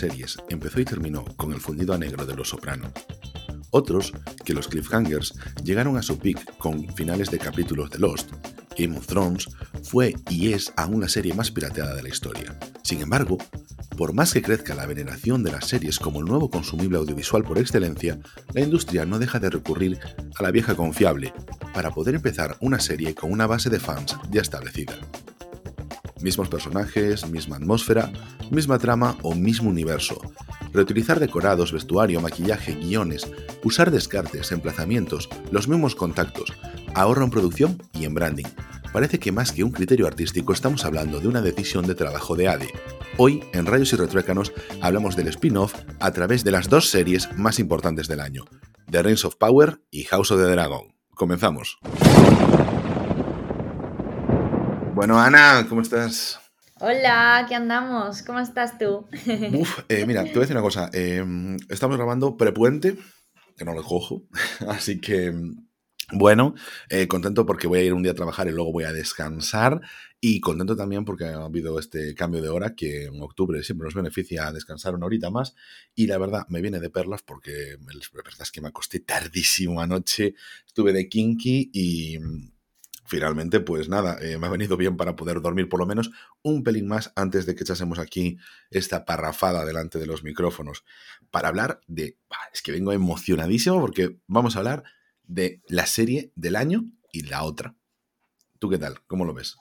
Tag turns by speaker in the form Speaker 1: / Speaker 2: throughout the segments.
Speaker 1: series empezó y terminó con el fundido a negro de Los Soprano. Otros, que los cliffhangers llegaron a su peak con finales de capítulos de Lost, Game of Thrones fue y es aún la serie más pirateada de la historia. Sin embargo, por más que crezca la veneración de las series como el nuevo consumible audiovisual por excelencia, la industria no deja de recurrir a la vieja confiable para poder empezar una serie con una base de fans ya establecida. Mismos personajes, misma atmósfera, misma trama o mismo universo. Reutilizar decorados, vestuario, maquillaje, guiones, usar descartes, emplazamientos, los mismos contactos, ahorro en producción y en branding. Parece que más que un criterio artístico estamos hablando de una decisión de trabajo de ADE. Hoy, en Rayos y Retruécanos, hablamos del spin-off a través de las dos series más importantes del año, The Rings of Power y House of the Dragon. Comenzamos. Bueno, Ana, ¿cómo estás?
Speaker 2: Hola, ¿qué andamos? ¿Cómo estás tú?
Speaker 1: Uf, eh, mira, te voy a decir una cosa. eh, estamos grabando prepuente, que no lo cojo, así que bueno, eh, contento porque voy a ir un día a trabajar y luego voy a descansar. Y contento también porque ha habido este cambio de hora que en octubre siempre nos beneficia descansar una horita más. Y la verdad, me viene de perlas porque la verdad es que me acosté tardísimo anoche. Estuve de kinky y finalmente, pues nada, eh, me ha venido bien para poder dormir por lo menos un pelín más antes de que echásemos aquí esta parrafada delante de los micrófonos. Para hablar de... Es que vengo emocionadísimo porque vamos a hablar de la serie del año y la otra. ¿Tú qué tal? ¿Cómo lo ves?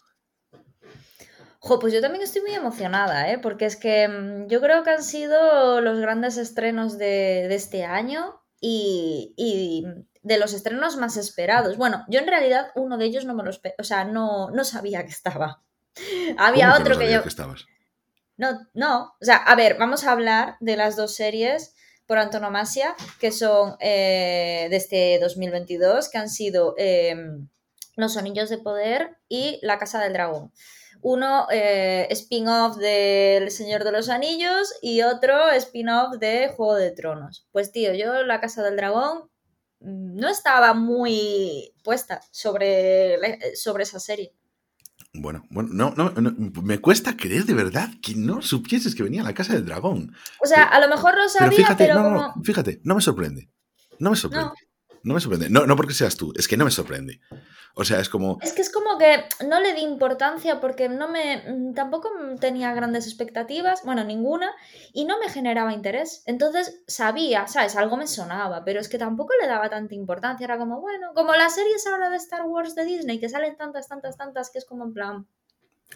Speaker 2: Jo, pues yo también estoy muy emocionada, ¿eh? Porque es que mm, yo creo que han sido los grandes estrenos de, este año y de los estrenos más esperados. Bueno, yo en realidad uno de ellos no me lo o sea, no, no sabía que estaba. Había
Speaker 1: ¿Cómo
Speaker 2: otro
Speaker 1: no
Speaker 2: que yo...
Speaker 1: que estabas?
Speaker 2: No, no. O sea, a ver, vamos a hablar de las dos series por antonomasia que son eh, de este 2022, que han sido eh, Los Anillos de Poder y La Casa del Dragón. Uno eh, spin-off del Señor de los Anillos y otro spin-off de Juego de Tronos. Pues tío, yo La Casa del Dragón no estaba muy puesta sobre, la- sobre esa serie.
Speaker 1: Bueno, bueno, no, no, no, me cuesta creer de verdad que no supieses que venía a la casa del dragón.
Speaker 2: O sea, a lo mejor lo
Speaker 1: Pero
Speaker 2: sabía,
Speaker 1: fíjate,
Speaker 2: pero
Speaker 1: no,
Speaker 2: como...
Speaker 1: no, fíjate, no me sorprende. No me sorprende.
Speaker 2: No.
Speaker 1: No me sorprende. No, no porque seas tú, es que no me sorprende. O sea, es como,
Speaker 2: Es que es como que no le di importancia porque no me. mm, tampoco tenía grandes expectativas, bueno, ninguna, y no me generaba interés. Entonces sabía, ¿sabes? Algo me sonaba, pero es que tampoco le daba tanta importancia. Era como, bueno, como las series ahora de Star Wars de Disney, que salen tantas, tantas, tantas, que es como en plan.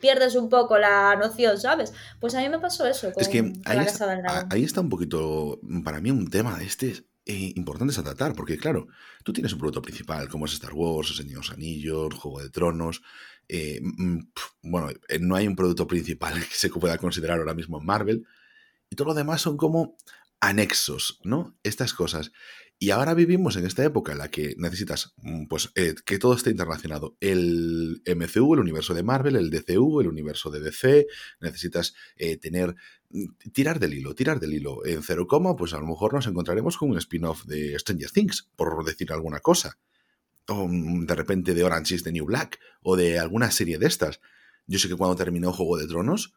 Speaker 2: Pierdes un poco la noción, ¿sabes? Pues a mí me pasó eso con,
Speaker 1: es que ahí,
Speaker 2: la
Speaker 1: es-
Speaker 2: Casa del Dragón.
Speaker 1: ahí está un poquito, para mí, un tema de este eh, importante a tratar, porque claro, tú tienes un producto principal como es Star Wars, Señor Anillos, Juego de Tronos. eh, mm, pf, bueno, eh, no hay un producto principal que se pueda considerar ahora mismo en Marvel. Y todo lo demás son como anexos, ¿no? Estas cosas. Y ahora vivimos en esta época en la que necesitas, mm, pues, eh, que todo esté internacionado. El MCU, el universo de Marvel, el DCU, el universo de DC, necesitas tener, mm, tirar del hilo, tirar del hilo. En cero coma, pues a lo mejor nos encontraremos con un spin-off de Stranger Things, por decir alguna cosa. O mm, de repente de Orange is the New Black, o de alguna serie de estas. Yo sé que cuando terminó Juego de Tronos,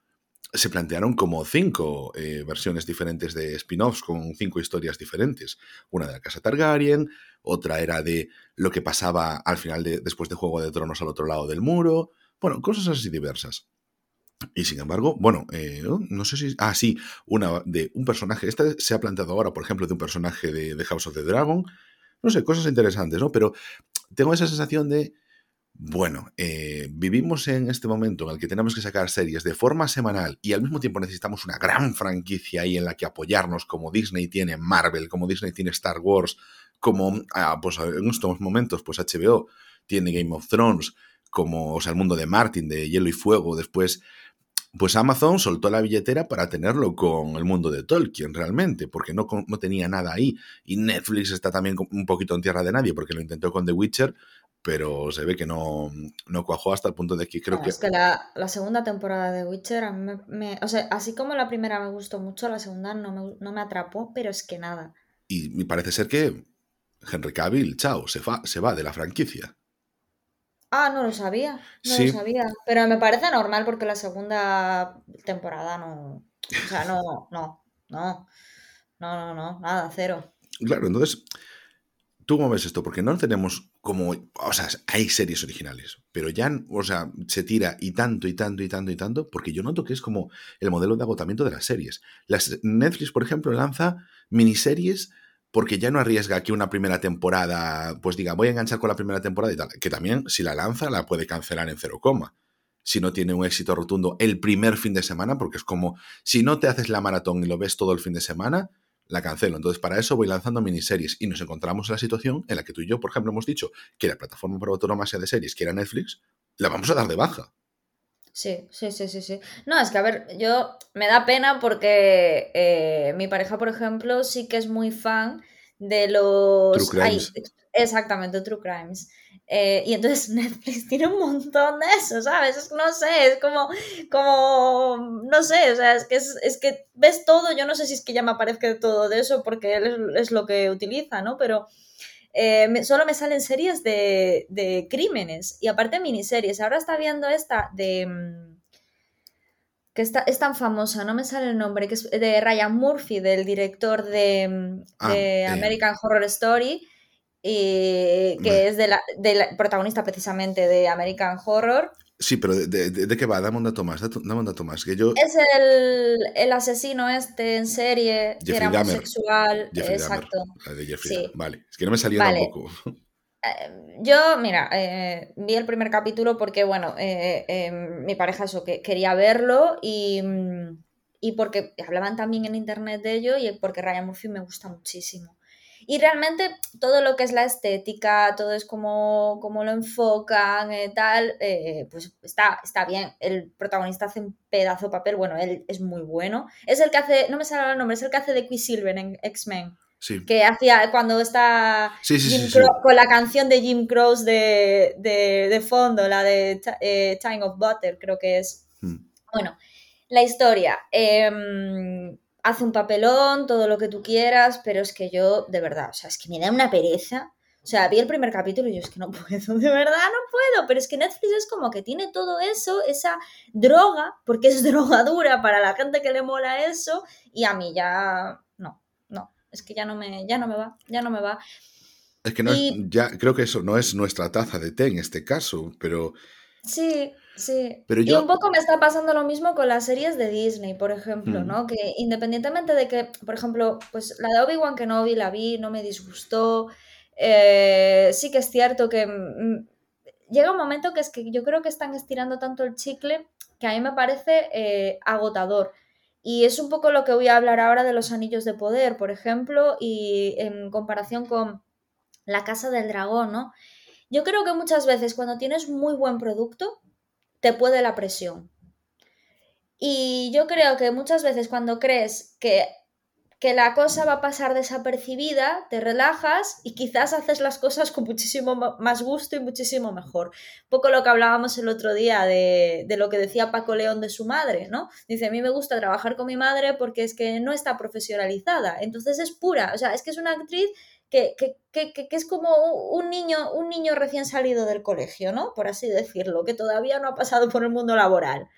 Speaker 1: se plantearon como cinco eh, versiones diferentes de spin-offs con cinco historias diferentes. Una de la casa Targaryen, otra era de lo que pasaba al final de, después de Juego de Tronos al otro lado del muro. Bueno, cosas así diversas. Y sin embargo, bueno, eh, no sé si... Ah, sí, una de un personaje. Esta se ha planteado ahora, por ejemplo, de un personaje de, de House of the Dragon. No sé, cosas interesantes, ¿no? Pero tengo esa sensación de... Bueno, eh, vivimos en este momento en el que tenemos que sacar series de forma semanal y al mismo tiempo necesitamos una gran franquicia ahí en la que apoyarnos, como Disney tiene Marvel, como Disney tiene Star Wars, como ah, pues en estos momentos pues HBO tiene Game of Thrones, como o sea, el mundo de Martin, de Hielo y Fuego, después pues Amazon soltó la billetera para tenerlo con el mundo de Tolkien realmente, porque no, no tenía nada ahí. Y Netflix está también un poquito en tierra de nadie, porque lo intentó con The Witcher, pero se ve que no, no cuajó hasta el punto de que creo que...
Speaker 2: Es que la, la segunda temporada de Witcher, a mí me, me- o sea, así como la primera me gustó mucho, la segunda no me, no me atrapó, pero es que nada.
Speaker 1: Y parece ser que Henry Cavill, chao, se va, se va de la franquicia.
Speaker 2: Ah, no lo sabía, no
Speaker 1: Sí.
Speaker 2: lo sabía. Pero me parece normal porque la segunda temporada no. O sea, no, no, no. No, no, no, nada, cero.
Speaker 1: Claro, entonces, ¿tú cómo ves esto? Porque no tenemos como, o sea, hay series originales, pero ya, o sea, se tira y tanto y tanto y tanto y tanto, porque yo noto que es como el modelo de agotamiento de las series. Las, Netflix, por ejemplo, lanza miniseries porque ya no arriesga que una primera temporada, pues diga, voy a enganchar con la primera temporada y tal, que también si la lanza la puede cancelar en cero coma. Si no tiene un éxito rotundo el primer fin de semana, porque es como, si no te haces la maratón y lo ves todo el fin de semana, la cancelo. Entonces, para eso voy lanzando miniseries y nos encontramos en la situación en la que tú y yo, por ejemplo, hemos dicho que la plataforma para autonomía de series, que era Netflix, la vamos a dar de baja.
Speaker 2: Sí, sí, sí, sí, sí. No, es que a ver, yo me da pena porque eh, mi pareja, por ejemplo, sí que es muy fan de los...
Speaker 1: True crimes.
Speaker 2: Ay, exactamente, True Crimes. Eh, y entonces Netflix tiene un montón de eso, ¿sabes? Es, no sé, es como, como, no sé, o sea, es que, es, es que ves todo, yo no sé si es que ya me aparezca todo de eso porque él es, es lo que utiliza, ¿no? Pero eh, me- solo me salen series de, de crímenes y aparte miniseries. Ahora está viendo esta de... mm, que está, es tan famosa, no me sale el nombre, que es de Ryan Murphy, del director de, mm,
Speaker 1: Ah, eh.
Speaker 2: American Horror Story, y que es de la, de la protagonista precisamente de American Horror.
Speaker 1: Sí, pero ¿de, de- qué va? Dame un dato más, dame un dato más. Que yo,
Speaker 2: Es el, el asesino este en serie, que
Speaker 1: Jeffrey
Speaker 2: era
Speaker 1: Dahmer.
Speaker 2: homosexual.
Speaker 1: Jeffrey Dahmer,
Speaker 2: exacto.
Speaker 1: la de Jeffrey
Speaker 2: Sí.
Speaker 1: Dahmer. Vale, es que no me salía
Speaker 2: Vale.
Speaker 1: tampoco.
Speaker 2: Eh, Yo, mira, eh, vi el primer capítulo porque, bueno, eh, eh, mi pareja eso, que quería verlo y, mm, y porque hablaban también en internet de ello y porque Ryan Murphy me gusta muchísimo. Y realmente todo lo que es la estética, todo es como, como lo enfocan, eh, tal, eh, pues está, está bien. El protagonista hace un pedazo de papel, bueno, él es muy bueno. Es el que hace, no me sale el nombre, es el que hace de Quicksilver en X-Men,
Speaker 1: Sí,
Speaker 2: que hacía cuando está
Speaker 1: sí, sí,
Speaker 2: Jim. Crow- con la canción de Jim Crow de, de, de fondo, la de eh, Time of Butter, creo que es.
Speaker 1: Mm.
Speaker 2: Bueno, la historia. em, hace un papelón, todo lo que tú quieras, pero es que yo, de verdad, o sea, es que me da una pereza. O sea, vi el primer capítulo y yo es que no puedo, de verdad no puedo, pero es que Netflix es como que tiene todo eso, esa droga, porque es drogadura para la gente que le mola eso, y a mí ya no, no, es que ya no me, ya no me va, ya no me va.
Speaker 1: Es que no es, ya creo que eso no es nuestra taza de té en este caso, pero
Speaker 2: Sí, sí.
Speaker 1: Pero
Speaker 2: Y un poco me está pasando lo mismo con las series de Disney, por ejemplo,
Speaker 1: Mm.
Speaker 2: ¿no? Que independientemente de que, por ejemplo, pues la de Obi-Wan Kenobi la vi, no me disgustó. eh, sí que es cierto que mm, llega un momento que es que yo creo que están estirando tanto el chicle que a mí me parece eh, agotador. Y es un poco lo que voy a hablar ahora de los anillos de poder, por ejemplo, y en comparación con la Casa del Dragón, ¿no? Yo creo que muchas veces cuando tienes muy buen producto, te puede la presión. Y yo creo que muchas veces cuando crees que, que la cosa va a pasar desapercibida, te relajas y quizás haces las cosas con muchísimo más gusto y muchísimo mejor. Poco lo que hablábamos el otro día de, de lo que decía Paco León de su madre, ¿no? Dice, a mí me gusta trabajar con mi madre porque es que no está profesionalizada, entonces es pura, o sea, es que es una actriz que, que, que, que- es como un niño, un niño recién salido del colegio, ¿no? Por así decirlo, que todavía no ha pasado por el mundo laboral.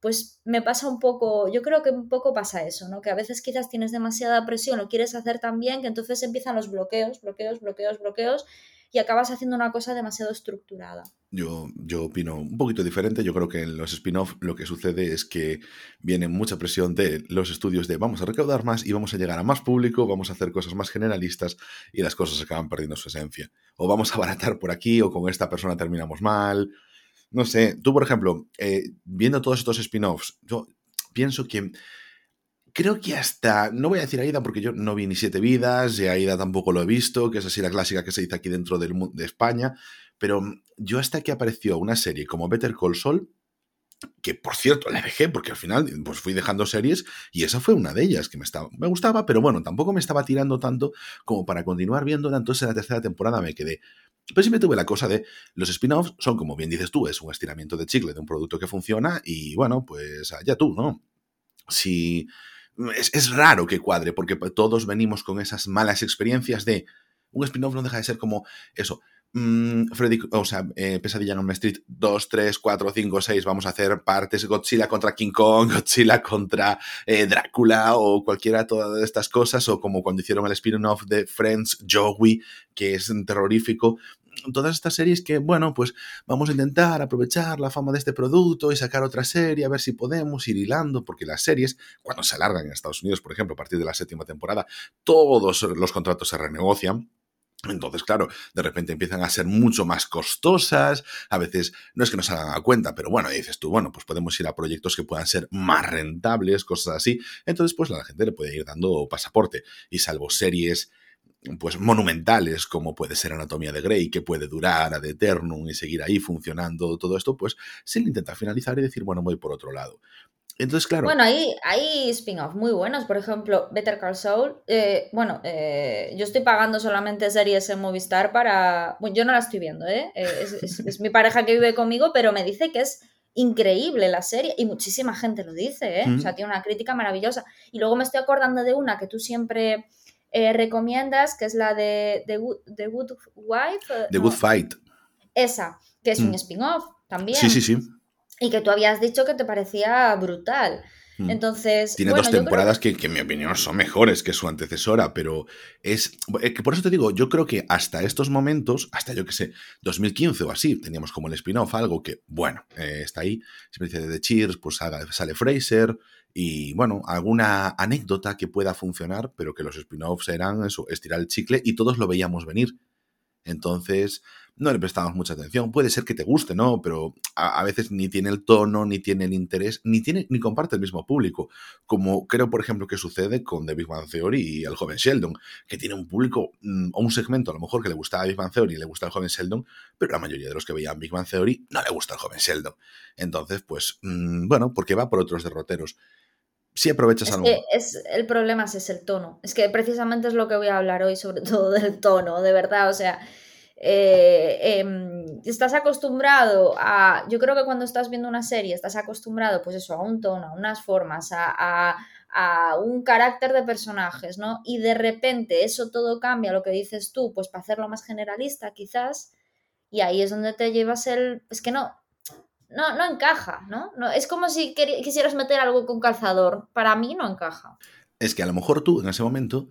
Speaker 2: Pues me pasa un poco, yo creo que un poco pasa eso, ¿no? Que a veces quizás tienes demasiada presión, lo quieres hacer tan bien, que entonces empiezan los bloqueos, bloqueos, bloqueos, bloqueos, y acabas haciendo una cosa demasiado estructurada.
Speaker 1: yo, yo opino un poquito diferente. Yo creo que en los spin-off lo que sucede es que viene mucha presión de los estudios de vamos a recaudar más y vamos a llegar a más público, vamos a hacer cosas más generalistas y las cosas acaban perdiendo su esencia. O vamos a abaratar por aquí o con esta persona terminamos mal. No sé, tú por ejemplo, eh, viendo todos estos spin-offs, yo pienso que creo que hasta, no voy a decir Aida porque yo no vi ni Siete Vidas, y Aida tampoco lo he visto, que es así la clásica que se dice aquí dentro del, de España, pero mm, yo hasta que apareció una serie como Better Call Saul, que por cierto la dejé porque al final pues fui dejando series y esa fue una de ellas que me, estaba, me gustaba, pero bueno, tampoco me estaba tirando tanto como para continuar viéndola, entonces en la tercera temporada me quedé. Pero siempre tuve la cosa de los spin-offs son, como bien dices tú, es un estiramiento de chicle de un producto que funciona y bueno, pues allá tú, ¿no? Si es, raro que cuadre, porque todos venimos con esas malas experiencias de un spin-off no deja de ser como eso. Mm, Freddy, o sea, eh, Pesadilla en Elm Street 2, 3, 4, 5, 6, vamos a hacer partes Godzilla contra King Kong, Godzilla contra eh, Drácula o cualquiera de todas estas cosas, o como cuando hicieron el spin-off de Friends, Joey, que es terrorífico, todas estas series que, bueno, pues vamos a intentar aprovechar la fama de este producto y sacar otra serie, a ver si podemos ir hilando, porque las series, cuando se alargan en Estados Unidos, por ejemplo, a partir de la séptima temporada, todos los contratos se renegocian. Entonces, claro, de repente empiezan a ser mucho más costosas, a veces no es que no se hagan a cuenta, pero bueno, dices tú, bueno, pues podemos ir a proyectos que puedan ser más rentables, cosas así. Entonces, pues la gente le puede ir dando pasaporte. Y salvo series pues monumentales como puede ser Anatomía de Grey, que puede durar ad eternum y seguir ahí funcionando todo esto, pues se le intenta finalizar y decir, bueno, voy por otro lado. Entonces, claro.
Speaker 2: Bueno, hay, hay spin-off muy buenos. Por ejemplo, Better Call Saul. Eh, bueno, eh, yo estoy pagando solamente series en Movistar para. Bueno, yo no la estoy viendo, ¿eh? eh es, mi pareja que vive conmigo, pero me dice que es increíble la serie y muchísima gente lo dice, ¿eh? O sea, tiene una crítica maravillosa. Y luego me estoy acordando de una que tú siempre eh, recomiendas, que es la de The Good, Wife.
Speaker 1: The Good Fight.
Speaker 2: Esa, que es un mm. spin-off también.
Speaker 1: Sí, sí, sí.
Speaker 2: Y que tú habías dicho que te parecía brutal. Mm. Entonces.
Speaker 1: Tiene dos temporadas que... en mi opinión, son mejores que su antecesora, pero es. que por eso te digo, yo creo que hasta estos momentos, hasta yo que sé, 2015 o así, teníamos como el spin-off algo que, bueno, eh, está ahí. Siempre dice de Cheers, pues sale Fraser, y bueno, alguna anécdota que pueda funcionar, pero que los spin-offs eran eso, estirar el chicle y todos lo veíamos venir. Entonces, no le prestamos mucha atención. Puede ser que te guste, ¿no? Pero a, veces ni tiene el tono, ni tiene el interés, ni tiene, ni comparte el mismo público. Como creo, por ejemplo, que sucede con The Big Bang Theory y el joven Sheldon, que tiene un público mm, o un segmento a lo mejor que le gusta a Big Bang Theory y le gusta el joven Sheldon, pero la mayoría de los que veían Big Bang Theory no le gusta el joven Sheldon. Entonces, pues, mm, bueno, porque va por otros derroteros si aprovechas
Speaker 2: es
Speaker 1: algo.
Speaker 2: es, el problema es, el tono. Es que precisamente es lo que voy a hablar hoy, sobre todo del tono, de verdad. O sea, eh, em, estás acostumbrado a. Yo creo que cuando estás viendo una serie, estás acostumbrado, pues eso, a un tono, a unas formas, a, a un carácter de personajes, ¿no? Y de repente eso todo cambia, lo que dices tú, pues para hacerlo más generalista, quizás. Y ahí es donde te llevas el. Es que no, no, no encaja, ¿no? ¿no? Es como si quisieras meter algo con calzador. Para mí no encaja.
Speaker 1: Es que a lo mejor tú, en ese momento,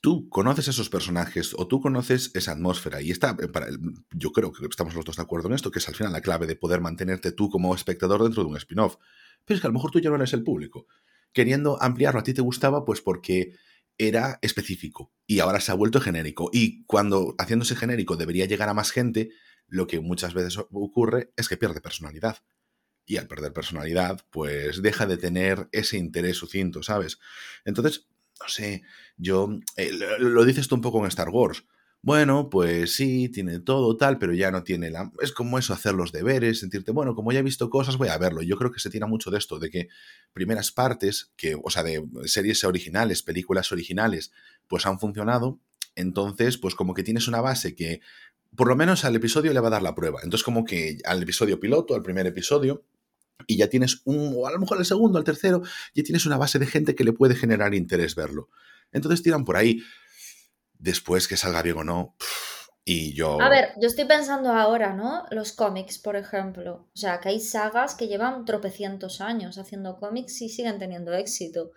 Speaker 1: tú conoces esos personajes o tú conoces esa atmósfera y está, eh, para, yo creo que estamos los dos de acuerdo en esto, que es al final la clave de poder mantenerte tú como espectador dentro de un spin-off. Pero es que a lo mejor tú ya no eres el público. Queriendo ampliarlo, a ti te gustaba pues porque era específico y ahora se ha vuelto genérico. Y cuando haciéndose genérico debería llegar a más gente, lo que muchas veces ocurre es que pierde personalidad. Y al perder personalidad, pues deja de tener ese interés sucinto, ¿sabes? Entonces, no sé, yo, eh, lo, dices tú un poco en Star Wars. Bueno, pues sí, tiene todo tal, pero ya no tiene la... Es como eso, hacer los deberes, sentirte, bueno, como ya he visto cosas, voy a verlo. Yo creo que se tira mucho de esto, de que primeras partes, que, o sea, de series originales, películas originales, pues han funcionado. Entonces, pues como que tienes una base que por lo menos al episodio le va a dar la prueba. Entonces, como que al episodio piloto, al primer episodio, y ya tienes un, o a lo mejor al segundo, al tercero, ya tienes una base de gente que le puede generar interés verlo. Entonces tiran por ahí. Después que salga bien o no, y yo...
Speaker 2: A ver, yo estoy pensando ahora, ¿no? Los cómics, por ejemplo. O sea, que hay sagas que llevan tropecientos años haciendo cómics y siguen teniendo éxito.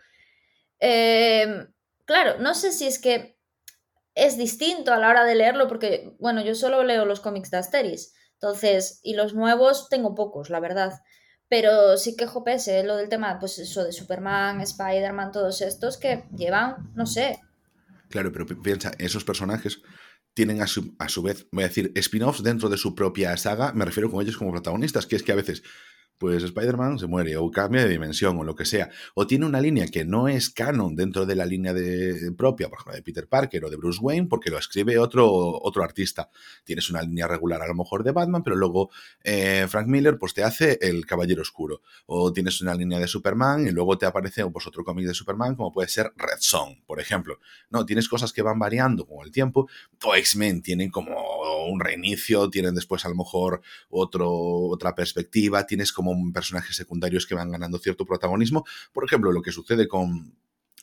Speaker 2: Eh, claro, no sé si es que es distinto a la hora de leerlo porque, bueno, yo solo leo los cómics de Asteris, entonces, y los nuevos tengo pocos, la verdad. Pero sí que jopese lo del tema, pues eso de Superman, Spider-Man, todos estos que llevan, no sé.
Speaker 1: Claro, pero piensa, esos personajes tienen a su, a su vez, voy a decir, spin-offs dentro de su propia saga, me refiero con ellos como protagonistas, que es que a veces pues Spider-Man se muere o cambia de dimensión o lo que sea, o tiene una línea que no es canon dentro de la línea de, propia, por ejemplo, de Peter Parker o de Bruce Wayne, porque lo escribe otro, otro artista. Tienes una línea regular a lo mejor de Batman, pero luego eh, Frank Miller pues te hace el Caballero Oscuro, o tienes una línea de Superman y luego te aparece pues, otro cómic de Superman como puede ser Red Song, por ejemplo. No, tienes cosas que van variando con el tiempo, o X-Men tienen como un reinicio, tienen después a lo mejor otro, otra perspectiva, tienes como personajes secundarios que van ganando cierto protagonismo. Por ejemplo, lo que sucede con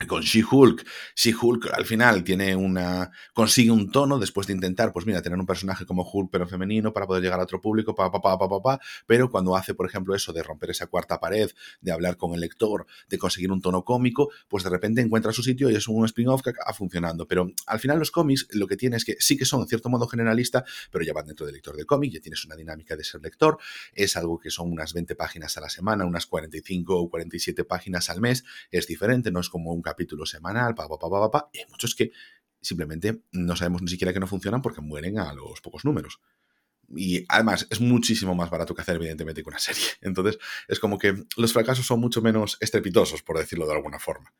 Speaker 1: con She-Hulk. She-Hulk al final tiene una. consigue un tono después de intentar, pues mira, tener un personaje como Hulk, pero femenino, para poder llegar a otro público, pa, pa, pa, pa, pa, pero cuando hace, por ejemplo, eso de romper esa cuarta pared, de hablar con el lector, de conseguir un tono cómico, pues de repente encuentra su sitio y es un spin-off que acaba funcionando. Pero al final los cómics lo que tiene es que sí que son en cierto modo generalista, pero ya van dentro del lector de cómic, ya tienes una dinámica de ser lector, es algo que son unas 20 páginas a la semana, unas 45 o 47 páginas al mes, es diferente, no es como un capítulo semanal, pa, pa, pa, pa, pa, y hay muchos que simplemente no sabemos ni siquiera que no funcionan porque mueren a los pocos números. Y además es muchísimo más barato que hacer, evidentemente, que una serie. Entonces, es como que los fracasos son mucho menos estrepitosos, por decirlo de alguna forma.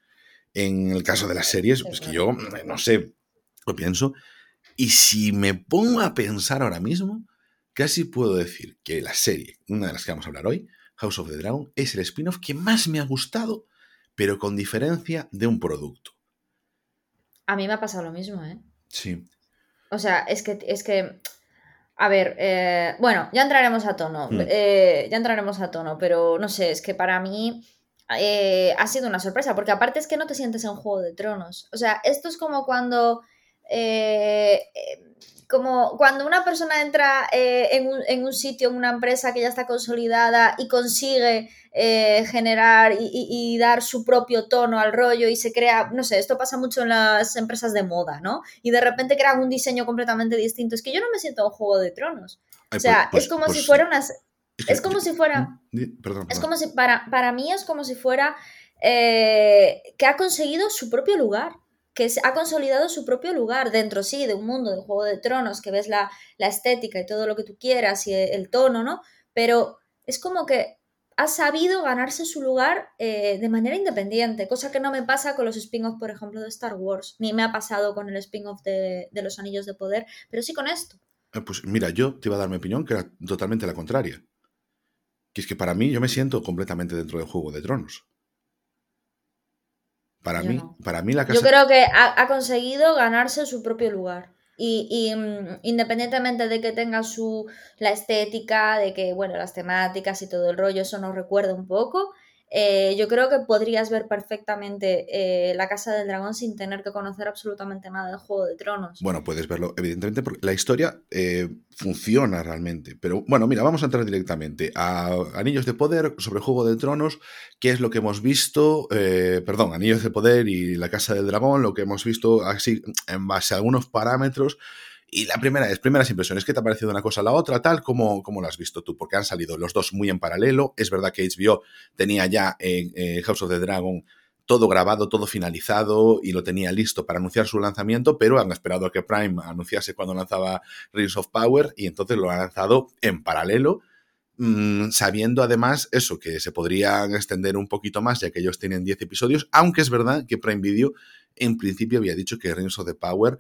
Speaker 1: En el caso de las series, pues que yo, no sé, lo pienso. Y si me pongo a pensar ahora mismo, casi puedo decir que la serie, una de las que vamos a hablar hoy, House of the Dragon, es el spin-off que más me ha gustado pero con diferencia de un producto.
Speaker 2: A mí me ha pasado lo mismo, ¿eh?
Speaker 1: Sí.
Speaker 2: O sea, es que, es que a ver, eh, bueno, ya entraremos a tono,
Speaker 1: Hmm.
Speaker 2: eh, ya entraremos a tono, pero no sé, es que para mí eh, ha sido una sorpresa, porque aparte es que no te sientes en Juego de Tronos. O sea, esto es como cuando... eh, eh, como cuando una persona entra eh, en, un, en, un, sitio, en una empresa que ya está consolidada y consigue eh, generar y, y, y, dar su propio tono al rollo y se crea, no sé, esto pasa mucho en las empresas de moda, ¿no? Y de repente crean un diseño completamente distinto. Es que yo no me siento en Juego de Tronos.
Speaker 1: Ay,
Speaker 2: o sea,
Speaker 1: pues,
Speaker 2: es como
Speaker 1: pues,
Speaker 2: si fuera una...
Speaker 1: Es,
Speaker 2: que, es como si fuera...
Speaker 1: Perdón,
Speaker 2: es como si, para, para mí es como si fuera eh, que ha conseguido su propio lugar que ha consolidado su propio lugar dentro, sí, de un mundo de Juego de Tronos, que ves la, la, estética y todo lo que tú quieras y el tono, ¿no? Pero es como que ha sabido ganarse su lugar eh, de manera independiente, cosa que no me pasa con los spin-offs, por ejemplo, de Star Wars, ni me ha pasado con el spin-off de, de, los Anillos de Poder, pero sí con esto.
Speaker 1: Eh, pues mira, yo te iba a dar mi opinión, que era totalmente la contraria. Que es que para mí yo me siento completamente dentro del Juego de Tronos. Para
Speaker 2: Yo
Speaker 1: mí,
Speaker 2: no.
Speaker 1: para mí la casa...
Speaker 2: Yo creo que ha, ha conseguido ganarse su propio lugar. Y, y mm, independientemente de que tenga su la estética, de que, bueno, las temáticas y todo el rollo, eso nos recuerda un poco. Eh, yo creo que podrías ver perfectamente eh, La Casa del Dragón sin tener que conocer absolutamente nada del Juego de Tronos.
Speaker 1: Bueno, puedes verlo, evidentemente, porque la historia eh, funciona realmente. Pero bueno, mira, vamos a entrar directamente a Anillos de Poder sobre Juego de Tronos, qué es lo que hemos visto, perdón, Anillos de Poder y La Casa del Dragón, lo que hemos visto así en base a algunos parámetros. Y la primera es, primeras impresiones, ¿qué te ha parecido una cosa a la otra? Tal como, como lo has visto tú, porque han salido los dos muy en paralelo. Es verdad que HBO tenía ya eh, House of the Dragon todo grabado, todo finalizado y lo tenía listo para anunciar su lanzamiento, pero han esperado a que Prime anunciase cuando lanzaba Rings of Power y entonces lo han lanzado en paralelo, mmm, sabiendo además eso, que se podrían extender un poquito más ya que ellos tienen 10 episodios, aunque es verdad que Prime Video en principio había dicho que Rings of the Power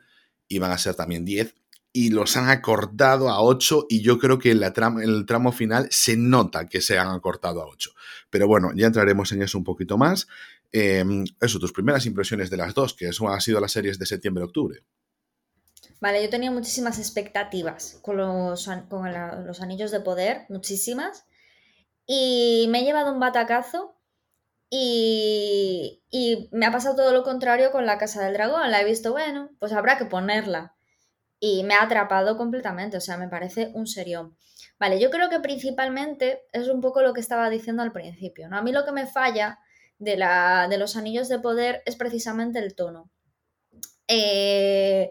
Speaker 1: iban a ser también 10 y los han acortado a 8 y yo creo que en, el tramo final se nota que se han acortado a 8. Pero bueno, ya entraremos en eso un poquito más. Eh, eso, tus primeras impresiones de las dos, que eso ha sido las series de septiembre-octubre.
Speaker 2: Vale, yo tenía muchísimas expectativas con, los, con los anillos de poder, muchísimas. Y me he llevado un batacazo y, y, me ha pasado todo lo contrario con la Casa del Dragón. La he visto, bueno, pues habrá que ponerla. Y me ha atrapado completamente, o sea, me parece un serión. Vale, yo creo que principalmente es un poco lo que estaba diciendo al principio, ¿no? A mí lo que me falla de, la, de los anillos de poder es precisamente el tono. Eh,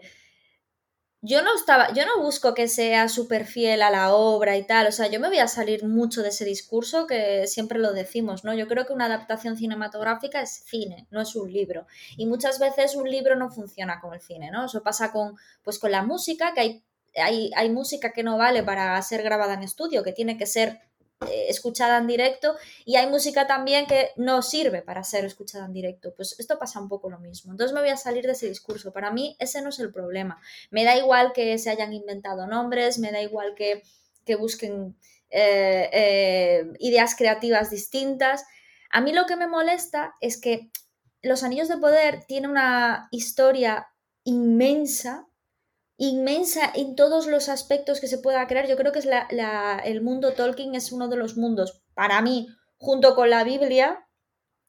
Speaker 2: yo no estaba, yo no busco que sea súper fiel a la obra y tal, o sea, yo me voy a salir mucho de ese discurso que siempre lo decimos, ¿no? Yo creo que una adaptación cinematográfica es cine, no es un libro. Y muchas veces un libro no funciona con el cine, ¿no? Eso pasa con, pues con la música, que hay, hay, hay música que no vale para ser grabada en estudio, que tiene que ser escuchada en directo y hay música también que no sirve para ser escuchada en directo. Pues esto pasa un poco lo mismo. Entonces me voy a salir de ese discurso. Para mí ese no es el problema. Me da igual que se hayan inventado nombres, me da igual que, que busquen eh, eh, ideas creativas distintas. A mí lo que me molesta es que Los Anillos de Poder tiene una historia inmensa inmensa en todos los aspectos que se pueda crear. Yo creo que es el mundo Tolkien es uno de los mundos, para mí, junto con la Biblia,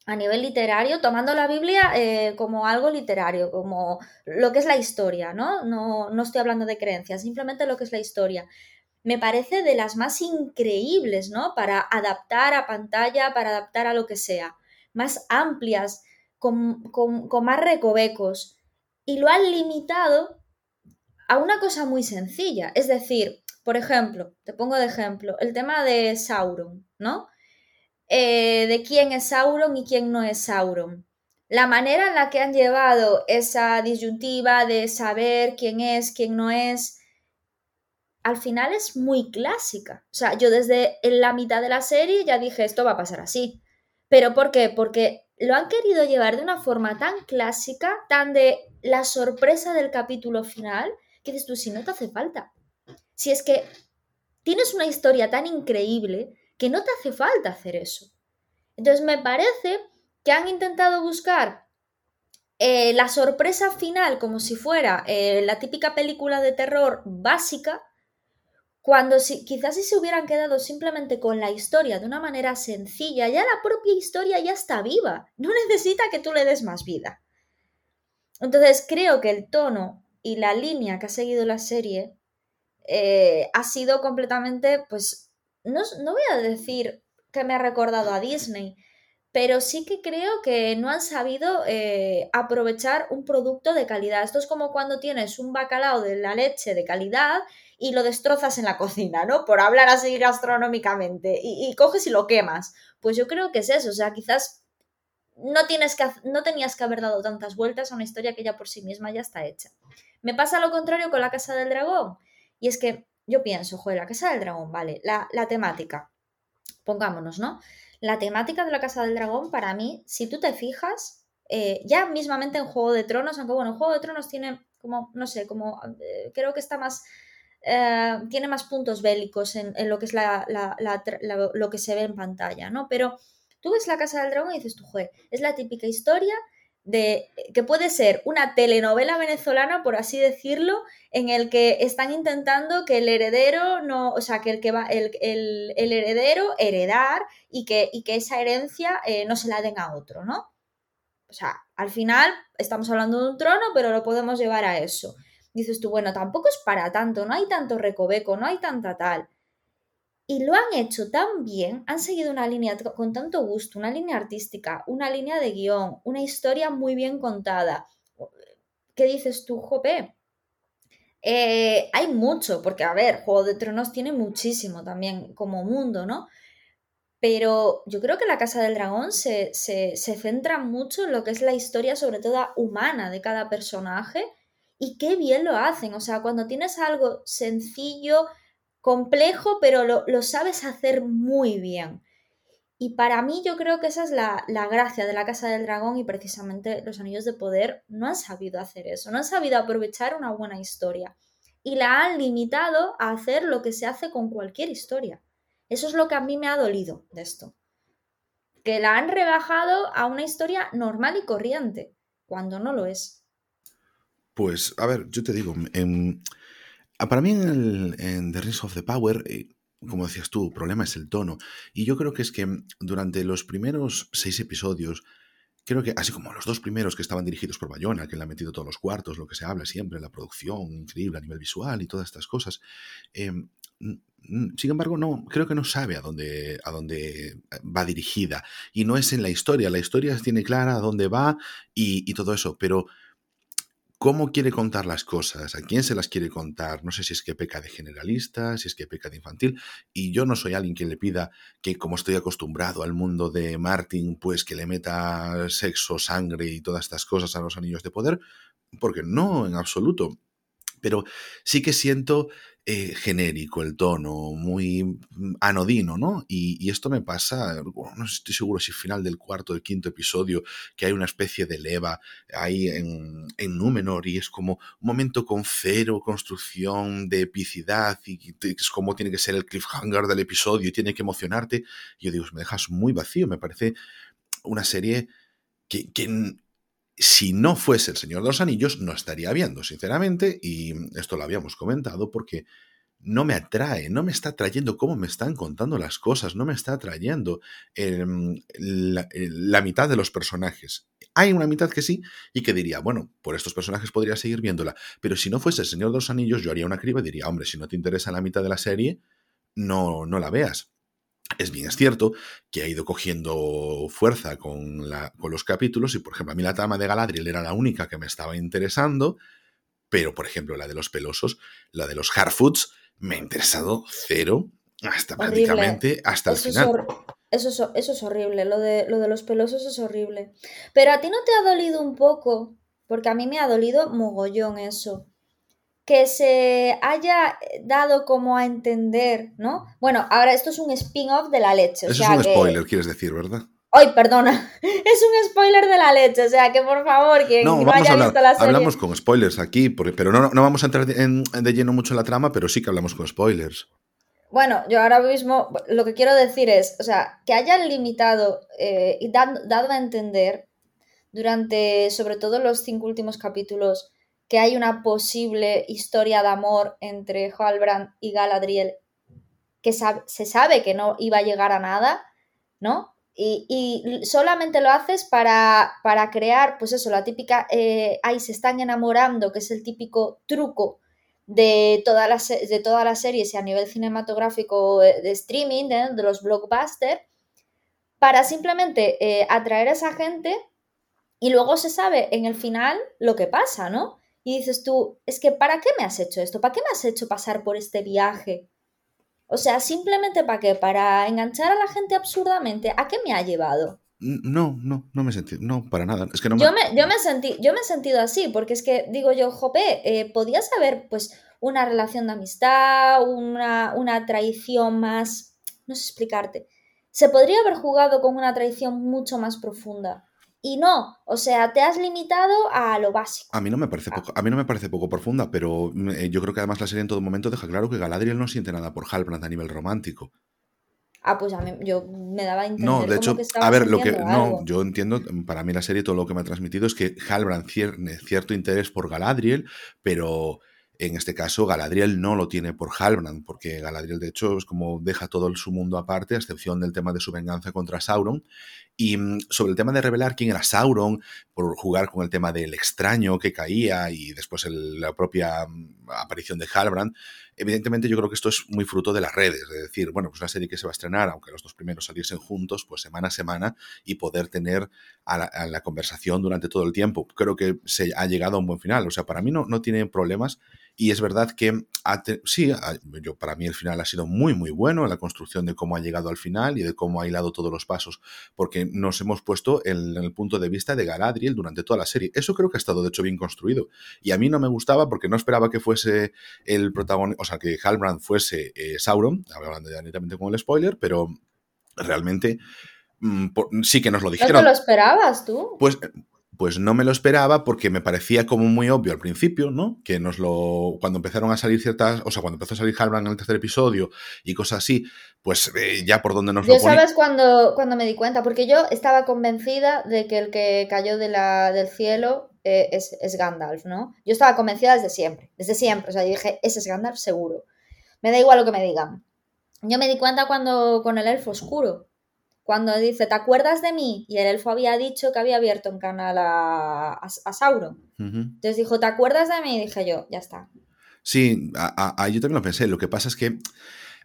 Speaker 2: a nivel literario, tomando la Biblia eh, como algo literario, como lo que es la historia, ¿no? ¿no? No estoy hablando de creencias, simplemente lo que es la historia. Me parece de las más increíbles, ¿no? Para adaptar a pantalla, para adaptar a lo que sea. Más amplias, con, con más recovecos. Y lo han limitado a una cosa muy sencilla. Es decir, por ejemplo, te pongo de ejemplo, el tema de Sauron, ¿no? Eh, de quién es Sauron y quién no es Sauron. La manera en la que han llevado esa disyuntiva de saber quién es, quién no es, al final es muy clásica. O sea, yo desde la mitad de la serie ya dije, esto va a pasar así. ¿Pero por qué? Porque lo han querido llevar de una forma tan clásica, tan de la sorpresa del capítulo final, que dices tú, si no te hace falta. Si es que tienes una historia tan increíble que no te hace falta hacer eso. Entonces me parece que han intentado buscar eh, la sorpresa final como si fuera eh, la típica película de terror básica, cuando si, quizás si se hubieran quedado simplemente con la historia de una manera sencilla, ya la propia historia ya está viva, no necesita que tú le des más vida. Entonces creo que el tono y la línea que ha seguido la serie eh, ha sido completamente, pues, no, voy a decir que me ha recordado a Disney, pero sí que creo que no han sabido eh, aprovechar un producto de calidad. Esto es como cuando tienes un bacalao de la leche de calidad y lo destrozas en la cocina, ¿no? Por hablar así gastronómicamente, y, y coges y lo quemas. Pues yo creo que es eso, o sea, quizás no, tienes que, no tenías que haber dado tantas vueltas a una historia que ya por sí misma ya está hecha. Me pasa lo contrario con la Casa del Dragón, y es que yo pienso, joder, la Casa del Dragón, vale, la, temática, pongámonos, ¿no? La temática de la Casa del Dragón, para mí, si tú te fijas, eh, ya mismamente en Juego de Tronos, aunque bueno, Juego de Tronos tiene como, no sé, como, eh, creo que está más, eh, tiene más puntos bélicos en, lo que es la, lo que se ve en pantalla, ¿no? Pero tú ves la Casa del Dragón y dices tú, joder, es la típica historia de que puede ser una telenovela venezolana, por así decirlo, en el que están intentando que el heredero no, o sea, que el que va, el, heredero heredar y que, y que esa herencia eh, no se la den a otro, ¿no? O sea, al final estamos hablando de un trono, pero lo podemos llevar a eso. Dices tú, bueno, tampoco es para tanto, no hay tanto recoveco, no hay tanta tal. Y lo han hecho tan bien, han seguido una línea con tanto gusto, una línea artística, una línea de guion, una historia muy bien contada. ¿Qué dices tú, Jope? Eh, hay mucho, porque a ver, Juego de Tronos tiene muchísimo también como mundo, ¿no? Pero yo creo que la Casa del Dragón se, se, se centra mucho en lo que es la historia, sobre todo humana, de cada personaje. Y qué bien lo hacen. O sea, cuando tienes algo sencillo, complejo, pero lo, sabes hacer muy bien. Y para mí yo creo que esa es la, gracia de la Casa del Dragón y precisamente los Anillos de Poder no han sabido hacer eso, no han sabido aprovechar una buena historia y la han limitado a hacer lo que se hace con cualquier historia. Eso es lo que a mí me ha dolido de esto. Que la han rebajado a una historia normal y corriente, cuando no lo es.
Speaker 1: Pues, a ver, yo te digo, para mí en, The Rings of the Power, eh, como decías tú, el problema es el tono. Y yo creo que es que durante los primeros seis episodios, creo que, así como los dos primeros que estaban dirigidos por Bayona, que le ha metido todos los cuartos, lo que se habla siempre, la producción increíble a nivel visual y todas estas cosas, em, sin embargo, no, creo que no sabe a dónde, a dónde va dirigida. Y no es en la historia. La historia tiene clara a dónde va y, y todo eso. Pero cómo quiere contar las cosas, a quién se las quiere contar. No sé si es que peca de generalista, si es que peca de infantil. Y yo no soy alguien que le pida que, como estoy acostumbrado al mundo de Martin, pues que le meta sexo, sangre y todas estas cosas a los anillos de poder, porque no, en absoluto. Pero sí que siento eh, genérico el tono, muy mm, anodino, ¿no? Y, esto me pasa, no estoy seguro si final del cuarto, del quinto episodio, que hay una especie de leva ahí en, en Númenor y es como un momento con cero construcción de epicidad y es como tiene que ser el cliffhanger del episodio y tiene que emocionarte. Y yo digo, me dejas muy vacío, me parece una serie que si no fuese el Señor de los Anillos, no estaría viendo, sinceramente, y esto lo habíamos comentado porque no me atrae, no me está trayendo cómo me están contando las cosas, no me está trayendo em, la, mitad de los personajes. Hay una mitad que sí y que diría, bueno, por estos personajes podría seguir viéndola, pero si no fuese el Señor de los Anillos, yo haría una criba y diría, hombre, si no te interesa la mitad de la serie, no, no la veas. Es bien, es cierto que ha ido cogiendo fuerza con, la, con los capítulos y, por ejemplo, a mí la trama de Galadriel era la única que me estaba interesando, pero, por ejemplo, la de los pelosos, la de los Harfoots, me ha interesado cero hasta prácticamente hasta el final.
Speaker 2: eso, es, eso es horrible, lo de, lo de los pelosos es horrible. Pero a ti no te ha dolido un poco, porque a mí me ha dolido mogollón eso que se haya dado como a entender, ¿no? Bueno, ahora esto es un spin-off de la leche.
Speaker 1: Eso es un spoiler, quieres decir, ¿verdad?
Speaker 2: Ay, perdona, es un spoiler de la leche, o sea que por favor, que no, haya visto la serie.
Speaker 1: Hablamos con spoilers aquí, pero no, no vamos a entrar de lleno mucho en la trama, pero sí que hablamos con spoilers.
Speaker 2: Bueno, yo ahora mismo lo que quiero decir es, o sea, que hayan limitado eh, y dado a entender durante sobre todo los cinco últimos capítulos que hay una posible historia de amor entre Halbrand y Galadriel que se sabe que no iba a llegar a nada, ¿no? Y, solamente lo haces para, para, crear, pues eso, la típica, eh, ahí se están enamorando, que es el típico truco de, todas las, de todas las series y a nivel cinematográfico eh, de streaming, de, los blockbusters, para simplemente eh, atraer a esa gente y luego se sabe en el final lo que pasa, ¿no? Y dices tú, es que ¿para qué me has hecho esto? ¿Para qué me has hecho pasar por este viaje? O sea, simplemente para qué? Para enganchar a la gente absurdamente. ¿A qué me ha llevado?
Speaker 1: No, no, no me he sentido, no, para nada. Es que no
Speaker 2: yo, me, yo, me sentí, yo me he sentido así, porque es que digo yo, jope, eh, podías haber pues una relación de amistad, una, una traición más, no sé explicarte. Se podría haber jugado con una traición mucho más profunda. Y no, o sea, te has limitado a lo básico.
Speaker 1: A mí no me parece poco, a mí no me parece poco profunda, pero eh, yo creo que además la serie en todo momento deja claro que Galadriel no siente nada por Halbrand a nivel romántico.
Speaker 2: Ah, pues a mí yo me daba a entender
Speaker 1: No, de hecho, a ver, lo que no, yo entiendo, para mí la serie todo lo que me ha transmitido es que Halbrand tiene cierto interés por Galadriel, pero en este caso, Galadriel no lo tiene por Halbrand, porque Galadriel, de hecho, es como deja todo su mundo aparte, a excepción del tema de su venganza contra Sauron. Y mm, sobre el tema de revelar quién era Sauron, por jugar con el tema del extraño que caía y después la propia mm, aparición de Halbrand, evidentemente yo creo que esto es muy fruto de las redes, es decir, bueno, pues una serie que se va a estrenar, aunque los dos primeros saliesen juntos, pues semana a semana y poder tener a la, conversación durante todo el tiempo. Creo que se ha llegado a un buen final, o sea, para mí no, no tiene problemas y es verdad que sí, yo, para mí el final ha sido muy, muy bueno, la construcción de cómo ha llegado al final y de cómo ha hilado todos los pasos, porque nos hemos puesto en, el punto de vista de Galadriel durante toda la serie. Eso creo que ha estado, de hecho, bien construido. Y a mí no me gustaba porque no esperaba que fuese el protagonista, o sea, que Halbrand fuese eh, Sauron, hablando ya directamente con el spoiler, pero realmente mm, sí que nos lo dijeron. ¿No
Speaker 2: te lo esperabas tú?
Speaker 1: Pues pues no me lo esperaba porque me parecía como muy obvio al principio, ¿no? Que nos lo. Cuando empezaron a salir ciertas. O sea, cuando empezó a salir Halbrand en el tercer episodio y cosas así, pues eh, ya por donde nos
Speaker 2: yo lo sabes cuando, cuando me di cuenta, porque yo estaba convencida de que el que cayó de la, del cielo eh, es, es, Gandalf, ¿no? Yo estaba convencida desde siempre, desde siempre. O sea, yo dije, ese es Gandalf seguro. Me da igual lo que me digan. Yo me di cuenta cuando con el elfo oscuro cuando dice, ¿te acuerdas de mí? Y el elfo había dicho que había abierto un canal a, a, Sauron. Entonces dijo, ¿te acuerdas de mí? Y dije yo, ya está.
Speaker 1: Sí, yo también lo pensé. Lo que pasa es que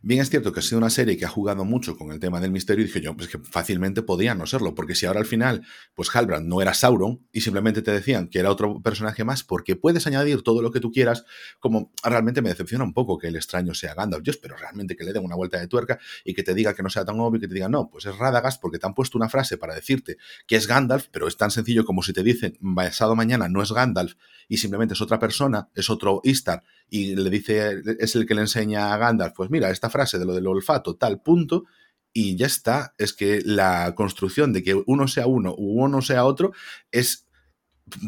Speaker 1: Bien es cierto que ha sido una serie que ha jugado mucho con el tema del misterio y dije yo, pues que fácilmente podía no serlo, porque si ahora al final, pues Halbrand no era Sauron y simplemente te decían que era otro personaje más, porque puedes añadir todo lo que tú quieras, como realmente me decepciona un poco que el extraño sea Gandalf. Yo espero realmente que le den una vuelta de tuerca y que te diga que no sea tan obvio que te diga, no, pues es Radagast porque te han puesto una frase para decirte que es Gandalf, pero es tan sencillo como si te dicen, pasado mañana no es Gandalf y simplemente es otra persona, es otro Istar y le dice, es el que le enseña a Gandalf, pues mira, esta frase de lo del olfato, tal punto, y ya está. Es que la construcción de que uno sea uno u uno sea otro es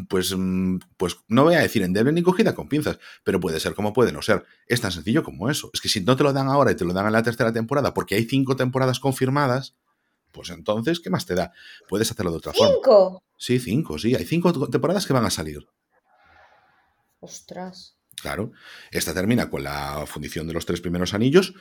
Speaker 1: pues, mm, pues no voy a decir endeble ni cogida con pinzas, pero puede ser como puede no ser. Es tan sencillo como eso. Es que si no te lo dan ahora y te lo dan en la tercera temporada, porque hay cinco temporadas confirmadas, pues entonces, ¿qué más te da? Puedes hacerlo de otra forma.
Speaker 2: ¿Cinco?
Speaker 1: Sí, cinco, sí. Hay cinco temporadas que van a salir.
Speaker 2: Ostras.
Speaker 1: Claro. Esta termina con la fundición de los tres primeros anillos.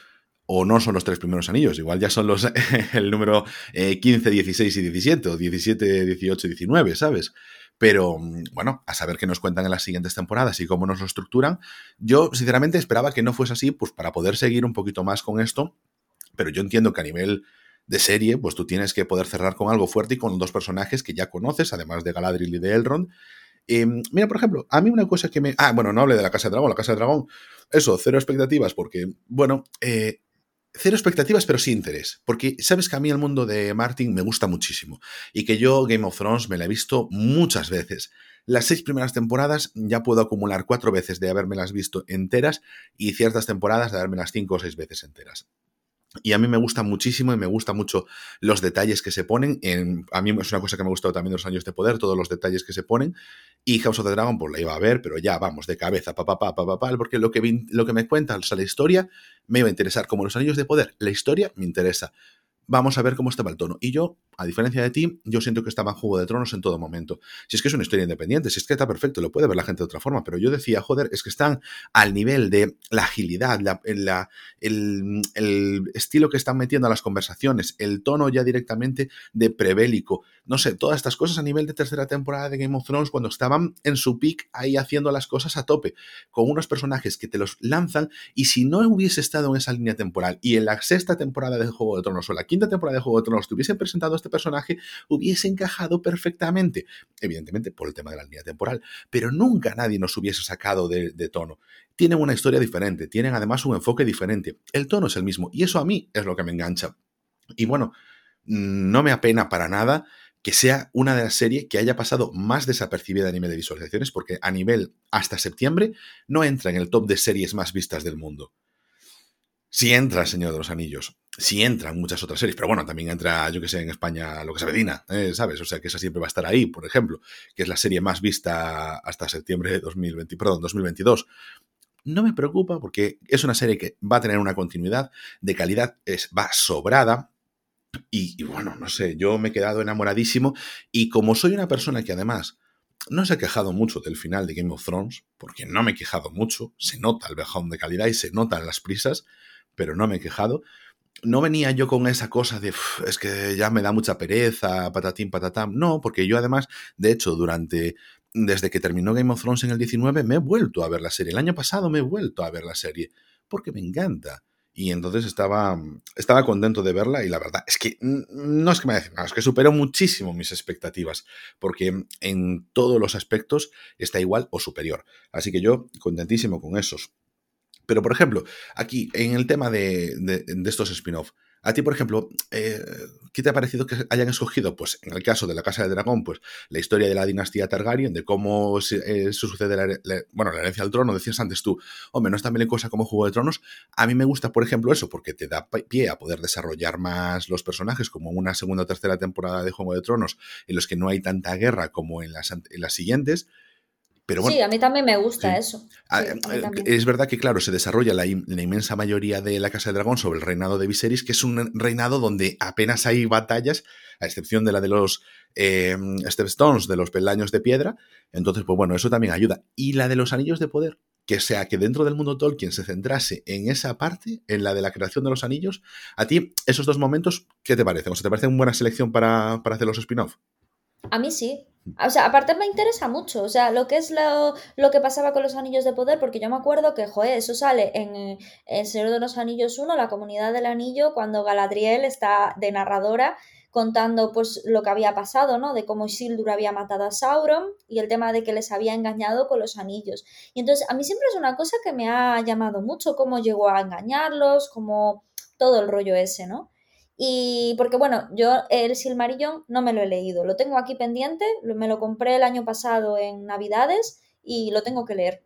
Speaker 1: O no son los tres primeros anillos, igual ya son los el número 15, eh, 16 y 17, o 17, 18 y 19, ¿sabes? Pero mm, bueno, a saber qué nos cuentan en las siguientes temporadas y cómo nos lo estructuran. Yo, sinceramente, esperaba que no fuese así, pues para poder seguir un poquito más con esto. Pero yo entiendo que a nivel de serie, pues tú tienes que poder cerrar con algo fuerte y con dos personajes que ya conoces, además de Galadriel y de Elrond. Em, mira, por ejemplo, a mí una cosa que me... Ah, bueno, no hable de la Casa de Dragón, la Casa de Dragón, eso, cero expectativas, porque, bueno, eh, cero expectativas, pero sí interés. Porque sabes que a mí el mundo de Martin me gusta muchísimo y que yo Game of Thrones me la he visto muchas veces. Las seis primeras temporadas ya puedo acumular cuatro veces de las visto enteras y ciertas temporadas de las cinco o seis veces enteras. Y a mí me gusta muchísimo y me gusta mucho los detalles que se ponen. En, a mí es una cosa que me ha gustado también de los años de poder, todos los detalles que se ponen. Y House of the Dragon, pues la iba a ver, pero ya vamos, de cabeza, pa, pa, pa, pa, porque lo que, lo que me cuenta, o sea, la historia me iba a interesar. Como los anillos de poder, la historia me interesa vamos a ver cómo estaba el tono. Y yo, a diferencia de ti, yo siento que estaba en Juego de Tronos en todo momento. Si es que es una historia independiente, si es que está perfecto, lo puede ver la gente de otra forma, pero yo decía, joder, es que están al nivel de la agilidad, la, el, el, estilo que están metiendo a las conversaciones, el tono ya directamente de prebélico, no sé, todas estas cosas a nivel de tercera temporada de Game of Thrones, cuando estaban en su peak ahí haciendo las cosas a tope, con unos personajes que te los lanzan, y si no hubiese estado en esa línea temporal y en la sexta temporada de Juego de Tronos o la quinta temporada de Juego de Tronos te hubiesen presentado a este personaje, hubiese encajado perfectamente, evidentemente por el tema de la línea temporal, pero nunca nadie nos hubiese sacado de, tono. Tienen una historia diferente, tienen además un enfoque diferente, el tono es el mismo, y eso a mí es lo que me engancha. Y bueno, no me apena para nada que sea una de las series que haya pasado más desapercibida a nivel de visualizaciones, porque a nivel hasta septiembre no entra en el top de series más vistas del mundo. Sí entra Señor de los Anillos, sí entra en muchas otras series, pero bueno, también entra, yo que sé, en España lo que se Medina, ¿eh? ¿sabes? O sea que esa siempre va a estar ahí, por ejemplo, que es la serie más vista hasta septiembre de 2020, perdón, 2022. No me preocupa porque es una serie que va a tener una continuidad de calidad, es, va sobrada, y, bueno, no sé, yo me he quedado enamoradísimo y como soy una persona que además no se ha quejado mucho del final de Game of Thrones, porque no me he quejado mucho, se nota el bajón de calidad y se notan las prisas, pero no me he quejado. No venía yo con esa cosa de, es que ya me da mucha pereza, patatín, patatam. No, porque yo además, de hecho, durante, desde que terminó Game of Thrones en el 19, me he vuelto a ver la serie. El año pasado me he vuelto a ver la serie, porque me encanta. Y entonces estaba, estaba contento de verla y la verdad es que no es que me haya nada, es que superó muchísimo mis expectativas, porque en todos los aspectos está igual o superior. Así que yo contentísimo con esos. Pero, por ejemplo, aquí, en el tema de, de, estos spin-off, a ti, por ejemplo, eh, ¿qué te ha parecido que hayan escogido? Pues en el caso de la Casa de Dragón, pues la historia de la dinastía Targaryen, de cómo se, eh, sucede la, bueno, la herencia al trono, decías antes tú, hombre, no es tan bien cosa como Juego de Tronos. A mí me gusta, por ejemplo, eso, porque te da pie a poder desarrollar más los personajes, como una segunda o tercera temporada de Juego de Tronos, en los que no hay tanta guerra como en las, en las siguientes
Speaker 2: sí, a mí también me gusta eso. Ah, eh,
Speaker 1: es verdad que, claro, se desarrolla la, inmensa mayoría de la Casa de Dragón sobre el reinado de Viserys, que es un reinado donde apenas hay batallas, a excepción de la de los eh, Stepstones, de los peldaños de piedra. Entonces, pues bueno, eso también ayuda. Y la de los anillos de poder, que sea que dentro del mundo Tolkien se centrase en esa parte, en la de la creación de los anillos, a ti, esos dos momentos, ¿qué te parecen? ¿O sea, te parece una buena selección para, para hacer los spin-off?
Speaker 2: A mí sí. O sea, aparte me interesa mucho. O sea, lo que es lo, lo, que pasaba con los anillos de poder, porque yo me acuerdo que, joder, eso sale en El Señor de los Anillos 1, la comunidad del anillo, cuando Galadriel está de narradora contando pues lo que había pasado, ¿no? De cómo Isildur había matado a Sauron y el tema de que les había engañado con los anillos. Y entonces a mí siempre es una cosa que me ha llamado mucho cómo llegó a engañarlos, como todo el rollo ese, ¿no? Y porque bueno, yo el Silmarillion no me lo he leído, lo tengo aquí pendiente, me lo compré el año pasado en Navidades y lo tengo que leer.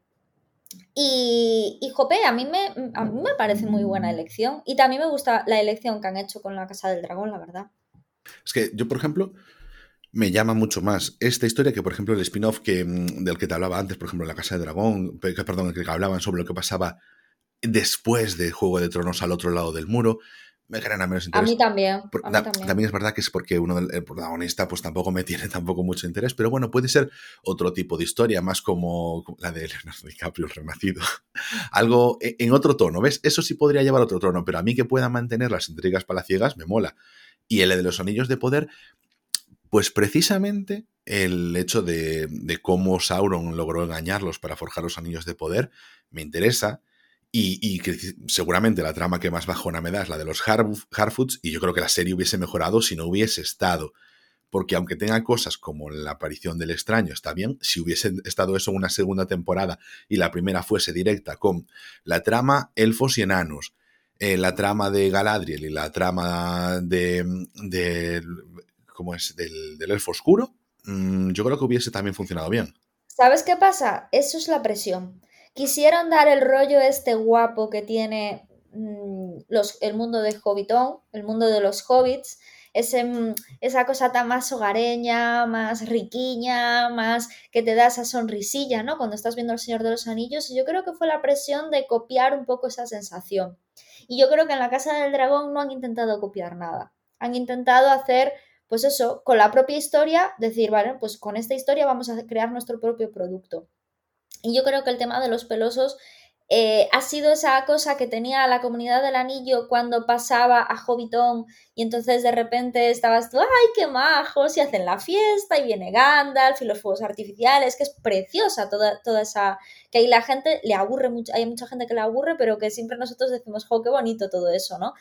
Speaker 2: Y, y Jope, a mí, me, a mí me parece muy buena elección y también me gusta la elección que han hecho con la Casa del Dragón, la verdad.
Speaker 1: Es que yo, por ejemplo, me llama mucho más esta historia que, por ejemplo, el spin-off que, mm, del que te hablaba antes, por ejemplo, la Casa del Dragón, perdón, el que hablaban sobre lo que pasaba después de Juego de Tronos al otro lado del muro me genera menos
Speaker 2: A
Speaker 1: interés.
Speaker 2: mí también.
Speaker 1: Por-
Speaker 2: A mí
Speaker 1: da-
Speaker 2: también.
Speaker 1: también es verdad que es porque uno del el protagonista pues tampoco me tiene tampoco mucho interés, pero bueno, puede ser otro tipo de historia, más como la de Leonardo DiCaprio, el renacido. Algo e- en otro tono, ¿ves? Eso sí podría llevar a otro tono, pero a mí que pueda mantener las intrigas palaciegas me mola. Y el de los anillos de poder, pues precisamente el hecho de, de cómo Sauron logró engañarlos para forjar los anillos de poder me interesa. Y, que seguramente la trama que más bajona me da es la de los Har- Harfoots, y yo creo que la serie hubiese mejorado si no hubiese estado. Porque aunque tenga cosas como la aparición del extraño, está bien, si hubiese estado eso en una segunda temporada y la primera fuese directa con la trama elfos y enanos, eh, la trama de Galadriel y la trama de, de ¿cómo es? Del, del elfo oscuro, mm, yo creo que hubiese también funcionado bien.
Speaker 2: ¿Sabes qué pasa? Eso es la presión. Quisieron dar el rollo este guapo que tiene mm, el mundo de Hobbitón, el mundo de los hobbits, ese, mm, esa cosa tan más hogareña, más riquiña, más que te da esa sonrisilla, ¿no? Cuando estás viendo El Señor de los Anillos, y yo creo que fue la presión de copiar un poco esa sensación. Y yo creo que en la Casa del Dragón no han intentado copiar nada. Han intentado hacer, pues eso, con la propia historia, decir, vale, pues con esta historia vamos a crear nuestro propio producto. Y yo creo que el tema de los pelosos eh, ha sido esa cosa que tenía la comunidad del anillo cuando pasaba a Hobbiton y entonces de repente estabas tú, ¡ay, qué majos! Y hacen la fiesta y viene Gandalf y los fuegos artificiales, que es preciosa toda, toda esa... que ahí la gente le aburre mucho, hay mucha gente que le aburre, pero que siempre nosotros decimos, ¡jo, qué bonito todo eso, ¿no?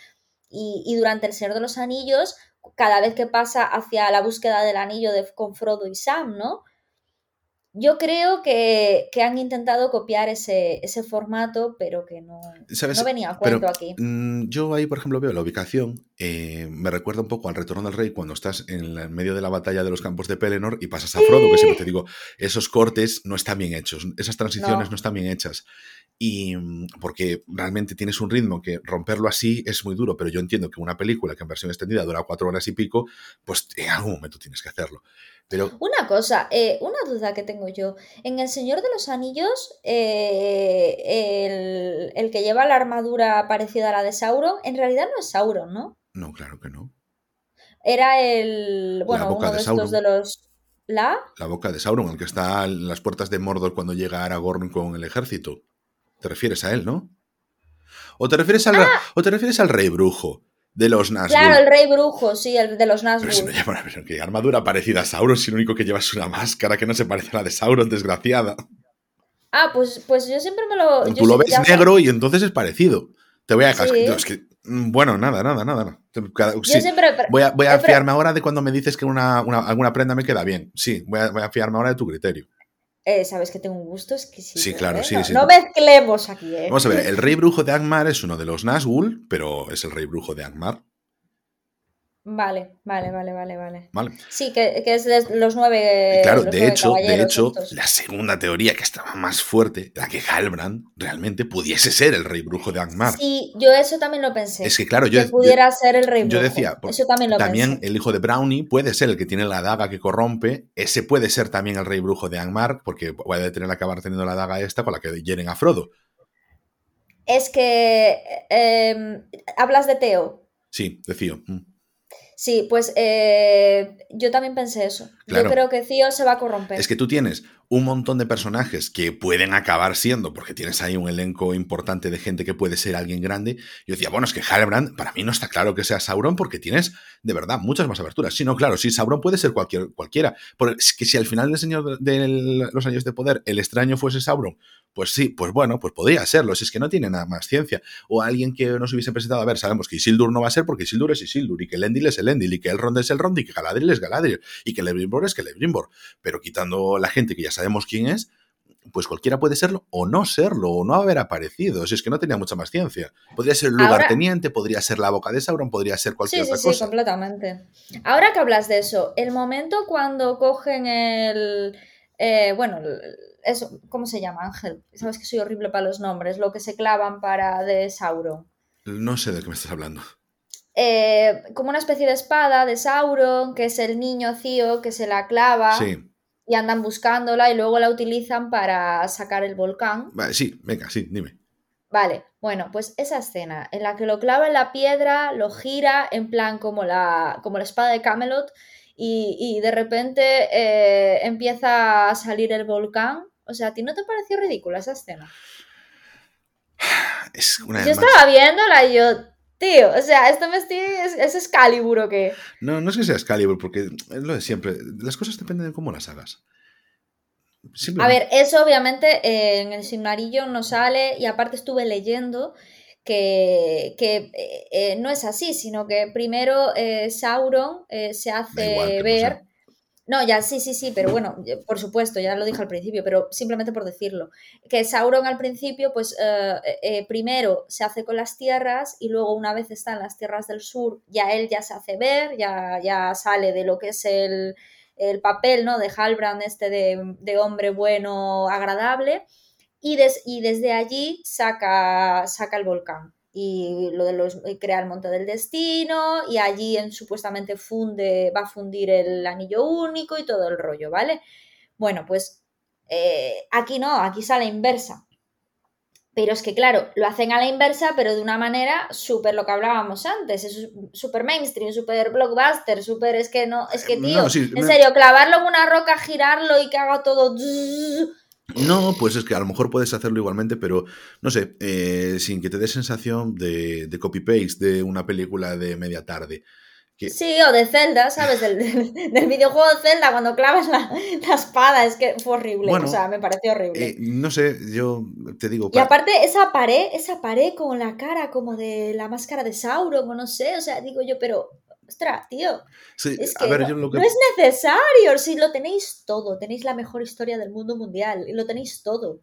Speaker 2: Y, y durante el Señor de los Anillos, cada vez que pasa hacia la búsqueda del anillo de, con Frodo y Sam, ¿no? Yo creo que, que han intentado copiar ese, ese, formato, pero que no,
Speaker 1: ¿Sabes?
Speaker 2: no venía a cuento
Speaker 1: Pero,
Speaker 2: aquí.
Speaker 1: mm, yo ahí, por ejemplo, veo la ubicación. eh, me recuerda un poco al Retorno del Rey cuando estás en, la- en medio de la batalla de los campos de Pelennor y pasas a Frodo, que siempre te digo, esos cortes no están bien hechos, esas transiciones
Speaker 2: No.
Speaker 1: no, están bien hechas. Y mm, porque realmente tienes un ritmo que romperlo así es muy duro, pero yo entiendo que una película que en versión extendida dura cuatro horas y pico, pues en algún momento tienes que hacerlo. Pero
Speaker 2: Una cosa, eh, una duda que tengo yo. En El Señor de los Anillos, eh, el, el que lleva la armadura parecida a la de Sauron, en realidad no es Sauron, ¿no?
Speaker 1: no, claro que no.
Speaker 2: Era el. Bueno,
Speaker 1: boca
Speaker 2: uno
Speaker 1: de
Speaker 2: de estos
Speaker 1: Sauron.
Speaker 2: de los. ¿La?
Speaker 1: La boca de Sauron, el que está en las puertas de Mordor cuando llega Aragorn con el ejército. ¿Te refieres a él, no? ¿O te refieres al, o te refieres al rey brujo de los Nazgûl?
Speaker 2: Claro, el rey brujo, sí, el de los
Speaker 1: Pero si no
Speaker 2: Nazgûl.
Speaker 1: llama pero que armadura parecida a Sauron, si lo único que lleva es una máscara que no se parece a la de Sauron, desgraciada.
Speaker 2: Ah, pues, pues yo siempre me lo.
Speaker 1: Tú lo ves
Speaker 2: ya
Speaker 1: negro y entonces es parecido. Te voy a
Speaker 2: Sí.
Speaker 1: cascar. Es que, mm, bueno, nada, nada, nada. Cada-
Speaker 2: Yo
Speaker 1: sí,
Speaker 2: siempre.
Speaker 1: Voy a, voy a fiarme ahora de cuando me dices que una, una- alguna prenda me queda bien. Sí, voy a, voy a fiarme ahora de tu criterio.
Speaker 2: Eh, Sabes que tengo un gusto exquisito.
Speaker 1: Sí, claro,
Speaker 2: ¿eh?
Speaker 1: sí,
Speaker 2: no,
Speaker 1: sí.
Speaker 2: no mezclemos aquí, ¿eh?
Speaker 1: Vamos a ver, el rey brujo de Angmar es uno de los Nazgûl, pero es el rey brujo de Angmar.
Speaker 2: Vale, vale, vale, vale, vale.
Speaker 1: ¿Vale?
Speaker 2: Sí, que, que es de los nueve.
Speaker 1: Y claro,
Speaker 2: los
Speaker 1: de
Speaker 2: nueve
Speaker 1: hecho, de hecho, la segunda teoría que estaba más fuerte era que Halbrand realmente pudiese ser el rey brujo de Angmar.
Speaker 2: Sí, yo eso también lo pensé.
Speaker 1: Es que claro, yo,
Speaker 2: que pudiera ser el rey
Speaker 1: yo
Speaker 2: brujo.
Speaker 1: decía, por-
Speaker 2: eso también lo
Speaker 1: también
Speaker 2: pensé.
Speaker 1: el hijo de Brownie puede ser el que tiene la daga que corrompe. Ese puede ser también el rey brujo de Angmar, porque puede tener acabar teniendo la daga esta con la que hieren a Frodo.
Speaker 2: Es que. eh, hablas de Teo.
Speaker 1: Sí, decía. mm.
Speaker 2: Sí, pues eh, yo también pensé eso.
Speaker 1: Claro.
Speaker 2: Yo creo que Cío se va a corromper.
Speaker 1: Es que tú tienes un montón de personajes que pueden acabar siendo, porque tienes ahí un elenco importante de gente que puede ser alguien grande. Yo decía, bueno, es que Halbrand, para mí no está claro que sea Sauron porque tienes, de verdad, muchas más aberturas. Sí, no, claro, sí, Sauron puede ser cualquier, cualquiera. Porque es que si al final del Señor de los Años de Poder el extraño fuese Sauron, pues sí, pues bueno, pues podría serlo, si es que no tiene nada más ciencia. O alguien que nos hubiese presentado, a ver, sabemos que Isildur no va a ser porque Isildur es Isildur, y que Elendil es Elendil, y que Elrond es Elrond, y que Galadriel es Galadriel, y que Celebrimbor es Celebrimbor. Pero quitando la gente que ya sabemos quién es, pues cualquiera puede serlo o no serlo, o no haber aparecido. Si es que no tenía mucha más ciencia. Podría ser el
Speaker 2: Ahora-
Speaker 1: lugarteniente, podría ser la boca de Sauron, podría ser
Speaker 2: Sí,
Speaker 1: cualquier
Speaker 2: sí,
Speaker 1: otra
Speaker 2: sí,
Speaker 1: cosa.
Speaker 2: completamente. Ahora que hablas de eso, el momento cuando cogen el. eh, bueno, eso, ¿cómo se llama, Ángel? Sabes que soy horrible para los nombres, lo que se clavan para de Sauron.
Speaker 1: No sé de qué me estás hablando.
Speaker 2: Eh, como una especie de espada de Sauron, que es el niño Cío que se la clava
Speaker 1: Sí,
Speaker 2: y andan buscándola y luego la utilizan para sacar el volcán.
Speaker 1: vale, sí, venga, sí, dime.
Speaker 2: Vale, bueno, pues esa escena en la que lo clava en la piedra, lo gira en plan como la, como la espada de Camelot y, de repente eh, empieza a salir el volcán. O sea, ¿a ti no te pareció ridícula esa escena?
Speaker 1: Es una
Speaker 2: yo estaba viéndola y yo, tío, o sea, esto me estoy. ¿Es, es Excalibur o qué?
Speaker 1: No, no es que sea Excalibur, porque es lo de siempre. Las cosas dependen de cómo las hagas.
Speaker 2: A ver, eso obviamente eh, en el Silmarillion no sale y aparte estuve leyendo que, que eh, eh, no es así, sino que primero Sauron se hace ver... No, ya sí, sí, sí, pero bueno, por supuesto, ya lo dije al principio, pero simplemente por decirlo, que Sauron al principio, pues primero se hace con las tierras y luego una vez está en las tierras del sur, ya él ya se hace ver, ya, ya sale de lo que es el, el papel ¿no? de Halbrand, este de, hombre bueno, agradable, y, y, desde allí saca, saca el volcán. Y lo de los crea el monte del destino, y allí en, supuestamente funde, va a fundir el anillo único y todo el rollo, ¿vale? Bueno, pues eh, aquí no, aquí sale inversa. Pero es que, claro, lo hacen a la inversa, pero de una manera súper lo que hablábamos antes. Es súper mainstream, súper blockbuster, súper. Es que no. Es que, tío, en serio, clavarlo en una roca, girarlo y que haga todo.
Speaker 1: No, pues es que a lo mejor puedes hacerlo igualmente, pero no sé, eh, sin que te dé sensación de, de copy-paste de una película de media tarde.
Speaker 2: Sí, o de Zelda, ¿sabes? Del, videojuego de Zelda, cuando clavas la, espada, es que fue horrible. o sea, me pareció horrible.
Speaker 1: Eh, no sé, yo te digo.
Speaker 2: Y aparte, esa pared, esa pared con la cara como de la máscara de Sauron, o no sé, o sea, digo yo, pero. Ostras, tío. es que, no, no, es necesario. Si lo tenéis todo, tenéis la mejor historia del mundo mundial y lo tenéis todo.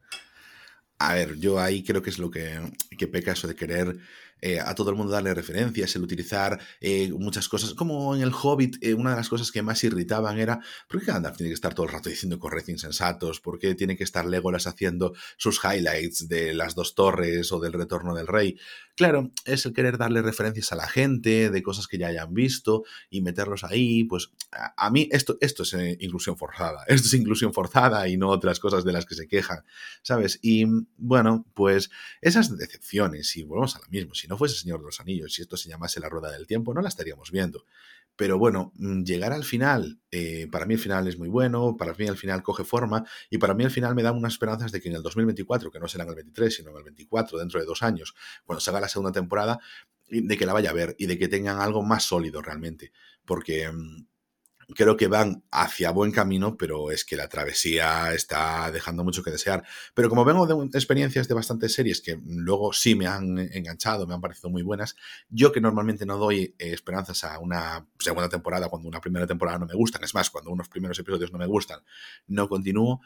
Speaker 1: A ver, yo ahí creo que es lo que, que peca eso de querer eh, a todo el mundo darle referencias, el utilizar eh, muchas cosas. Como en el Hobbit, eh, una de las cosas que más irritaban era, ¿por qué Gandalf tiene que estar todo el rato diciendo correctos insensatos? ¿Por qué tiene que estar Legolas haciendo sus highlights de las dos torres o del retorno del rey? Claro, es el querer darle referencias a la gente, de cosas que ya hayan visto y meterlos ahí. Pues a, mí esto, esto es inclusión forzada. Esto es inclusión forzada y no otras cosas de las que se quejan, ¿sabes? Y bueno, pues esas decepciones, y volvemos a lo mismo, si no fuese Señor de los Anillos, si esto se llamase la Rueda del Tiempo, no la estaríamos viendo. Pero bueno, mm, llegar al final, eh, para mí el final es muy bueno, para mí el final coge forma y para mí el final me da unas esperanzas de que en el 2024, que no será en el 23, sino en el 24, dentro de dos años, cuando se haga la segunda temporada, de que la vaya a ver y de que tengan algo más sólido realmente. Porque mm, creo que van hacia buen camino, pero es que la travesía está dejando mucho que desear. Pero como vengo de experiencias de bastantes series que luego sí me han enganchado, me han parecido muy buenas, yo que normalmente no doy eh, esperanzas a una segunda temporada cuando una primera temporada no me gustan, es más, cuando unos primeros episodios no me gustan, no continúo.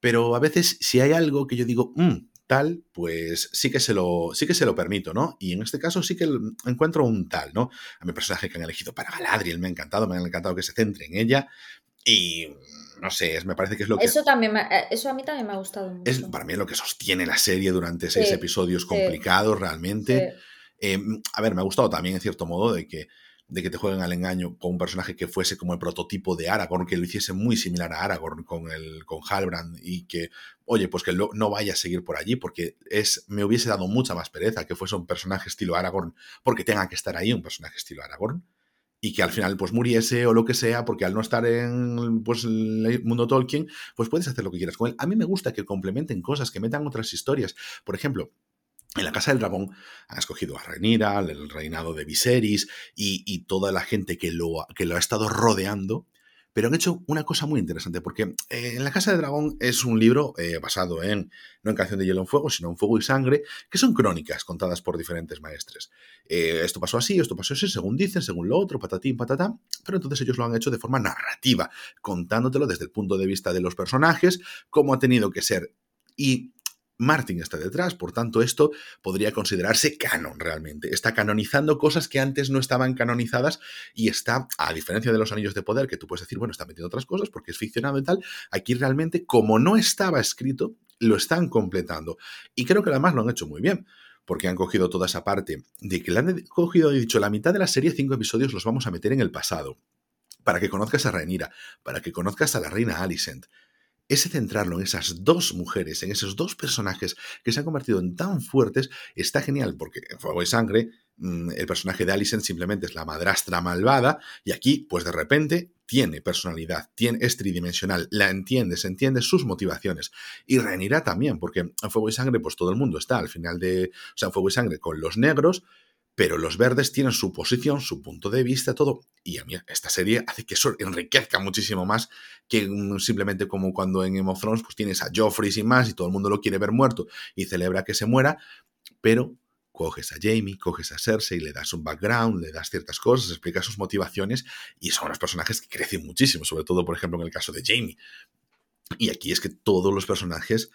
Speaker 1: Pero a veces si hay algo que yo digo, mm, tal, pues sí que se lo, sí que se lo permito, ¿no? Y en este caso sí que encuentro un tal, ¿no? A mi personaje que han elegido para Galadriel me ha encantado, me ha encantado que se centre en ella y no sé, me parece que es lo que...
Speaker 2: Eso, también eh, eso a mí también me ha gustado mucho.
Speaker 1: Es para mí lo que sostiene la serie durante seis episodios complicados realmente. Em, a ver, me ha gustado también en cierto modo de que de que te jueguen al engaño con un personaje que fuese como el prototipo de Aragorn, que lo hiciese muy similar a Aragorn con, el, con Halbrand y que, oye, pues que no vaya a seguir por allí porque es, me hubiese dado mucha más pereza que fuese un personaje estilo Aragorn porque tenga que estar ahí un personaje estilo Aragorn y que al final pues muriese o lo que sea, porque al no estar en pues, el mundo Tolkien, pues puedes hacer lo que quieras con él. A mí me gusta que complementen cosas, que metan otras historias. Por ejemplo, en la Casa del Dragón han escogido a Rhaenyra, el reinado de Viserys y, toda la gente que lo, ha estado rodeando, pero han hecho una cosa muy interesante, porque eh, en La Casa del Dragón es un libro eh, basado en, no en Canción de Hielo en Fuego, sino en Fuego y Sangre, que son crónicas contadas por diferentes maestres. Eh, esto pasó así, esto pasó así, según dicen, según lo otro, patatín, patatá, pero entonces ellos lo han hecho de forma narrativa, contándotelo desde el punto de vista de los personajes, cómo ha tenido que ser. Y Martin está detrás, por tanto esto podría considerarse canon realmente. Está canonizando cosas que antes no estaban canonizadas y está, a diferencia de los anillos de poder, que tú puedes decir, bueno, está metiendo otras cosas porque es ficcionado y tal, aquí realmente, como no estaba escrito, lo están completando. Y creo que además lo han hecho muy bien porque han cogido toda esa parte de que le han cogido y dicho la mitad de la serie, cinco episodios los vamos a meter en el pasado, para que conozcas a Rhaenyra, para que conozcas a la reina Alicent, ese centrarlo en esas dos mujeres, en esos dos personajes que se han convertido en tan fuertes, está genial, porque en Fuego y Sangre mm, el personaje de Alicent simplemente es la madrastra malvada y aquí, pues de repente, tiene personalidad, tiene, es tridimensional, la entiende, se entiende sus motivaciones. Y Renira también, porque en Fuego y Sangre, pues todo el mundo está al final de, o sea, Fuego y Sangre con los negros, pero los verdes tienen su posición, su punto de vista, todo. Y a mí esta serie hace que eso enriquezca muchísimo más que simplemente como cuando en Game of Thrones pues tienes a Joffrey sin más y todo el mundo lo quiere ver muerto y celebra que se muera, pero coges a Jamie, coges a Cersei, le das un background, le das ciertas cosas, explicas sus motivaciones y son los personajes que crecen muchísimo, sobre todo por ejemplo en el caso de Jamie. Y aquí es que todos los personajes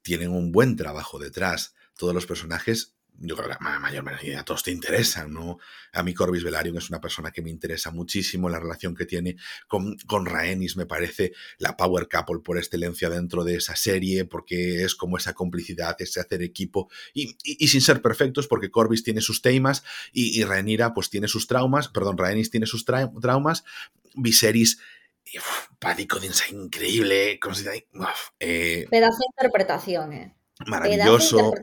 Speaker 1: tienen un buen trabajo detrás. Todos los personajes yo creo que la mayor mayoría todos te interesan, ¿no? A mí Corbis Velaryon es una persona que me interesa muchísimo, la relación que tiene con, con Rhaenys me parece la power couple por excelencia dentro de esa serie, porque es como esa complicidad, ese hacer equipo, y, sin ser perfectos, porque Corbis tiene sus temas y, y Rhaenyra pues tiene sus traumas, perdón, Rhaenys tiene sus traumas, Viserys... Pádico de increíble.
Speaker 2: Eh, Pedazo de interpretación, eh
Speaker 1: maravilloso.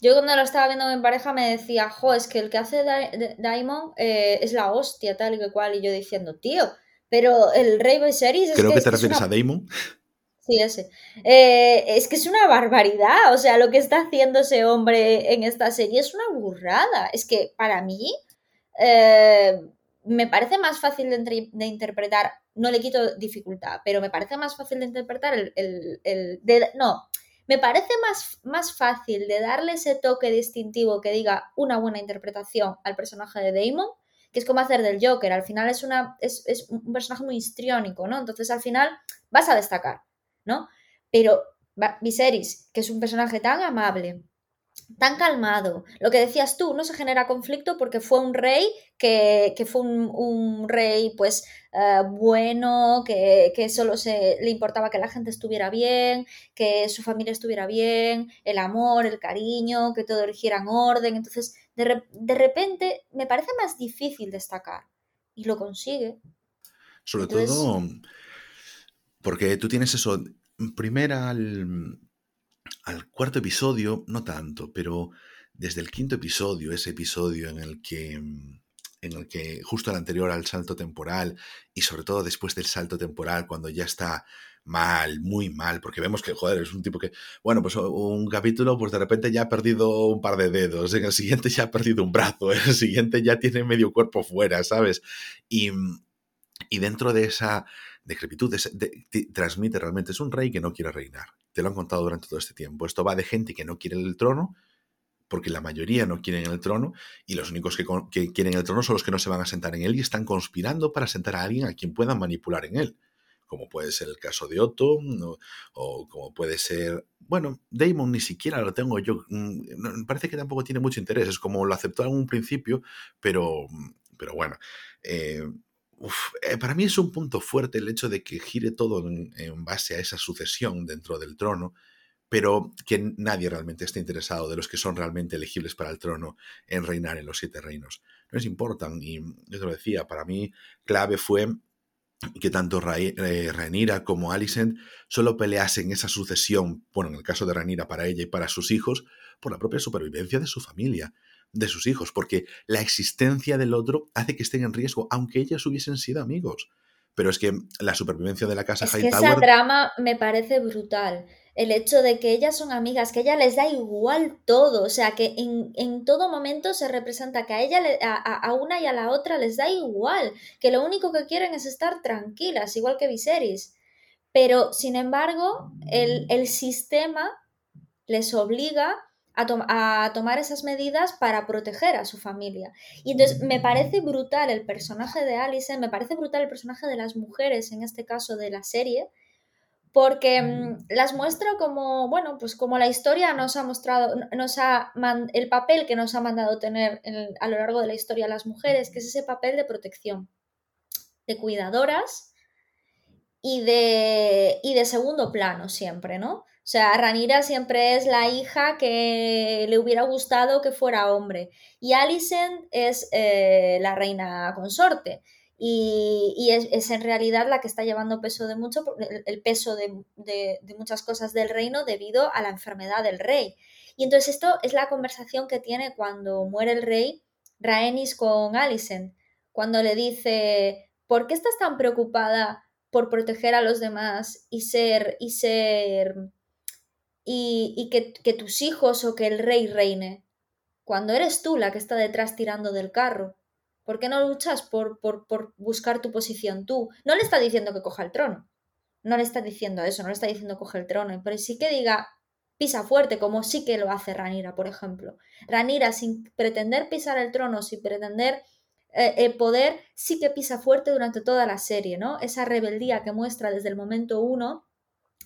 Speaker 2: Yo cuando lo estaba viendo en pareja me decía, jo, es que el que hace Daimon eh, es la hostia, tal y que cual, y yo diciendo, tío, pero el Rey Viserys
Speaker 1: es Creo que, te refieres a Daimon.
Speaker 2: Sí, ese. Eh, es que es una barbaridad, o sea, lo que está haciendo ese hombre en esta serie es una burrada. Es que para mí eh, me parece más fácil de, interpretar, no le quito dificultad, pero me parece más fácil de interpretar el... el, no, me parece más, más fácil de darle ese toque distintivo que diga una buena interpretación al personaje de Damon, que es como hacer del Joker. Al final es, una, es, es un personaje muy histriónico, ¿no? Entonces al final vas a destacar, ¿no? Pero Viserys, que es un personaje tan amable, tan calmado. Lo que decías tú, no se genera conflicto porque fue un rey que, fue un, rey pues eh, bueno, que, solo se, le importaba que la gente estuviera bien, que su familia estuviera bien, el amor, el cariño, que todo eligiera en orden. Entonces, de, de repente me parece más difícil destacar y lo consigue.
Speaker 1: Sobre todo porque tú tienes eso, primera al cuarto episodio, no tanto, pero desde el quinto episodio, ese episodio en el que mm, en el que justo al anterior al salto temporal y sobre todo después del salto temporal cuando ya está mal, muy mal, porque vemos que, joder, es un tipo que, bueno, pues un capítulo, pues de repente ya ha perdido un par de dedos, en el siguiente ya ha perdido un brazo, en el siguiente ya tiene medio cuerpo fuera, ¿sabes? Y, y dentro de esa decrepitud, transmite realmente, es un rey que no quiere reinar, te lo han contado durante todo este tiempo. Esto va de gente que no quiere el trono, porque la mayoría no quieren el trono, y los únicos que, quieren el trono son los que no se van a sentar en él y están conspirando para sentar a alguien a quien puedan manipular en él. Como puede ser el caso de Otto, o, como puede ser. Bueno, Damon ni siquiera lo tengo yo. Mm, parece que tampoco tiene mucho interés. Es como lo aceptó en un principio, pero, pero bueno. Eh, eh, para mí es un punto fuerte el hecho de que gire todo en, base a esa sucesión dentro del trono, pero que nadie realmente esté interesado de los que son realmente elegibles para el trono en reinar en los siete reinos. No les importan, y yo te lo decía, para mí clave fue que tanto eh, Rhaenyra como Alicent solo peleasen esa sucesión, bueno, en el caso de Rhaenyra para ella y para sus hijos, por la propia supervivencia de su familia de sus hijos, porque la existencia del otro hace que estén en riesgo, aunque ellas hubiesen sido amigos. Pero es que la supervivencia de la casa
Speaker 2: es que Esa drama me parece brutal. El hecho de que ellas son amigas, que a ella les da igual todo. O sea, que en, todo momento se representa que a ella, a, una y a la otra les da igual. Que lo único que quieren es estar tranquilas, igual que Viserys. Pero, sin embargo, el, el sistema les obliga a, tomar esas medidas para proteger a su familia. Y entonces me parece brutal el personaje de Alice, me parece brutal el personaje de las mujeres, en este caso de la serie, porque mm, las muestra como, bueno, pues como la historia nos ha mostrado, nos ha el papel que nos ha mandado tener a lo largo de la historia las mujeres, que es ese papel de protección, de cuidadoras y de, y de segundo plano siempre, ¿no? O sea, Ranira siempre es la hija que le hubiera gustado que fuera hombre. Y Alicent es eh, la reina consorte. y, es, en realidad la que está llevando peso de mucho, el, peso de, muchas cosas del reino debido a la enfermedad del rey. Y entonces esto es la conversación que tiene cuando muere el rey Rhaenys con Alicent, cuando le dice, ¿por qué estás tan preocupada por proteger a los demás y ser, y ser, y, que, tus hijos o que el rey reine? Cuando eres tú la que está detrás tirando del carro. ¿Por qué no luchas por, por, por, buscar tu posición tú? No le está diciendo que coja el trono. No le está diciendo eso, no le está diciendo coge el trono, pero sí que diga pisa fuerte, como sí que lo hace Ranira, por ejemplo. Ranira, sin pretender pisar el trono, sin pretender eh, el poder, sí que pisa fuerte durante toda la serie, ¿no? Esa rebeldía que muestra desde el momento uno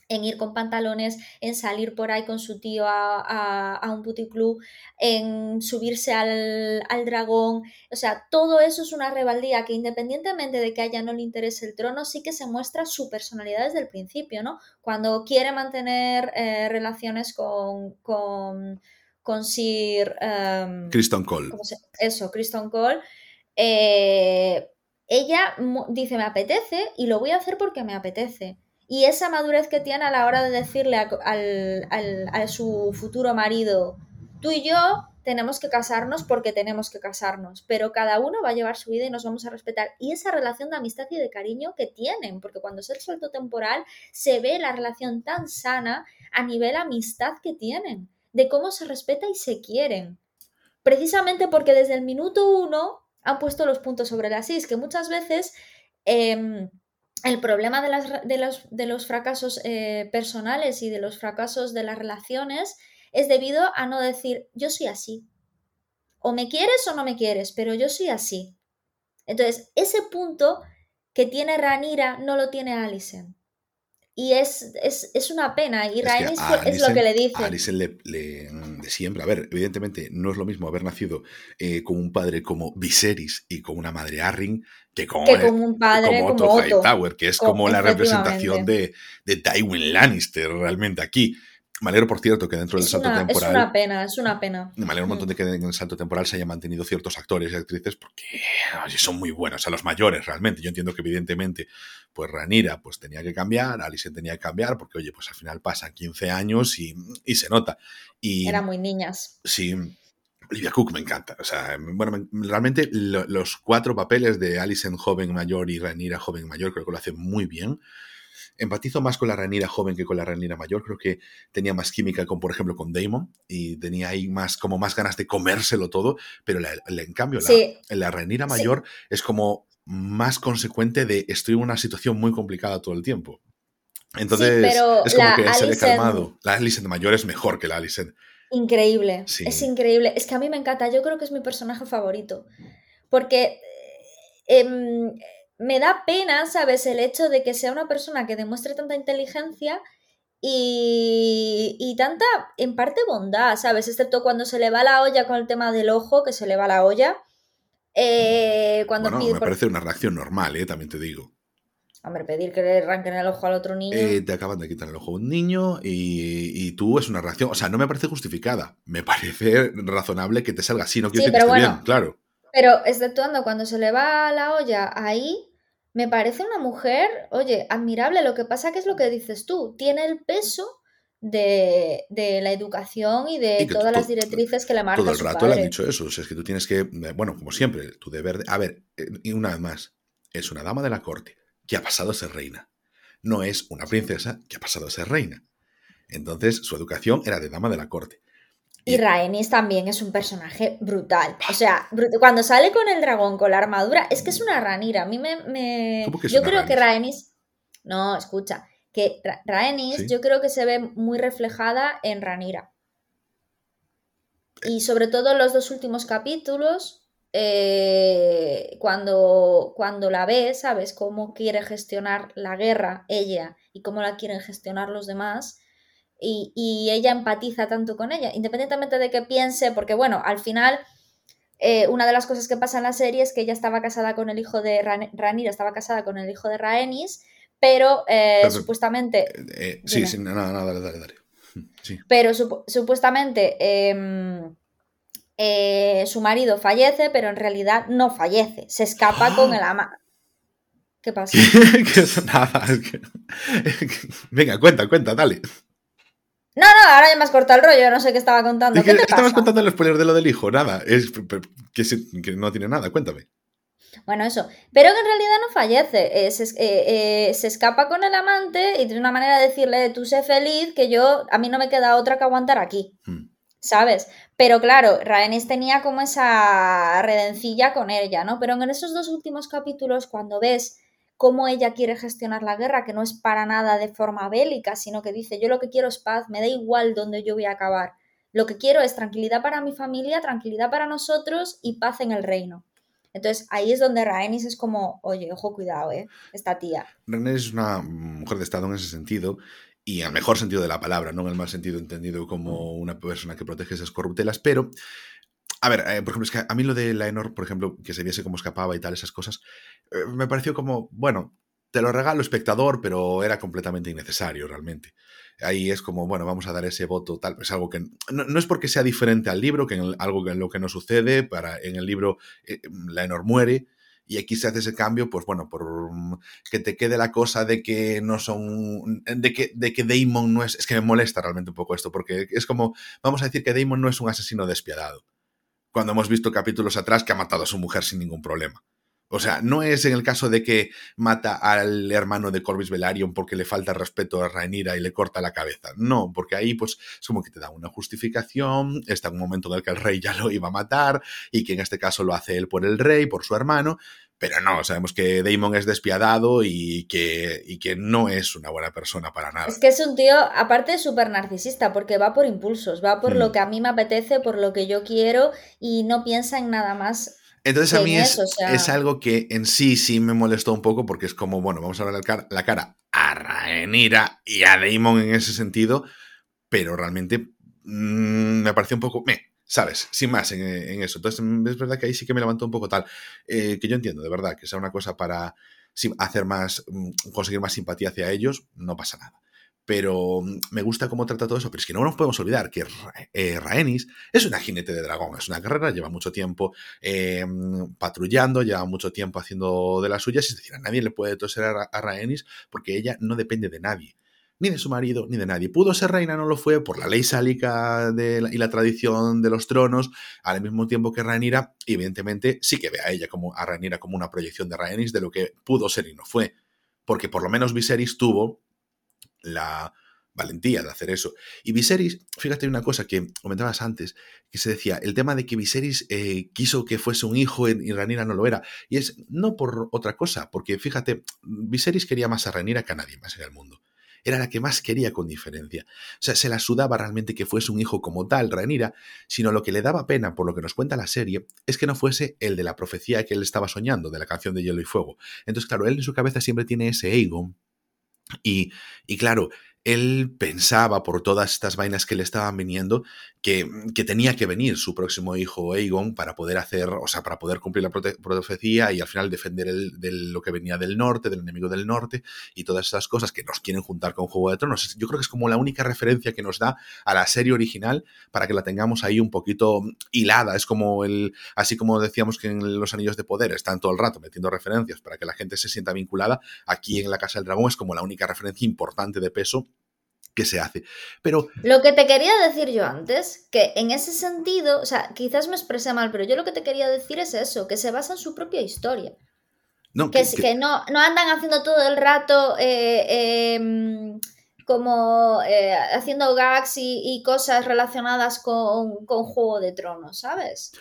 Speaker 2: en ir con pantalones, en salir por ahí con su tío a, un puticlub, en subirse al, dragón. O sea, todo eso es una rebeldía que independientemente de que a ella no le interese el trono, sí que se muestra su personalidad desde el principio, ¿no? Cuando quiere mantener eh, relaciones con, con, con Sir... Um,
Speaker 1: Cole.
Speaker 2: Eso, Kristen Cole. Eh, ella dice, me apetece y lo voy a hacer porque me apetece y esa madurez que tiene a la hora de decirle a, su futuro marido, tú y yo tenemos que casarnos porque tenemos que casarnos, pero cada uno va a llevar su vida y nos vamos a respetar. Y esa relación de amistad y de cariño que tienen, porque cuando es el suelto temporal se ve la relación tan sana a nivel amistad que tienen, de cómo se respeta y se quieren. Precisamente porque desde el minuto uno han puesto los puntos sobre las is, que muchas veces... Em, el problema de, las, de, los, de los, fracasos eh, personales y de los fracasos de las relaciones es debido a no decir yo soy así. O me quieres o no me quieres, pero yo soy así. Entonces, ese punto que tiene Ranira no lo tiene Alison. Y es, es, una pena. Y Rhaenys es, lo que le dice.
Speaker 1: A Alison le, de siempre. A ver, evidentemente no es lo mismo haber nacido eh, con un padre como Viserys y con una madre Arryn que con,
Speaker 2: un padre como, Otto,
Speaker 1: Hightower, que es como la representación de, de Tywin Lannister realmente aquí. Me alegro, por cierto, que dentro del salto temporal.
Speaker 2: Es una pena, es una pena.
Speaker 1: Me alegro un montón mm. de que en el salto temporal se hayan mantenido ciertos actores y actrices porque son muy buenos, a los mayores realmente. Yo entiendo que, evidentemente, pues Ranira pues tenía que cambiar, Alice tenía que cambiar, porque, oye, pues al final pasan 15 años y, se nota. Y,
Speaker 2: Eran muy niñas.
Speaker 1: Sí. Olivia Cook me encanta. O sea, bueno, realmente los cuatro papeles de Alison joven mayor y Ranira joven mayor creo que lo hacen muy bien empatizo más con la Ranira joven que con la Ranira mayor. Creo que tenía más química con, por ejemplo, con Damon y tenía ahí más, como más ganas de comérselo todo, pero en cambio la, la Ranira mayor es como más consecuente de estoy en una situación muy complicada todo el tiempo. Entonces, es como que se le ha calmado. La Alicent mayor es mejor que la Alicent.
Speaker 2: Increíble. Es increíble. Es que a mí me encanta. Yo creo que es mi personaje favorito. Porque em, me da pena, ¿sabes? El hecho de que sea una persona que demuestre tanta inteligencia y, y, tanta, en parte, bondad, ¿sabes? Excepto cuando se le va la olla con el tema del ojo, que se le va la olla. Eh, cuando
Speaker 1: bueno, me parece una reacción normal, ¿eh? También te digo.
Speaker 2: Hombre, pedir que le arranquen el ojo al otro niño.
Speaker 1: Eh, te acaban de quitar el ojo a un niño y, y, tú es una reacción. O sea, no me parece justificada. Me parece razonable que te salga así. No quiero decir que esté bien, claro.
Speaker 2: Pero exceptuando cuando se le va la olla ahí, me parece una mujer, oye, admirable. Lo que pasa que es lo que dices tú, tiene el peso de, la educación y de todas las directrices que le marca
Speaker 1: Todo el rato le han dicho eso. O sea, es que tú tienes que, eh, bueno, como siempre, tu deber de... A ver, eh, y una vez más, es una dama de la corte que ha pasado a ser reina. No es una princesa que ha pasado a ser reina. Entonces, su educación era de dama de la corte.
Speaker 2: Y Rhaenys también es un personaje brutal. O sea, cuando sale con el dragón, con la armadura, es que es una ranira. A mí me. yo creo que Rhaenys. No, escucha. Que Rhaenys yo creo que se ve muy reflejada en Ranira. Y sobre todo en los dos últimos capítulos, eh, cuando, cuando la ves, ¿sabes? Cómo quiere gestionar la guerra ella y cómo la quieren gestionar los demás y, ella empatiza tanto con ella, independientemente de que piense, porque bueno, al final eh, una de las cosas que pasa en la serie es que ella estaba casada con el hijo de Ranira, estaba casada con el hijo de pero, eh, supuestamente...
Speaker 1: Eh, sí, sí, nada, nada, dale, dale, dale.
Speaker 2: Pero supuestamente em, su marido fallece, pero en realidad no fallece, se escapa con el ama. ¿Qué pasa?
Speaker 1: que nada. es que- Venga, cuenta, cuenta, dale.
Speaker 2: No, no, ahora ya me has cortado el rollo, no sé qué estaba contando. ¿Qué te
Speaker 1: estabas
Speaker 2: pasa?
Speaker 1: contando el spoiler de lo del hijo, nada. Es que, no tiene nada, cuéntame.
Speaker 2: Bueno, eso. Pero que en realidad no fallece. eh, se, eh, eh, se escapa con el amante y de una manera de decirle, tú sé feliz, que yo, a mí no me queda otra que aguantar aquí.
Speaker 1: Hmm.
Speaker 2: ¿Sabes? Pero claro, Rhaenys tenía como esa redencilla con ella, ¿no? Pero en esos dos últimos capítulos, cuando ves cómo ella quiere gestionar la guerra, que no es para nada de forma bélica, sino que dice, yo lo que quiero es paz, me da igual dónde yo voy a acabar. Lo que quiero es tranquilidad para mi familia, tranquilidad para nosotros y paz en el reino. Entonces ahí es donde Rhaenys es como, oye, ojo, cuidado, ¿eh? Esta tía.
Speaker 1: René es una mujer de Estado en ese sentido, y al mejor sentido de la palabra, no en el mal sentido entendido como una persona que protege esas corruptelas, pero, a ver, eh, por ejemplo, es que a mí lo de Laenor, por ejemplo, que se viese cómo escapaba y tal, esas cosas, eh, me pareció como, bueno, te lo regalo espectador, pero era completamente innecesario realmente. Ahí es como, bueno, vamos a dar ese voto tal, es algo que no, es porque sea diferente al libro, que en algo que en lo que no sucede, para en el libro eh, Laenor muere, y aquí se hace ese cambio, pues bueno, por mm, que te quede la cosa de que no son. de que, de que Damon no es. Es que me molesta realmente un poco esto, porque es como. Vamos a decir que Damon no es un asesino despiadado. Cuando hemos visto capítulos atrás que ha matado a su mujer sin ningún problema. O sea, no es en el caso de que mata al hermano de Corvus Velaryon porque le falta respeto a Rhaenyra y le corta la cabeza. No, porque ahí pues es como que te da una justificación, está en un momento en el que el rey ya lo iba a matar y que en este caso lo hace él por el rey, por su hermano, pero no, sabemos que Damon es despiadado y que, y que no es una buena persona para nada.
Speaker 2: Es que es un tío, aparte, súper narcisista, porque va por impulsos, va por
Speaker 1: Hmm.
Speaker 2: lo que a mí me apetece, por lo que yo quiero y no piensa en nada más.
Speaker 1: Entonces a mí es,
Speaker 2: eso, o sea-
Speaker 1: es algo que en sí sí me molestó un poco porque es como, bueno, vamos a ver la cara, a Rhaenyra y a Damon en ese sentido, pero realmente mm, me pareció un poco, ¿sabes? Sin más en, en eso. Entonces mm, es verdad que ahí sí que me levantó un poco tal, eh, que yo entiendo, de verdad, que sea una cosa para hacer más, mm, conseguir más simpatía hacia ellos, no pasa nada. Pero mm, me gusta cómo trata todo eso. Pero es que no nos podemos olvidar que eh, es una jinete de dragón, es una guerrera, lleva mucho tiempo eh, patrullando, lleva mucho tiempo haciendo de las suyas. Es decir, a nadie le puede toser a, a porque ella no depende de nadie. Ni de su marido, ni de nadie. Pudo ser reina, no lo fue, por la ley sálica de y la tradición de los tronos, al mismo tiempo que Rhaenyra, evidentemente sí que ve a ella como a Rhaenyra como una proyección de Rhaenys de lo que pudo ser y no fue. Porque por lo menos Viserys tuvo la valentía de hacer eso. Y Viserys, fíjate una cosa que comentabas antes, que se decía, el tema de que Viserys eh, quiso que fuese un hijo y Rhaenyra no lo era. Y es no por otra cosa, porque fíjate, Viserys quería más a Rhaenyra que a nadie más en el mundo. Era la que más quería con diferencia. O sea, se la sudaba realmente que fuese un hijo como tal, Rhaenyra, sino lo que le daba pena, por lo que nos cuenta la serie, es que no fuese el de la profecía que él estaba soñando, de la canción de Hielo y Fuego. Entonces, claro, él en su cabeza siempre tiene ese Aegon, y, y claro, él pensaba por todas estas vainas que le estaban viniendo que, que tenía que venir su próximo hijo Aegon para poder hacer, o sea, para poder cumplir la profecía y al final defender el, de lo que venía del norte, del enemigo del norte y todas esas cosas que nos quieren juntar con Juego de Tronos. Yo creo que es como la única referencia que nos da a la serie original para que la tengamos ahí un poquito hilada. Es como el, así como decíamos que en los Anillos de Poder están todo el rato metiendo referencias para que la gente se sienta vinculada. Aquí en la Casa del Dragón es como la única referencia importante de peso que se hace. Pero
Speaker 2: Lo que te quería decir yo antes, que en ese sentido, o sea, quizás me expresé mal, pero yo lo que te quería decir es eso, que se basa en su propia historia.
Speaker 1: no,
Speaker 2: Que,
Speaker 1: que- que-
Speaker 2: que no, no andan haciendo todo el rato eh, eh, como eh, haciendo gags y, y cosas relacionadas con, con Juego de Tronos, ¿sabes?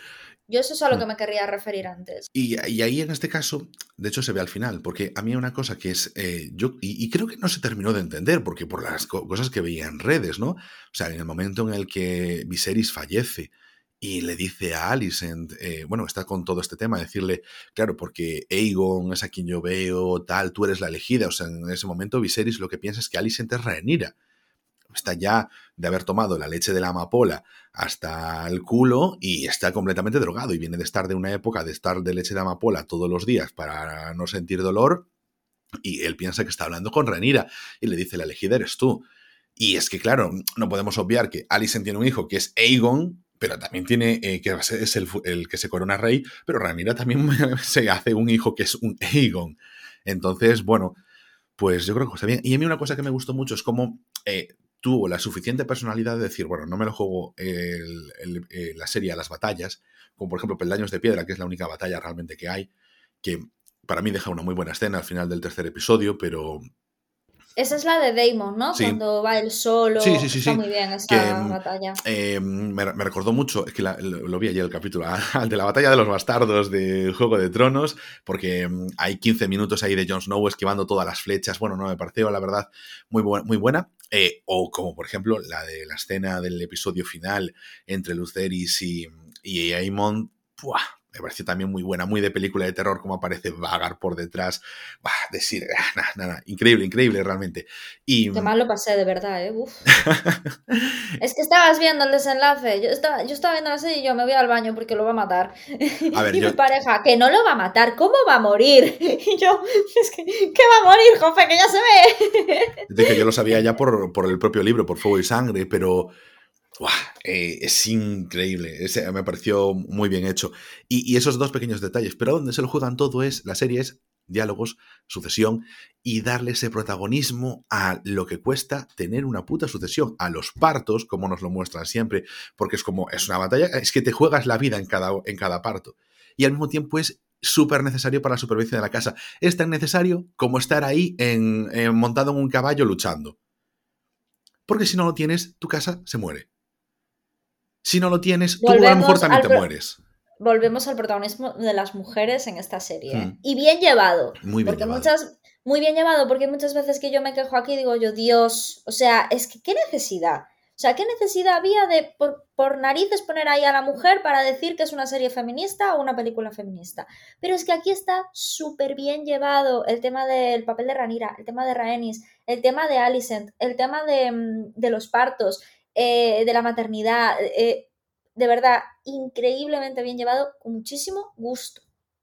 Speaker 2: Yo eso es a lo
Speaker 1: Mm.
Speaker 2: que me quería referir antes.
Speaker 1: Y, y ahí en este caso, de hecho se ve al final, porque a mí hay una cosa que es, eh, yo, y, y creo que no se terminó de entender, porque por las co- cosas que veía en redes, ¿no? O sea, en el momento en el que Viserys fallece y le dice a Alicent, eh, bueno, está con todo este tema, decirle, claro, porque Aegon es a quien yo veo, tal, tú eres la elegida, o sea, en ese momento Viserys lo que piensa es que Alicent es Rhaenyra. Está ya de haber tomado la leche de la amapola hasta el culo y está completamente drogado y viene de estar de una época de estar de leche de amapola todos los días para no sentir dolor y él piensa que está hablando con Renira y le dice la elegida eres tú. Y es que claro, no podemos obviar que Alicent tiene un hijo que es Aegon, pero también tiene, eh, que es el, que se corona rey, pero Renira también se hace un hijo que es un Aegon. Entonces, bueno, pues yo creo que está bien. Y a mí una cosa que me gustó mucho es cómo eh, tuvo la suficiente personalidad de decir, bueno, no me lo juego el, eh, la serie a las batallas, como por ejemplo Peldaños de Piedra, que es la única batalla realmente que hay, que para mí deja una muy buena escena al final del tercer episodio, pero
Speaker 2: esa es la de Damon, ¿no? Cuando va él solo.
Speaker 1: Sí, sí, sí.
Speaker 2: Está muy bien esa
Speaker 1: mm,
Speaker 2: batalla.
Speaker 1: Eh, me, recordó mucho, es que lo, vi ayer el capítulo, al de la batalla de los bastardos de Juego de Tronos, porque mm, hay 15 minutos ahí de Jon Snow esquivando todas las flechas. Bueno, no me pareció, la verdad, muy, muy buena. Eh, o como, por ejemplo, la de la escena del episodio final entre Luceris y, y Aemon. Me pareció también muy buena, muy de película de terror, como aparece Vagar por detrás. Bah, decir, ah, nada, nada, increíble, increíble realmente. Y...
Speaker 2: Qué mal lo pasé, de verdad, ¿eh? Uf. es que estabas viendo el desenlace. Yo estaba, yo estaba viendo la serie y yo me voy al baño porque lo va a matar. A ver, y mi pareja, que no lo va a matar, ¿cómo va a morir? Y yo, es que, ¿qué va a morir, Jofe? Que ya se ve.
Speaker 1: De que yo lo sabía ya por, por el propio libro, por Fuego y Sangre, pero eh, es increíble, me pareció muy bien hecho. Y, esos dos pequeños detalles, pero donde se lo juegan todo es, la serie es diálogos, sucesión y darle ese protagonismo a lo que cuesta tener una puta sucesión, a los partos, como nos lo muestran siempre, porque es como, es una batalla, es que te juegas la vida en cada, en cada parto. Y al mismo tiempo es súper necesario para la supervivencia de la casa. Es tan necesario como estar ahí en, montado en un caballo luchando. Porque si no lo tienes, tu casa se muere. Si no lo tienes, tú a lo mejor también te mueres.
Speaker 2: Volvemos al protagonismo de las mujeres en esta serie. Hmm. Y bien llevado. Muy bien porque Muchas, muy bien llevado, porque muchas veces que yo me quejo aquí digo yo, Dios, o sea, es que qué necesidad. O sea, ¿qué necesidad había de por, narices poner ahí a la mujer para decir que es una serie feminista o una película feminista? Pero es que aquí está súper bien llevado el tema del papel de Ranira, el tema de Rhaenys, el tema de Alicent, el tema de, mm, de los partos, eh, de la maternidad, eh, de verdad, increíblemente bien llevado, con muchísimo gusto,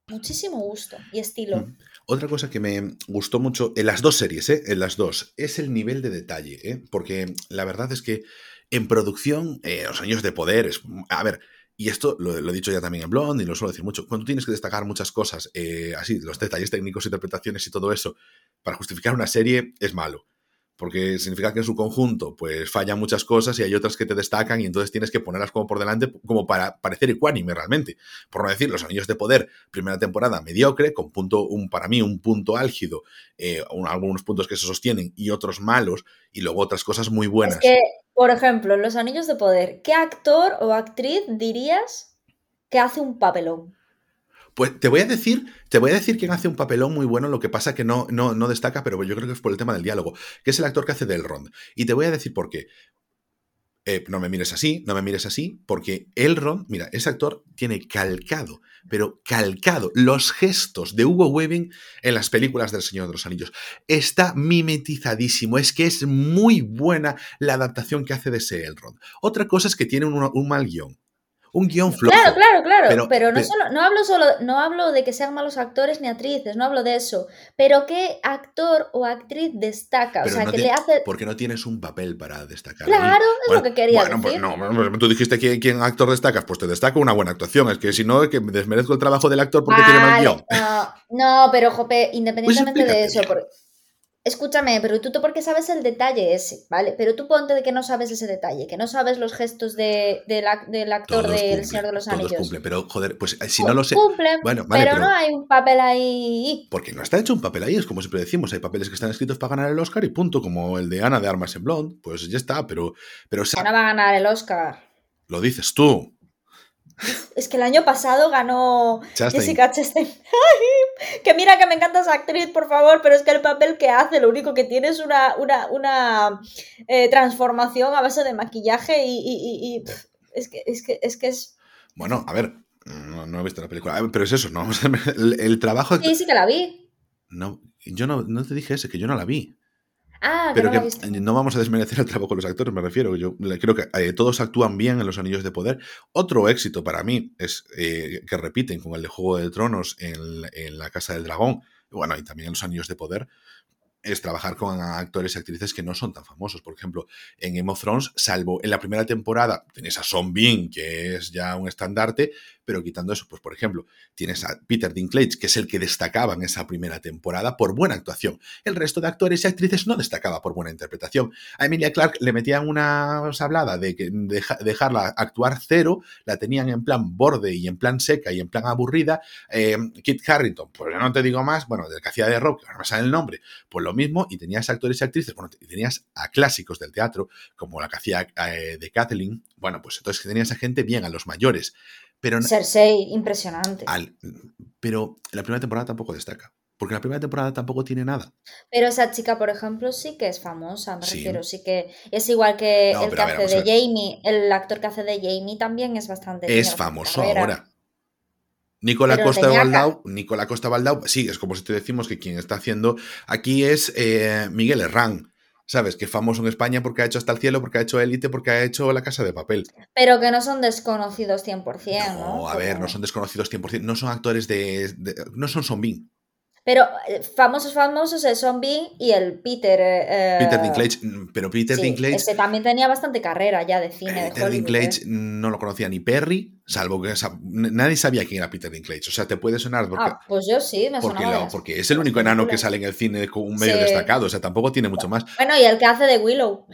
Speaker 2: muchísimo gusto y estilo.
Speaker 1: Otra cosa que me gustó mucho en las dos series, ¿eh? en las dos, es el nivel de detalle, ¿eh? porque la verdad es que en producción, los años de poder, es, a ver, y esto lo, he dicho ya también en Blonde y lo suelo decir mucho, cuando tienes que destacar muchas cosas, así, los detalles técnicos, interpretaciones y todo eso, para justificar una serie es malo porque significa que en su conjunto pues fallan muchas cosas y hay otras que te destacan y entonces tienes que ponerlas como por delante como para parecer ecuánime realmente. Por no decir, Los Anillos de Poder, primera temporada mediocre, con punto, un, para mí un punto álgido, eh, algunos puntos que se sostienen y otros malos, y luego otras cosas muy buenas.
Speaker 2: Es que, por ejemplo, Los Anillos de Poder, ¿qué actor o actriz dirías que hace un papelón?
Speaker 1: Pues te voy a decir, te voy a decir quién hace un papelón muy bueno, lo que pasa que no, no, no destaca, pero yo creo que es por el tema del diálogo, que es el actor que hace del Elrond. Y te voy a decir por qué. Eh, no me mires así, no me mires así, porque Elrond, mira, ese actor tiene calcado, pero calcado los gestos de Hugo Weaving en las películas del Señor de los Anillos. Está mimetizadísimo, es que es muy buena la adaptación que hace de ese Elrond. Otra cosa es que tiene un, un mal guion, un guion flojo.
Speaker 2: Claro, claro, claro. Pero, no, Solo, no hablo solo, no hablo de que sean malos actores ni actrices, no hablo de eso. Pero qué actor o actriz destaca, o sea, que le hace.
Speaker 1: Porque no tienes un papel para destacar.
Speaker 2: Claro, es lo que quería
Speaker 1: bueno,
Speaker 2: decir.
Speaker 1: Pues no, tú dijiste quién, quién actor destacas, pues te destaco una buena actuación. Es que si no, es que me desmerezco el trabajo del actor porque tiene mal guion.
Speaker 2: No, no, pero Jope, pues independientemente de eso, Escúchame, pero tú, tú porque sabes el detalle ese, ¿vale? Pero tú ponte de que no sabes ese detalle, que no sabes los gestos de, del actor del Señor de los Anillos.
Speaker 1: Todos cumplen, pero joder, pues eh, si no lo sé.
Speaker 2: Cumplen, bueno, vale, pero, no hay un papel ahí.
Speaker 1: Porque no está hecho un papel ahí, es como siempre decimos, hay papeles que están escritos para ganar el Oscar y punto, como el de Ana de Armas en Blonde, pues ya está, pero. pero
Speaker 2: Ana va a ganar el Oscar.
Speaker 1: Lo dices tú.
Speaker 2: Es que el año pasado ganó Jessica Chastain. que mira que me encanta esa actriz, por favor, pero es que el papel que hace, lo único que tiene es una, una, eh, transformación a base de maquillaje y, es, que, es, que, es que es...
Speaker 1: Bueno, a ver, no, he visto la película, pero es eso, ¿no? El, el trabajo...
Speaker 2: Sí, sí que la vi.
Speaker 1: No, yo no, no te dije ese, que yo no la vi.
Speaker 2: Ah,
Speaker 1: pero que no vamos a desmerecer el trabajo de los actores, me refiero. Yo creo que eh, todos actúan bien en los Anillos de Poder. Otro éxito para mí es eh, que repiten con el de Juego de Tronos en, la Casa del Dragón, bueno, y también en los Anillos de Poder, es trabajar con actores y actrices que no son tan famosos. Por ejemplo, en Game of Thrones, salvo en la primera temporada, tenés a Son Bean, que es ya un estandarte, pero quitando eso, pues por ejemplo, tienes a Peter Dinklage, que es el que destacaba en esa primera temporada por buena actuación. El resto de actores y actrices no destacaba por buena interpretación. A Emilia Clarke le metían una sablada de que dejarla actuar cero, la tenían en plan borde y en plan seca y en plan aburrida. Eh, Kit Harrington, pues no te digo más, bueno, del que hacía de rock, ahora me sale el nombre, pues lo mismo, y tenías actores y actrices, bueno, tenías a clásicos del teatro, como la que hacía eh, de Kathleen, bueno, pues entonces tenías a gente bien, a los mayores. Pero,
Speaker 2: Cersei, impresionante.
Speaker 1: pero la primera temporada tampoco destaca. Porque la primera temporada tampoco tiene nada.
Speaker 2: Pero esa chica, por ejemplo, sí que es famosa, me refiero. Sí que es igual que el que hace de Jamie. El actor que hace de Jamie también es bastante.
Speaker 1: Es famoso ahora. Nicola Costa Baldau, Nicola Costa Baldau, sí, es como si te decimos que quien está haciendo aquí es eh, Miguel Herrán. ¿Sabes? Que es famoso en España porque ha hecho Hasta el Cielo, porque ha hecho Élite, porque ha hecho La Casa de Papel.
Speaker 2: Pero que no son desconocidos 100%, ¿no?
Speaker 1: No, a ver, no son desconocidos 100%. No son actores de... no son zombie.
Speaker 2: Pero eh, famosos, famosos el Zombie y el Peter. Eh,
Speaker 1: Peter Dinklage, mm, pero Peter Dinklage.
Speaker 2: Este también tenía bastante carrera ya de cine.
Speaker 1: Peter Dinklage no lo conocía ni Perry, salvo que nadie sabía quién era Peter Dinklage. O sea, te puede sonar. Porque,
Speaker 2: ah, pues yo sí, me
Speaker 1: porque, porque es el único enano que sale en el cine con un medio destacado. O sea, tampoco tiene mucho más.
Speaker 2: Bueno, y el que hace de Willow.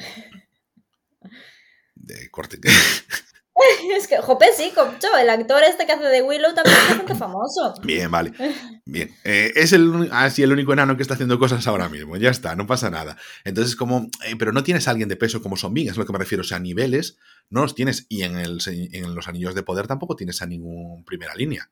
Speaker 1: De corte.
Speaker 2: es que, jope, sí, el actor este que hace de Willow también es bastante famoso.
Speaker 1: Bien, vale. Bien. Eh, es el, así el único enano que está haciendo cosas ahora mismo. Ya está, no pasa nada. Entonces, como. Eh, pero no tienes a alguien de peso como Zombie, es a lo que me refiero. O sea, niveles no los tienes. Y en, el, en los anillos de poder tampoco tienes a ningún primera línea.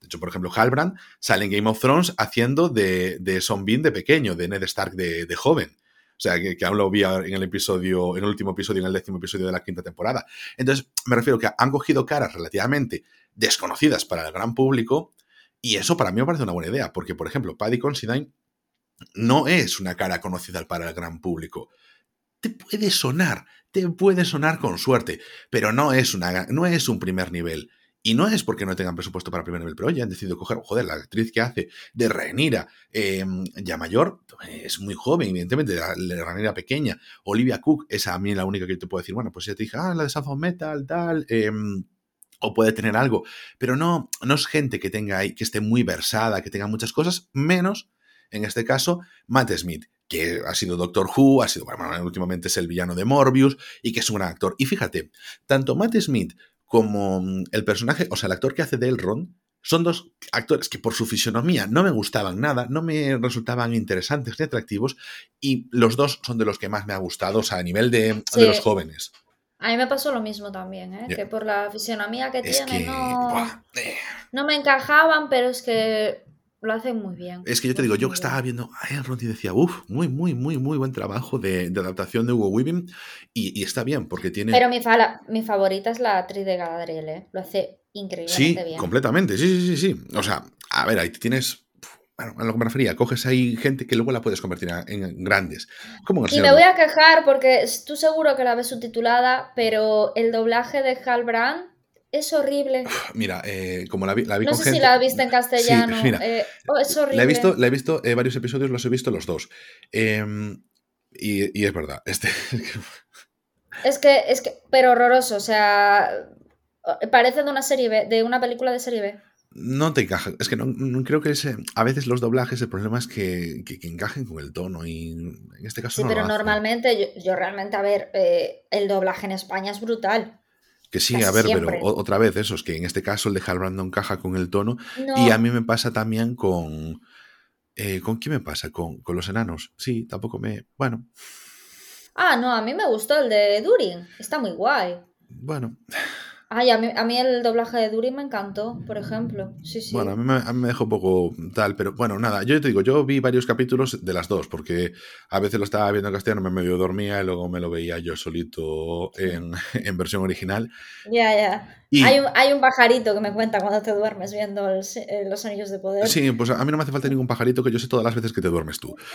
Speaker 1: De hecho, por ejemplo, Halbrand sale en Game of Thrones haciendo de, de Zombie de pequeño, de Ned Stark de, de joven. O sea, que, aún lo vi en el episodio, en el último episodio, en el décimo episodio de la quinta temporada. Entonces, me refiero que han cogido caras relativamente desconocidas para el gran público y eso para mí me parece una buena idea, porque, por ejemplo, Paddy Considine no es una cara conocida para el gran público. Te puede sonar, te puede sonar con suerte, pero no es, una, no es un primer nivel. Y no es porque no tengan presupuesto para primer nivel, pero ya han decidido coger, joder, la actriz que hace de Renira, em, ya mayor, es muy joven, evidentemente, de, la, pequeña. Olivia Cook, esa a mí la única que te puedo decir, bueno, pues ya te dije, ah, la de South of Metal, tal, em, o puede tener algo, pero no, no es gente que tenga ahí, que esté muy versada, que tenga muchas cosas, menos, en este caso, Matt Smith, que ha sido Doctor Who, ha sido, bueno, últimamente es el villano de Morbius y que es un gran actor. Y fíjate, tanto Matt Smith como mm, el personaje, o sea, el actor que hace de Elrond, son dos actores que por su fisionomía no me gustaban nada, no me resultaban interesantes ni atractivos, y los dos son de los que más me ha gustado, o sea, a nivel de, los jóvenes.
Speaker 2: A mí me pasó lo mismo también, ¿eh? que por la fisionomía que tiene no, eh. no me encajaban, pero es que lo hacen muy bien.
Speaker 1: Es que yo te digo, yo que estaba viendo a Elrond y decía, uff, muy, muy, muy, muy buen trabajo de, adaptación de Hugo Weaving. Y, está bien, porque tiene.
Speaker 2: Pero mi, mi favorita es la actriz de Galadriel, ¿eh? Lo hace increíblemente
Speaker 1: sí, completamente. Sí, sí, sí, sí. O sea, a ver, ahí tienes. Bueno, a lo que me refería, coges ahí gente que luego la puedes convertir en grandes.
Speaker 2: ¿Cómo y me voy a quejar porque tú seguro que la ves subtitulada, pero el doblaje de Hal Brand es horrible.
Speaker 1: Mira, eh, como la vi, la vi
Speaker 2: no sé si la viste en castellano. Eh, oh, es horrible.
Speaker 1: La he visto, la he visto eh, varios episodios, los he visto los dos. Em, y, es verdad. Este...
Speaker 2: es que, es que, pero horroroso. O sea, parece de una serie B, de una película de serie B.
Speaker 1: No te encaja. Es que no, creo que ese, a veces los doblajes, el problema es que, que, encajen con el tono y en este caso.
Speaker 2: Sí, pero normalmente yo, realmente, a ver, el doblaje en España es brutal.
Speaker 1: Que sí, a ver, pero otra vez eso, es que en este caso el de Halbrand no encaja con el tono. Y a mí me pasa también con... Eh, ¿Con qué me pasa? Con, con, los enanos. Sí, tampoco me... Bueno.
Speaker 2: Ah, no, a mí me gustó el de Durin. Está muy guay.
Speaker 1: Bueno.
Speaker 2: Ay, a mí, el doblaje de Duri me encantó, por ejemplo. Sí, sí.
Speaker 1: Bueno, a mí, me, dejó un poco tal, pero bueno, nada, yo te digo, yo vi varios capítulos de las dos, porque a veces lo estaba viendo en castellano, me medio dormía y luego me lo veía yo solito en, en versión original.
Speaker 2: Ya, ya. Hay, un, hay, un, pajarito que me cuenta cuando te duermes viendo eh, los anillos de poder.
Speaker 1: Sí, pues a mí no me hace falta ningún pajarito que yo sé todas las veces que te duermes tú.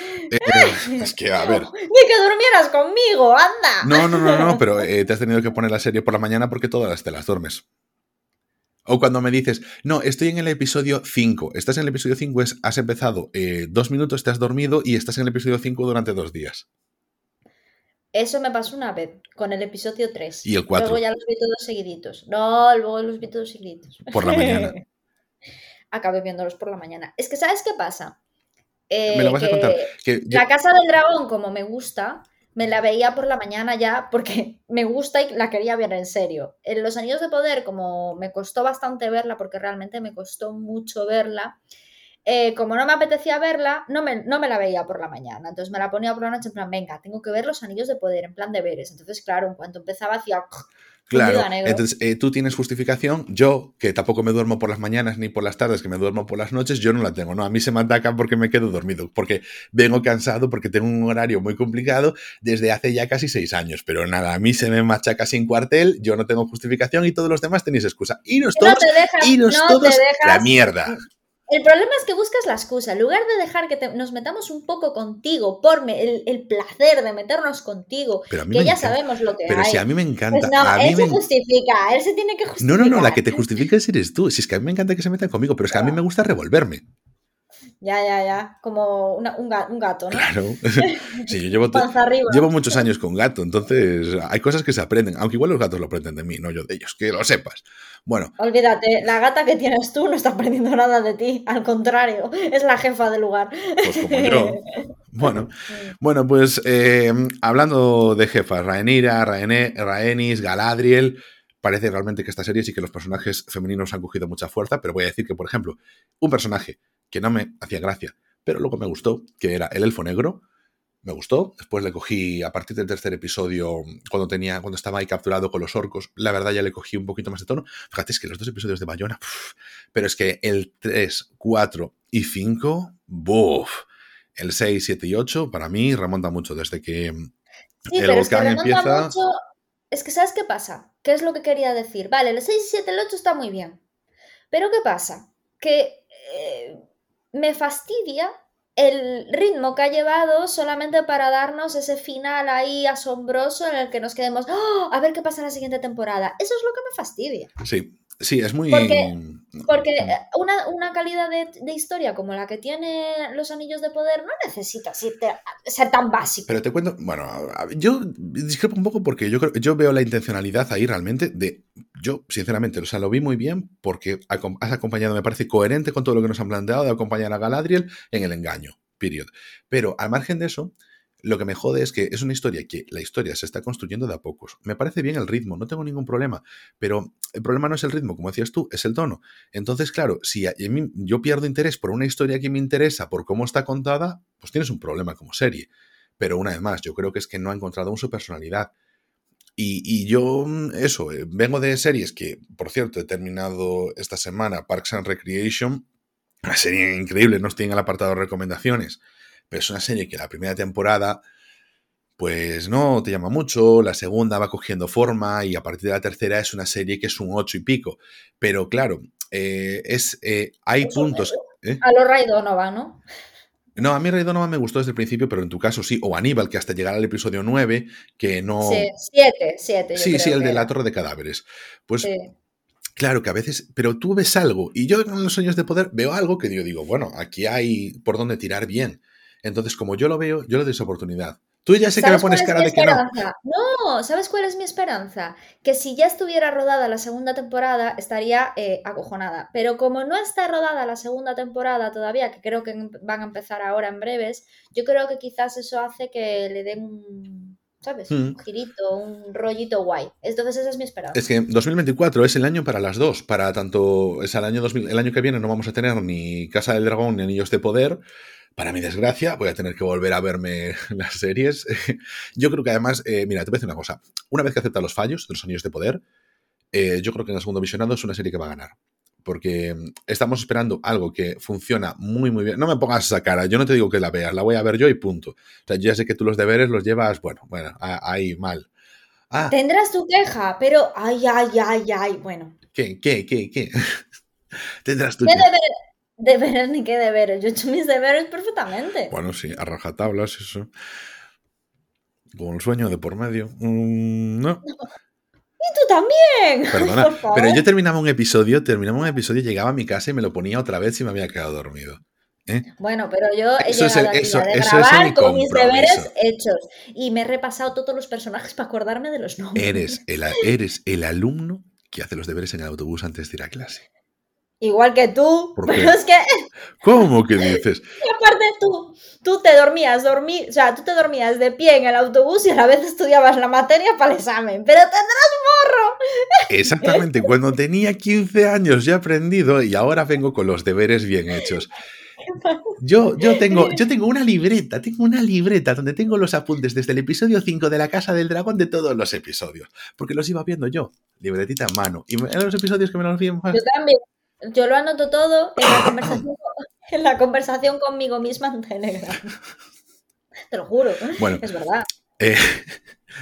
Speaker 1: Eh, es que, a ver.
Speaker 2: Ni que durmieras conmigo, anda.
Speaker 1: No, no, no, no, pero eh, te has tenido que poner la serie por la mañana porque todas te duermes. O cuando me dices, no, estoy en el episodio 5. Estás en el episodio 5, es, has empezado dos minutos, te has dormido y estás en el episodio 5 durante dos días.
Speaker 2: Eso me pasó una vez, con el episodio 3.
Speaker 1: ¿Y el 4?
Speaker 2: Luego ya los vi todos seguiditos. No, luego los vi todos seguiditos.
Speaker 1: Por la mañana.
Speaker 2: Acabé viéndolos por la mañana. Es que, ¿sabes qué pasa? Eh,
Speaker 1: Me lo vas a
Speaker 2: que
Speaker 1: contar. Que yo-
Speaker 2: La Casa del Dragón, como me gusta, me la veía por la mañana ya porque me gusta y la quería ver en serio. En Los Anillos de Poder, como me costó bastante verla, porque realmente me costó mucho verla, eh, como no me apetecía verla, no me, no me la veía por la mañana. Entonces me la ponía por la noche en plan, venga, tengo que ver Los Anillos de Poder, en plan deberes. Entonces, claro, en cuanto empezaba hacía...
Speaker 1: Claro, entonces eh, tú tienes justificación. Yo, que tampoco me duermo por las mañanas ni por las tardes, que me duermo por las noches, yo no la tengo. No, a mí se me ataca porque me quedo dormido, porque vengo cansado, porque tengo un horario muy complicado desde hace ya casi seis años. Pero nada, a mí se me machaca sin cuartel, yo no tengo justificación y todos los demás tenéis excusa. Iros
Speaker 2: No
Speaker 1: todos,
Speaker 2: te dejas,
Speaker 1: iros
Speaker 2: no
Speaker 1: todos
Speaker 2: te dejas.
Speaker 1: la mierda.
Speaker 2: El problema es que buscas la excusa. En lugar de dejar que te- nos metamos un poco contigo, por me- el, el placer de meternos contigo,
Speaker 1: Pero a mí
Speaker 2: que
Speaker 1: me
Speaker 2: ya
Speaker 1: encanta.
Speaker 2: sabemos lo que
Speaker 1: Pero
Speaker 2: hay.
Speaker 1: si a mí me encanta,
Speaker 2: Pues no,
Speaker 1: a mí
Speaker 2: él
Speaker 1: me
Speaker 2: se justifica, él se tiene que
Speaker 1: No,
Speaker 2: justificar.
Speaker 1: no, no, la que te justifica eres tú. Si es que a mí me encanta que se metan conmigo, pero es que a mí me gusta revolverme.
Speaker 2: Ya, ya, ya. Como una- un, ga- un gato, ¿no?
Speaker 1: Claro. Sí, yo llevo,
Speaker 2: arriba.
Speaker 1: llevo muchos años con gato, entonces hay cosas que se aprenden, aunque igual los gatos lo aprenden de mí, no yo de ellos, que lo sepas. Bueno,
Speaker 2: Olvídate, la gata que tienes tú no está aprendiendo nada de ti. Al contrario, es la jefa del lugar.
Speaker 1: pues como yo. Bueno, bueno pues eh, hablando de jefas, Rhaenyra, Rhaene- Rhaenys, Galadriel, parece realmente que esta serie sí que los personajes femeninos han cogido mucha fuerza, pero voy a decir que, por ejemplo, un personaje que no me hacía gracia, pero luego me gustó, que era el elfo negro, me gustó. Después le cogí, a partir del tercer episodio, cuando tenía, cuando estaba ahí capturado con los orcos, la verdad ya le cogí un poquito más de tono. Fíjate, es que los dos episodios de Bayona, pf, pero es que el 3, 4 y 5, ¡buf! El 6, 7 y 8, para mí, remonta mucho desde que
Speaker 2: Sí,
Speaker 1: el
Speaker 2: pero es que
Speaker 1: volcán empieza.
Speaker 2: mucho. Es que, ¿sabes qué pasa? ¿Qué es lo que quería decir? Vale, el 6, 7, el 8 está muy bien. Pero ¿qué pasa? Que eh, me fastidia el ritmo que ha llevado solamente para darnos ese final ahí asombroso en el que nos quedemos, "Oh, a ver qué pasa en la siguiente temporada. Eso es lo que me fastidia.
Speaker 1: Sí, sí, es muy.
Speaker 2: Porque- Porque eh, una, una calidad de, de historia como la que tiene Los Anillos de Poder no necesita ser, tan básico.
Speaker 1: Pero te cuento, bueno, yo discrepo un poco porque yo creo, yo veo la intencionalidad ahí realmente de, yo sinceramente, o sea, lo vi muy bien porque has acompañado, me parece coherente con todo lo que nos han planteado de acompañar a Galadriel en el engaño, period. Pero al margen de eso, lo que me jode es que es una historia que la historia se está construyendo de a pocos. Me parece bien el ritmo, no tengo ningún problema, pero el problema no es el ritmo, como decías tú, es el tono. Entonces, claro, si a- mí- yo pierdo interés por una historia que me interesa, por cómo está contada, pues tienes un problema como serie. Pero una vez más, yo creo que es que no ha encontrado su personalidad. Y, y yo, mm, eso, eh, vengo de series que, por cierto, he terminado esta semana Parks and Recreation, una serie increíble, no estoy en el apartado de recomendaciones, pero es una serie que la primera temporada, pues no te llama mucho, la segunda va cogiendo forma y a partir de la tercera es una serie que es un ocho y pico. Pero claro, eh, es, eh, hay
Speaker 2: Eso,
Speaker 1: puntos... ¿eh?
Speaker 2: A los Ray Donovan, ¿no?
Speaker 1: No, a mí Donovan me gustó desde el principio, pero en tu caso sí. O Aníbal, que hasta llegar al episodio 9, que no...
Speaker 2: Sí, siete, siete. yo
Speaker 1: Sí, sí, el de la torre de cadáveres. Pues
Speaker 2: Sí.
Speaker 1: claro que a veces, pero tú ves algo y yo en los sueños de poder veo algo que yo digo, bueno, aquí hay por dónde tirar bien. Entonces, como yo lo veo, yo le doy esa oportunidad. Tú ya sé que me
Speaker 2: ¿Sabes
Speaker 1: pones cara de que no.
Speaker 2: No, ¿sabes cuál es mi esperanza? Que si ya estuviera rodada la segunda temporada, estaría eh, acojonada. Pero como no está rodada la segunda temporada todavía, que creo que em- van a empezar ahora en breves, yo creo que quizás eso hace que le den un, ¿sabes?
Speaker 1: Mm.
Speaker 2: Un girito, un rollito guay. Entonces esa es mi esperanza.
Speaker 1: Es que 2024 es el año para las dos, para tanto es el año 2000, el año que viene no vamos a tener ni Casa del Dragón ni Anillos de Poder. Para mi desgracia, voy a tener que volver a verme las series. Yo creo que además, eh, mira, te voy a decir una cosa. Una vez que acepta los fallos de los Anillos de Poder, eh, yo creo que en el segundo visionado es una serie que va a ganar. Porque mm, estamos esperando algo que funciona muy, muy bien. No me pongas esa cara, yo no te digo que la veas, la voy a ver yo y punto. O sea, yo ya sé que tú los deberes los llevas, bueno, bueno, ahí mal. Ah,
Speaker 2: Tendrás tu queja, pero ay, ay, ay, ay, bueno.
Speaker 1: ¿qué, qué, qué, qué? Tendrás tú
Speaker 2: ¿Qué
Speaker 1: que-
Speaker 2: deberes? Ni qué deberes. Yo he hecho mis deberes perfectamente.
Speaker 1: Bueno, sí, a rajatablas, eso. Con el sueño de por medio. Mm, no,
Speaker 2: Y tú también.
Speaker 1: perdona. Pero yo terminaba un episodio, terminaba un episodio, llegaba a mi casa y me lo ponía otra vez si me había quedado dormido. ¿eh?
Speaker 2: Bueno, pero yo he
Speaker 1: Eso es el- eso-
Speaker 2: a
Speaker 1: eso es el
Speaker 2: con mis deberes hechos. Y me he repasado todos los personajes para acordarme de los nombres.
Speaker 1: Eres el, eres el alumno que hace los deberes en el autobús antes de ir a clase.
Speaker 2: Igual que tú.
Speaker 1: ¿Por
Speaker 2: Pero es que,
Speaker 1: ¿Cómo que dices?
Speaker 2: aparte tú, tú te dormías, dormí, o sea, tú te dormías de pie en el autobús y a la vez estudiabas la materia para el examen. Pero tendrás morro.
Speaker 1: Exactamente, cuando tenía 15 años ya he aprendido y ahora vengo con los deberes bien hechos. Yo, yo, tengo, yo tengo una libreta, tengo una libreta donde tengo los apuntes desde el episodio 5 de La Casa del Dragón de todos los episodios, porque los iba viendo yo, libretita en mano. Y eran los episodios que me los vi más.
Speaker 2: Yo también. Yo lo anoto todo en la conversación, en la conversación conmigo misma en Telegram. Te lo juro.
Speaker 1: Bueno,
Speaker 2: Es verdad.
Speaker 1: eh,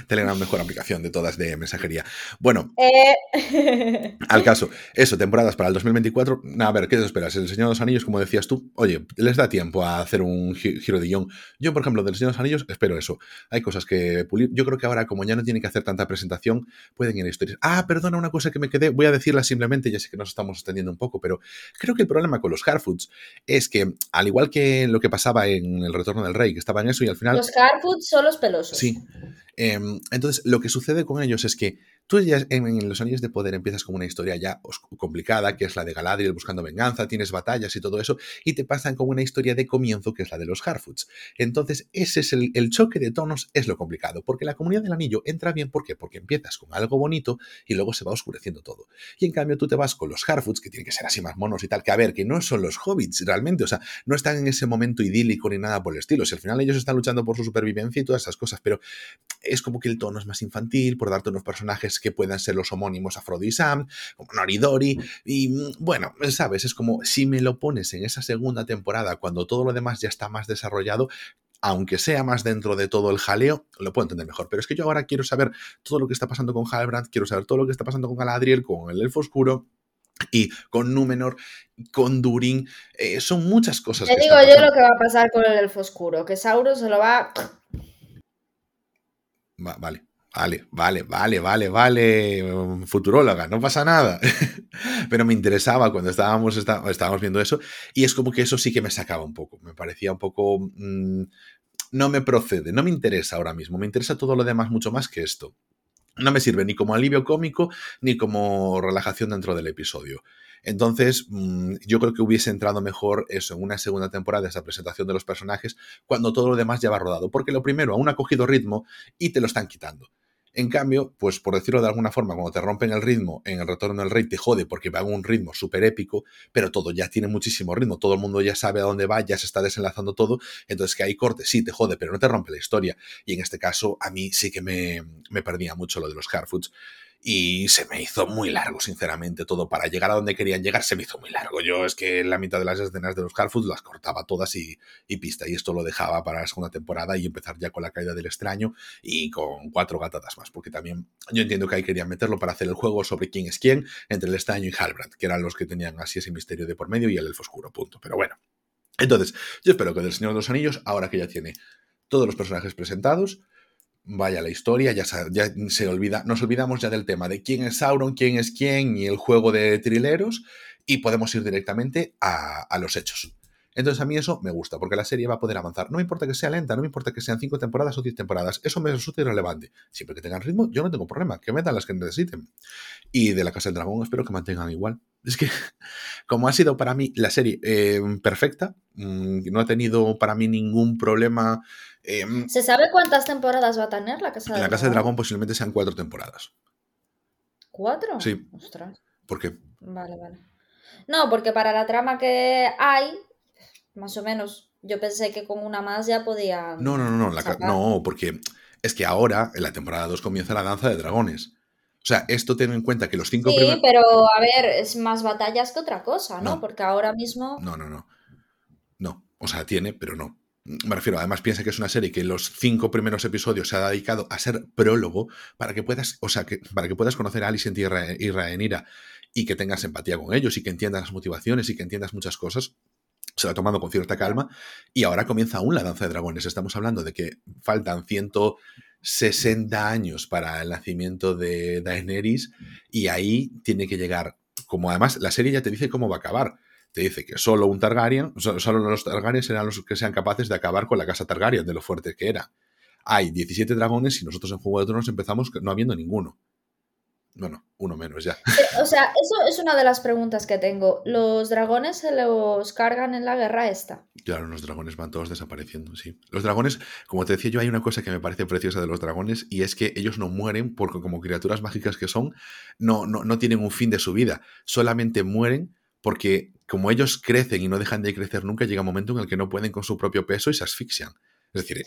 Speaker 1: Telegram, mejor aplicación de todas de mensajería. Bueno,
Speaker 2: Eh,
Speaker 1: Al caso, eso, temporadas para el 2024. A ver, ¿qué te esperas? El Señor de los Anillos, como decías tú, oye, les da tiempo a hacer un gi- giro de guion. Yo, por ejemplo, del Señor de los Anillos, espero eso. Hay cosas que pulir. Yo creo que ahora, como ya no tiene que hacer tanta presentación, pueden ir a historias. Ah, perdona, una cosa que me quedé, voy a decirla simplemente, ya sé que nos estamos extendiendo un poco, pero creo que el problema con los Harfoots es que, al igual que lo que pasaba en El Retorno del Rey, que estaba en eso y al final.
Speaker 2: los Carfoots son los pelosos.
Speaker 1: Sí. Em, entonces, lo que sucede con ellos es que tú ya en, los Anillos de Poder empiezas con una historia ya complicada, que es la de Galadriel buscando venganza, tienes batallas y todo eso, y te pasan con una historia de comienzo, que es la de los Harfoots. Entonces, ese es el, el choque de tonos, es lo complicado, porque la comunidad del anillo entra bien, ¿por qué? Porque empiezas con algo bonito y luego se va oscureciendo todo. Y en cambio, tú te vas con los Harfoots, que tienen que ser así más monos y tal, que a ver, que no son los hobbits realmente, o sea, no están en ese momento idílico ni nada por el estilo. Si al final ellos están luchando por su supervivencia y todas esas cosas, pero es como que el tono es más infantil, por darte unos personajes que puedan ser los homónimos a Frodo y Sam, como Noridori, y mm, bueno, sabes, es como si me lo pones en esa segunda temporada, cuando todo lo demás ya está más desarrollado, aunque sea más dentro de todo el jaleo, lo puedo entender mejor. Pero es que yo ahora quiero saber todo lo que está pasando con Halbrand, quiero saber todo lo que está pasando con Galadriel, con el Elfo Oscuro, y con Númenor, con Durin, eh, son muchas cosas.
Speaker 2: Te digo yo lo que va a pasar con el elfo oscuro, que Sauron se lo va...
Speaker 1: Va- vale, vale, vale, vale, vale, vale, futuróloga, no pasa nada. Pero me interesaba cuando estábamos, está- estábamos viendo eso y es como que eso sí que me sacaba un poco, me parecía un poco... mm, no me procede, no me interesa ahora mismo, me interesa todo lo demás mucho más que esto. No me sirve ni como alivio cómico ni como relajación dentro del episodio. Entonces, mm, yo creo que hubiese entrado mejor eso en una segunda temporada, esa presentación de los personajes, cuando todo lo demás ya va rodado. Porque lo primero, aún ha cogido ritmo y te lo están quitando. En cambio, pues por decirlo de alguna forma, cuando te rompen el ritmo en el retorno del rey, te jode porque va a un ritmo súper épico, pero todo ya tiene muchísimo ritmo, todo el mundo ya sabe a dónde va, ya se está desenlazando todo, entonces que hay cortes, sí, te jode, pero no te rompe la historia. Y en este caso, a mí sí que me, me perdía mucho lo de los Harfoots. Y se me hizo muy largo, sinceramente, todo. Para llegar a donde querían llegar se me hizo muy largo. Yo es que la mitad de las escenas de los Harfoots las cortaba todas y, y pista. Y esto lo dejaba para la segunda temporada y empezar ya con la caída del extraño y con cuatro gatadas más. Porque también yo entiendo que ahí querían meterlo para hacer el juego sobre quién es quién entre el extraño y Halbrand, que eran los que tenían así ese misterio de por medio y el elfo oscuro, punto. Pero bueno. Entonces, yo espero que del Señor de los Anillos, ahora que ya tiene todos los personajes presentados, vaya la historia, ya se, olvida, nos olvidamos ya del tema de quién es Sauron, quién es quién y el juego de trileros y podemos ir directamente a, los hechos. Entonces a mí eso me gusta, porque la serie va a poder avanzar. No me importa que sea lenta, no me importa que sean cinco temporadas o diez temporadas, eso me resulta irrelevante. Siempre que tengan ritmo, yo no tengo problema, que metan las que necesiten. Y de la Casa del Dragón espero que mantengan igual. Es que, como ha sido para mí la serie eh, perfecta, mm, no ha tenido para mí ningún problema. Eh,
Speaker 2: ¿Se sabe cuántas temporadas va a tener la Casa
Speaker 1: en
Speaker 2: del
Speaker 1: la Casa del Dragón posiblemente sean cuatro temporadas.
Speaker 2: ¿Cuatro?
Speaker 1: Sí.
Speaker 2: Ostras.
Speaker 1: Porque
Speaker 2: Vale, vale. No, porque para la trama que hay, más o menos, yo pensé que con una más ya podía.
Speaker 1: No, no, no, no, la no, porque es que ahora, en la temporada 2, comienza la danza de dragones. O sea, esto ten en cuenta que los cinco
Speaker 2: Sí,
Speaker 1: primeros.
Speaker 2: pero a ver, es más batallas que otra cosa, ¿no?
Speaker 1: No.
Speaker 2: Porque ahora mismo.
Speaker 1: No, no, no. No. O sea, tiene, pero no. Me refiero, además piensa que es una serie que los cinco primeros episodios se ha dedicado a ser prólogo para que puedas, o sea, para que puedas conocer a Alicent y Ra- y Rhaenyra y que tengas empatía con ellos y que entiendas las motivaciones y que entiendas muchas cosas. Se lo ha tomado con cierta calma y ahora comienza aún la danza de dragones. Estamos hablando de que faltan 160 años para el nacimiento de Daenerys y ahí tiene que llegar, como además la serie ya te dice cómo va a acabar te dice que solo un Targaryen, solo los Targaryen serán los que sean capaces de acabar con la casa Targaryen, de lo fuerte que era. Hay 17 dragones y nosotros en Juego de Tronos empezamos no habiendo ninguno. Bueno, uno menos ya.
Speaker 2: Eh, o sea, eso es una de las preguntas que tengo. ¿Los dragones se los cargan en la guerra esta?
Speaker 1: Claro, los dragones van todos desapareciendo, sí. Los dragones, como te decía yo, hay una cosa que me parece preciosa de los dragones y es que ellos no mueren porque como criaturas mágicas que son, no, no, no tienen un fin de su vida. Solamente mueren porque como ellos crecen y no dejan de crecer nunca, llega un momento en el que no pueden con su propio peso y se asfixian. Es decir...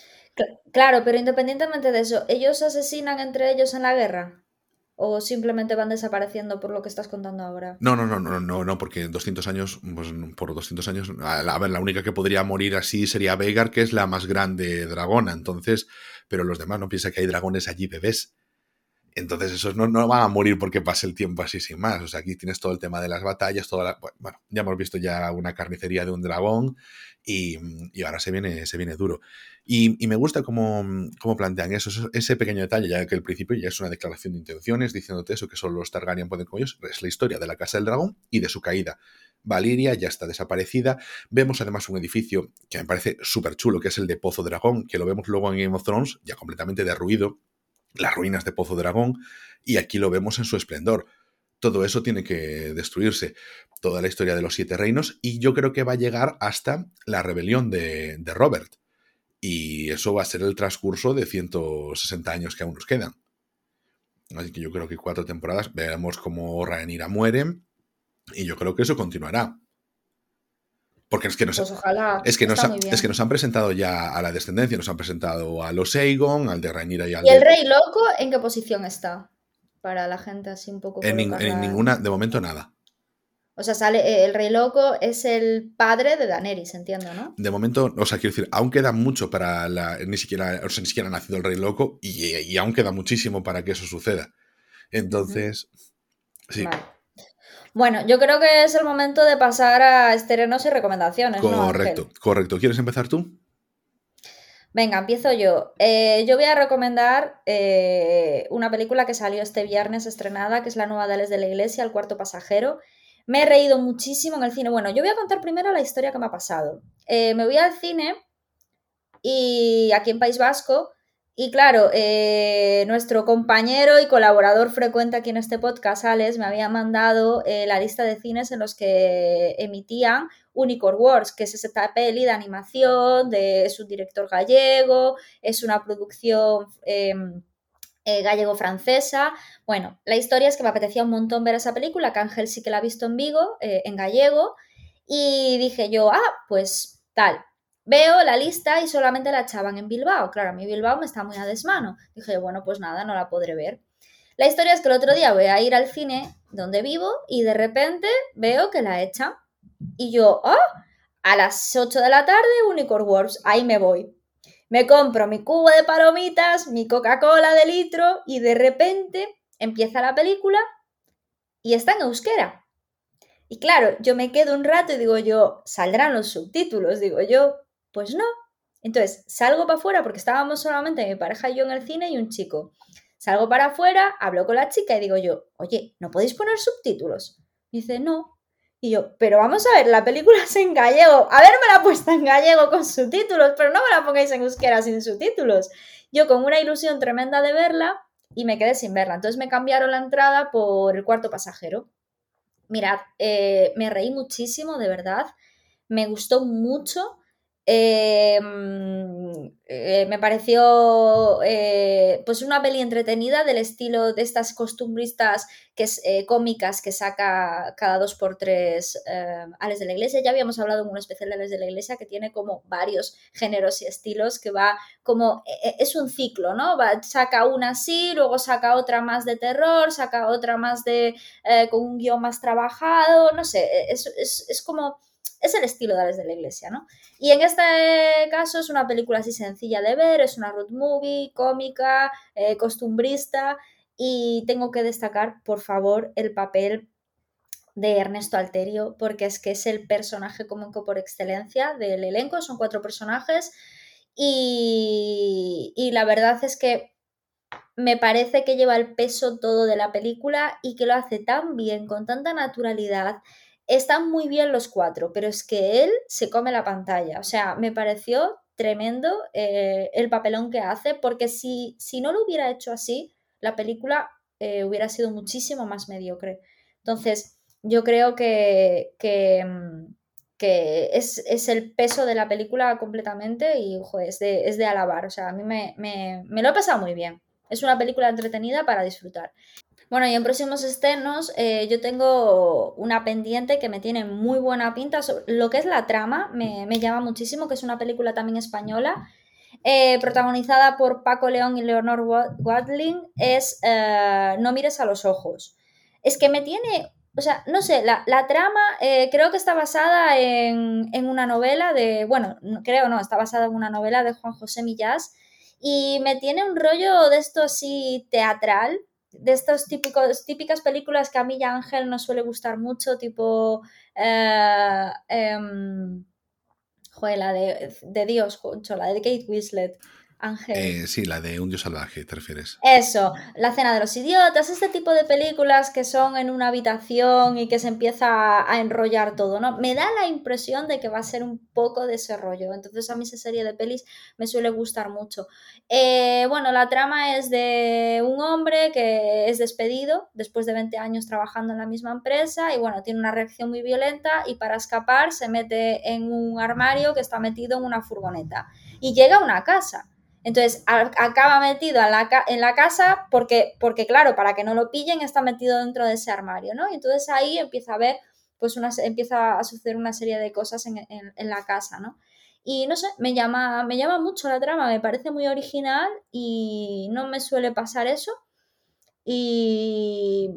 Speaker 2: Claro, pero independientemente de eso, ¿ellos asesinan entre ellos en la guerra? ¿O simplemente van desapareciendo por lo que estás contando ahora?
Speaker 1: No, no, no, no, no, no porque en 200 años, pues por 200 años, a ver, la única que podría morir así sería Veigar, que es la más grande dragona, entonces, pero los demás no piensa que hay dragones allí bebés. Entonces esos no, van a morir porque pase el tiempo así sin más. O sea, aquí tienes todo el tema de las batallas, toda la, bueno, ya hemos visto ya una carnicería de un dragón y, y ahora se viene, se viene duro. Y, me gusta cómo, cómo, plantean eso, ese pequeño detalle, ya que al principio ya es una declaración de intenciones, diciéndote eso, que solo los Targaryen pueden con ellos, es la historia de la Casa del Dragón y de su caída. Valiria ya está desaparecida. Vemos además un edificio que me parece súper chulo, que es el de Pozo Dragón, que lo vemos luego en Game of Thrones, ya completamente derruido, las ruinas de Pozo Dragón, y aquí lo vemos en su esplendor. Todo eso tiene que destruirse, toda la historia de los siete reinos, y yo creo que va a llegar hasta la rebelión de, Robert y eso va a ser el transcurso de 160 años que aún nos quedan. Así que yo creo que cuatro temporadas veremos cómo Rhaenyra muere y yo creo que eso continuará. Porque es que, nos,
Speaker 2: pues ojalá,
Speaker 1: es, que nos es que nos han presentado ya a la descendencia, nos han presentado a los Aegon, al de Rhaenyra y al
Speaker 2: ¿Y el rey loco en qué posición está? Para la gente así un poco...
Speaker 1: En, en ninguna, de momento nada.
Speaker 2: O sea, sale eh, el Rey Loco es el padre de Daenerys, entiendo, ¿no?
Speaker 1: De momento, o sea, quiero decir, aún queda mucho para la. Ni siquiera, o sea, ni siquiera ha nacido el Rey Loco y, aún queda muchísimo para que eso suceda. Entonces, sí.
Speaker 2: Bueno, yo creo que es el momento de pasar a estrenos y recomendaciones.
Speaker 1: Correcto, correcto. ¿Quieres empezar tú?
Speaker 2: Venga, empiezo yo. Eh, yo voy a recomendar eh, una película que salió este viernes estrenada, que es la nueva de Les de la Iglesia, El Cuarto Pasajero. Me he reído muchísimo en el cine. Bueno, yo voy a contar primero la historia que me ha pasado. Eh, me voy al cine y aquí en País Vasco. Y claro, eh, nuestro compañero y colaborador frecuente aquí en este podcast, Alex, me había mandado eh, la lista de cines en los que emitían Unicorn Wars, que es esa peli de animación, de, es un director gallego, es una producción em, eh, gallego-francesa. Bueno, la historia es que me apetecía un montón ver esa película, que Ángel sí que la ha visto en Vigo, en gallego, y dije yo, ah, pues tal. Veo la lista y solamente la echaban en Bilbao. Claro, a mí Bilbao me está muy a desmano. Dije, bueno, pues nada, no la podré ver. La historia es que el otro día voy a ir al cine donde vivo y de repente veo que la echan. Y yo, ah, a las 8 de la tarde, Unicorn Wars, ahí me voy. Me compro mi cubo de palomitas, mi Coca-Cola de litro y de repente empieza la película y está en euskera. Y claro, yo me quedo un rato y digo yo, ¿saldrán los subtítulos? Digo yo, pues no. Entonces, salgo para afuera porque estábamos solamente mi pareja y yo en el cine y un chico. Salgo para afuera, hablo con la chica y digo yo, oye, ¿no podéis poner subtítulos? dice, no. Y yo, pero vamos a ver, la película es en gallego. A ver, me la puesto en gallego con subtítulos, pero no me la pongáis en euskera sin subtítulos. Yo con una ilusión tremenda de verla y me quedé sin verla. Entonces me cambiaron la entrada por el cuarto pasajero. Mirad, eh, me reí muchísimo, de verdad. Me gustó mucho. Em, eh, me pareció eh, pues una peli entretenida del estilo de estas costumbristas que eh, cómicas que saca cada dos por tres Ales de la Iglesia. Ya habíamos hablado en un especial de Ales de la Iglesia que tiene como varios géneros y estilos que va como es un ciclo, ¿no? Va, saca una así, luego saca otra más de terror, saca otra más de con un guion más trabajado, no sé, es, es, es como es el estilo de Ales de la Iglesia, ¿no? Y en este caso es una película así sencilla de ver, es una road movie, cómica, eh, costumbrista, y tengo que destacar, por favor, el papel de Ernesto Alterio, porque es que es el personaje cómico por excelencia del elenco, son cuatro personajes, y, y la verdad es que me parece que lleva el peso todo de la película y que lo hace tan bien, con tanta naturalidad están muy bien los cuatro, pero es que él se come la pantalla. O sea, me pareció tremendo eh, el papelón que hace, porque si, si no lo hubiera hecho así, la película eh, hubiera sido muchísimo más mediocre. Entonces, yo creo que, que, mm, es, el peso de la película completamente y es, de, alabar. O sea, a mí me, me lo he pasado muy bien. Es una película entretenida para disfrutar. Bueno, y en próximos estrenos eh, yo tengo una pendiente que me tiene muy buena pinta. lo que es la trama me, llama muchísimo, que es una película también española, eh, protagonizada por Paco León y Leonor Wadling, es eh, No mires a los ojos. Es que me tiene, o sea, no sé, la, trama creo que está basada en, en, una novela de, bueno, creo no, está basada en una novela de Juan José Millás y me tiene un rollo de esto así teatral de estas típicas películas que a mí y Ángel nos suele gustar mucho, tipo... Eh, em, la de, de Dios, la de Kate Winslet. Ángel.
Speaker 1: Eh, sí, la de Un Dios salvaje, ¿te refieres?
Speaker 2: Eso, La cena de los idiotas, este tipo de películas que son en una habitación y que se empieza a enrollar todo, ¿no? Me da la impresión de que va a ser un poco de ese rollo. Entonces a mí esa serie de pelis me suele gustar mucho. Eh, bueno, la trama es de un hombre que es despedido después de 20 años trabajando en la misma empresa y bueno, tiene una reacción muy violenta y para escapar se mete en un armario que está metido en una furgoneta y llega a una casa entonces acaba metido en la, en casa porque, claro, para que no lo pillen está metido dentro de ese armario, ¿no? Y entonces ahí empieza a ver, pues una, empieza a suceder una serie de cosas en, la casa, ¿no? Y no sé, me llama, me llama mucho la trama, me parece muy original y no me suele pasar eso. Y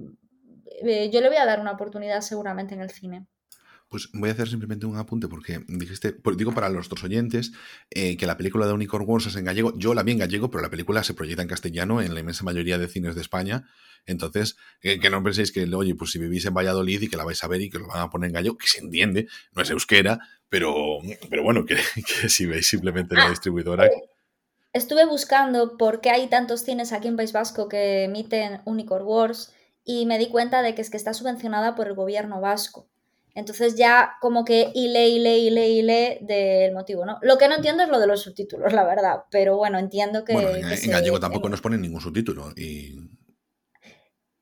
Speaker 2: eh, yo le voy a dar una oportunidad seguramente en el cine.
Speaker 1: Pues voy a hacer simplemente un apunte porque dijiste, pues digo para los otros oyentes, eh, que la película de Unicorn Wars es en gallego. Yo la vi en gallego, pero la película se proyecta en castellano en la inmensa mayoría de cines de España. Entonces, eh, que no penséis que, oye, pues si vivís en Valladolid y que la vais a ver y que lo van a poner en gallego, que se entiende, no es euskera, pero, pero bueno, que, si veis simplemente la ah, distribuidora. Eh,
Speaker 2: estuve buscando por qué hay tantos cines aquí en País Vasco que emiten Unicorn Wars y me di cuenta de que es que está subvencionada por el gobierno vasco. Entonces ya como que hile, hile, hile, hile del motivo, ¿no? Lo que no entiendo es lo de los subtítulos, la verdad, pero bueno, entiendo que...
Speaker 1: Bueno, en, gallego tampoco nos ponen ningún subtítulo y...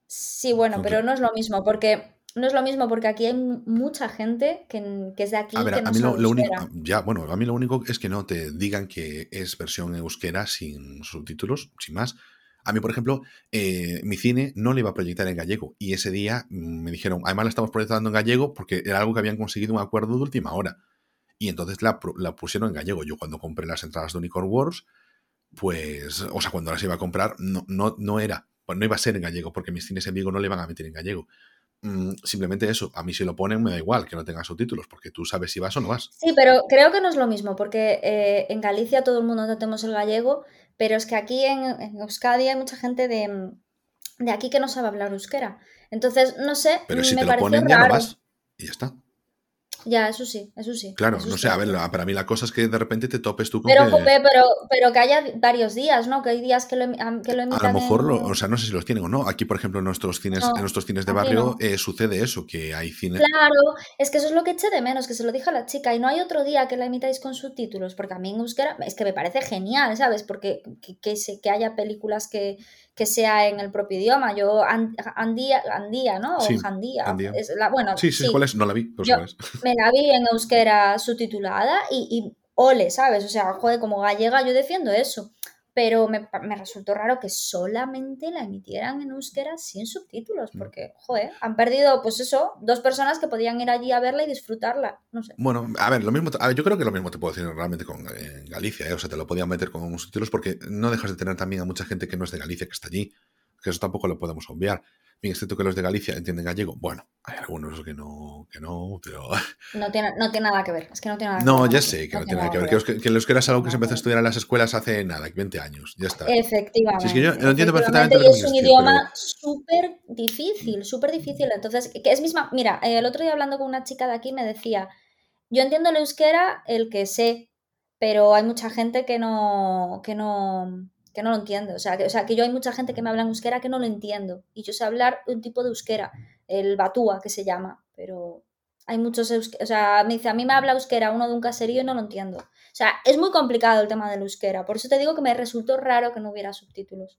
Speaker 2: Sí, bueno, pero no es lo mismo, porque no es lo mismo porque aquí hay mucha gente que, es de aquí. A ver, a mí
Speaker 1: lo, único, ya, bueno, a mí lo único es que no te digan que es versión euskera sin subtítulos, sin más. A mí, por ejemplo, eh, mi cine no le iba a proyectar en gallego y ese día mm, me dijeron, además la estamos proyectando en gallego porque era algo que habían conseguido un acuerdo de última hora. Y entonces la, pusieron en gallego. Yo cuando compré las entradas de Unicorn Wars, pues, o sea, cuando las iba a comprar, no, no, no era, pues no iba a ser en gallego porque mis cines en Vigo no le van a meter en gallego. Mm, simplemente eso, a mí si lo ponen me da igual que no tenga subtítulos, porque tú sabes si vas o no vas.
Speaker 2: Sí, pero creo que no es lo mismo, porque eh, en Galicia todo el mundo tenemos el gallego, pero es que aquí en, Euskadi hay mucha gente de, de, aquí que no sabe hablar euskera. Entonces, no sé,
Speaker 1: pero si me te lo ponen, ya no vas y ya está.
Speaker 2: Ya, eso sí, eso sí.
Speaker 1: Claro, no sé, a ver, para mí la cosa es que de repente te topes tú
Speaker 2: con pero, que... pero, pero que haya varios días, ¿no? Que hay días que lo, que lo
Speaker 1: A lo mejor, o sea, no sé si los tienen o no. Aquí, por ejemplo, en nuestros cines, en nuestros cines de barrio eh, sucede eso, que hay cines...
Speaker 2: Claro, es que eso es lo que eché de menos, que se lo dije a la chica, y no hay otro día que la emitáis con subtítulos, porque a mí en euskera es que me parece genial, ¿sabes? Porque que, que, que haya películas que, que sea en el propio idioma. Yo, Andía, Andía ¿no? O sí, Jandía. Es la, bueno,
Speaker 1: sí, sí, ¿cuál es? No la vi. Pues
Speaker 2: me la vi en euskera subtitulada y, y, ole, ¿sabes? O sea, joder, como gallega yo defiendo eso pero me, resultó raro que solamente la emitieran en euskera sin subtítulos, mm. porque, joder, han perdido, pues eso, dos personas que podían ir allí a verla y disfrutarla, no sé.
Speaker 1: Bueno, a ver, lo mismo, yo creo que lo mismo te puedo decir realmente con Galicia, ¿eh? o sea, te lo podían meter con subtítulos porque no dejas de tener también a mucha gente que no es de Galicia que está allí, que eso tampoco lo podemos obviar. Bien, es cierto que los de Galicia entienden gallego. Bueno, hay algunos que no, que no, pero.
Speaker 2: No tiene, no tiene nada que ver. Es que no tiene nada
Speaker 1: que no, ya sé que no, tiene nada que ver. Que, que, los que algo que se empezó a estudiar en las escuelas hace nada, 20 años. Ya está.
Speaker 2: Efectivamente.
Speaker 1: es que yo lo entiendo perfectamente.
Speaker 2: Y es un idioma súper difícil, súper difícil. Entonces, que es misma. Mira, el otro día hablando con una chica de aquí me decía: Yo entiendo el euskera, el que sé, pero hay mucha gente que no. que no que no lo entiendo. O sea, que, o sea, que yo hay mucha gente que me habla en euskera que no lo entiendo. Y yo sé hablar un tipo de euskera, el batúa que se llama, pero Hay muchos, o sea, me dice, a mí me habla euskera uno de un caserío y no lo entiendo. O sea, es muy complicado el tema del euskera, por eso te digo que me resultó raro que no hubiera subtítulos.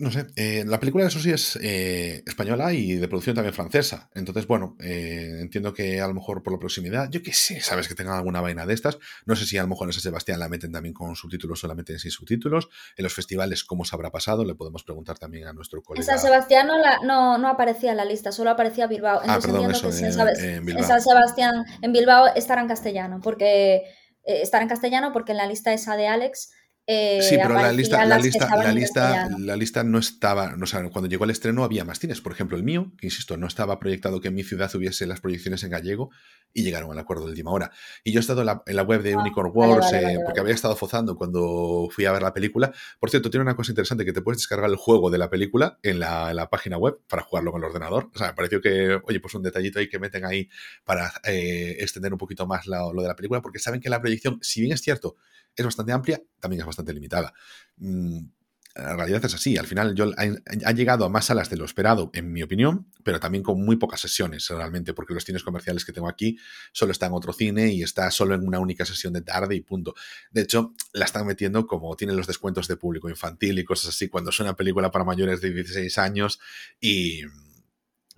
Speaker 1: No sé, eh, la película eso sí es eh, española y de producción también francesa. Entonces, bueno, eh, entiendo que a lo mejor por la proximidad, yo qué sé, sabes que tengan alguna vaina de estas. No sé si a lo mejor en San Sebastián la meten también con subtítulos, solamente sin subtítulos. En los festivales, ¿cómo se habrá pasado? Le podemos preguntar también a nuestro colega.
Speaker 2: En San Sebastián no, no, aparecía en la lista, solo aparecía Bilbao. ah, perdón, eso, en, San Sebastián, en Bilbao estará en castellano, porque estará en castellano porque en la lista esa de Alex
Speaker 1: eh, sí, pero la lista, la lista, la lista, la lista no estaba, o sea, cuando llegó el estreno había más cines. Por ejemplo, el mío, que insisto, no estaba proyectado que en mi ciudad hubiese las proyecciones en gallego y llegaron al acuerdo de última hora. Y yo he estado en la, web de ah, Unicorn Wars eh, porque había estado fozando cuando fui a ver la película. Por cierto, tiene una cosa interesante que te puedes descargar el juego de la película en la, página web para jugarlo con el ordenador. O sea, me pareció que, oye, pues un detallito ahí que meten ahí para eh, extender un poquito más lo de la película, porque saben que la proyección, si bien es cierto, es bastante amplia, también es bastante limitada. Mm, la realidad es así. Al final yo, ha, llegado a más salas de lo esperado, en mi opinión, pero también con muy pocas sesiones realmente, porque los cines comerciales que tengo aquí solo está en otro cine y está solo en una única sesión de tarde y punto. De hecho, la están metiendo como tienen los descuentos de público infantil y cosas así, cuando es una película para mayores de 16 años y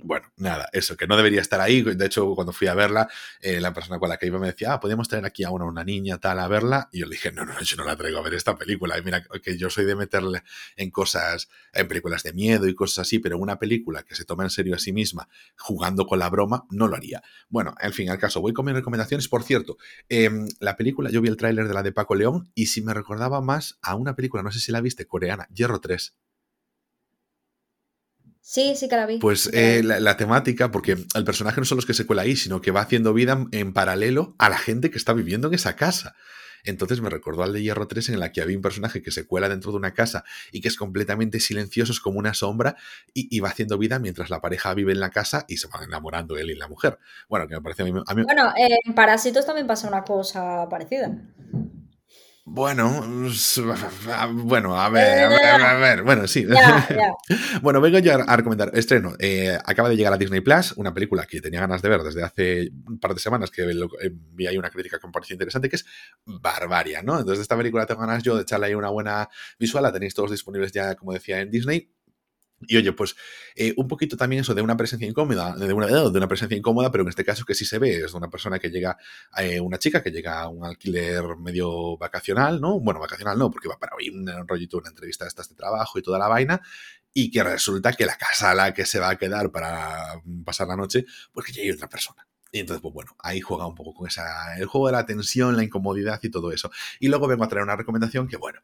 Speaker 1: bueno, nada, eso, que no debería estar ahí. De hecho, cuando fui a verla, eh, la persona con la que iba me decía, ah, podemos traer aquí a una, niña tal a verla. Y yo le dije, no, no, yo no la traigo a ver esta película. Y mira, que yo soy de meterle en cosas, en películas de miedo y cosas así, pero una película que se toma en serio a sí misma, jugando con la broma, no lo haría. Bueno, en fin, al caso, voy con mis recomendaciones. Por cierto, em, la película, yo vi el tráiler de la de Paco León y si me recordaba más a una película, no sé si la viste, coreana, Hierro 3.
Speaker 2: Sí, sí que la vi.
Speaker 1: Pues eh, la, temática, porque el personaje no solo es que se cuela ahí, sino que va haciendo vida en paralelo a la gente que está viviendo en esa casa. Entonces me recordó al de Hierro 3 en la que había un personaje que se cuela dentro de una casa y que es completamente silencioso, es como una sombra y, va haciendo vida mientras la pareja vive en la casa y se van enamorando él y la mujer. Bueno, que me parece a mí...
Speaker 2: Bueno, en Parásitos también pasa una cosa parecida.
Speaker 1: Bueno, bueno, a ver, a ver, bueno, sí. bueno, vengo yo a, recomendar estreno. Eh, acaba de llegar a Disney Plus, una película que tenía ganas de ver desde hace un par de semanas, que eh, vi ahí una crítica que me pareció interesante, que es Barbaria, ¿no? Entonces, esta película tengo ganas yo de echarle ahí una buena visual, la tenéis todos disponibles ya, como decía, en Disney. Y oye, pues eh, un poquito también eso de una presencia incómoda, de una, de una presencia incómoda, pero en este caso que sí se ve, es de una persona que llega, eh, una chica que llega a un alquiler medio vacacional, ¿no? Bueno, vacacional no, porque va para oír un rollito, una entrevista de estas de trabajo y toda la vaina, y que resulta que la casa a la que se va a quedar para pasar la noche, pues que ya hay otra persona. Y entonces, pues bueno, ahí juega un poco con esa, el juego de la tensión, la incomodidad y todo eso. Y luego vengo a traer una recomendación que, bueno,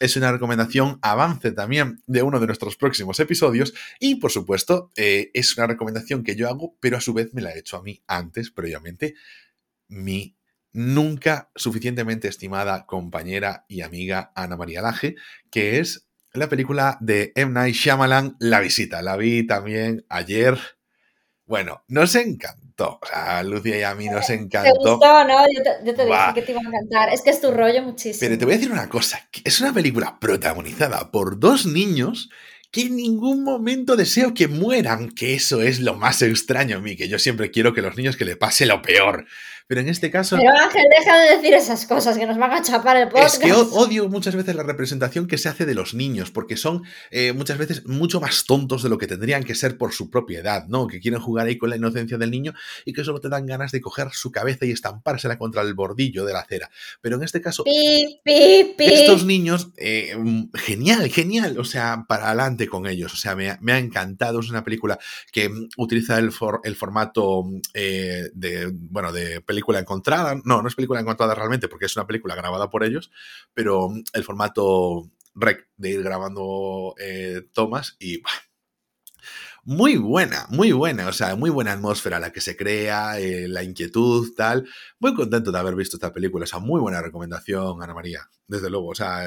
Speaker 1: es una recomendación avance también de uno de nuestros próximos episodios. Y por supuesto, eh, es una recomendación que yo hago, pero a su vez me la he hecho a mí antes, previamente, mi nunca suficientemente estimada compañera y amiga Ana María Laje, que es la película de M. Night Shyamalan, La Visita. La vi también ayer. Bueno, nos encanta o sea, a Lucia y a mí nos encantó.
Speaker 2: Te gustó, ¿no? Yo te, dije que te iba a encantar. Es que es tu rollo muchísimo.
Speaker 1: Pero te voy a decir una cosa. Es una película protagonizada por dos niños que en ningún momento deseo que mueran, que eso es lo más extraño a mí, que yo siempre quiero que los niños que le pase lo peor. Pero en este caso.
Speaker 2: Pero Ángel, deja de decir esas cosas que nos van a chapar el podcast.
Speaker 1: Es que odio muchas veces la representación que se hace de los niños, porque son eh, muchas veces mucho más tontos de lo que tendrían que ser por su propia edad, ¿no? Que quieren jugar ahí con la inocencia del niño y que solo te dan ganas de coger su cabeza y estampársela contra el bordillo de la acera. Pero en este caso. Estos niños, eh, genial, genial. O sea, para adelante con ellos. O sea, me, ha encantado. Es una película que mm, utiliza el, el formato eh, de, bueno, de película película encontrada. No, no es película encontrada realmente porque es una película grabada por ellos, pero el formato rec de ir grabando eh, tomas y muy buena, muy buena, o sea, muy buena atmósfera la que se crea, eh, la inquietud, tal. Muy contento de haber visto esta película, o sea, muy buena recomendación, Ana María, desde luego, o sea,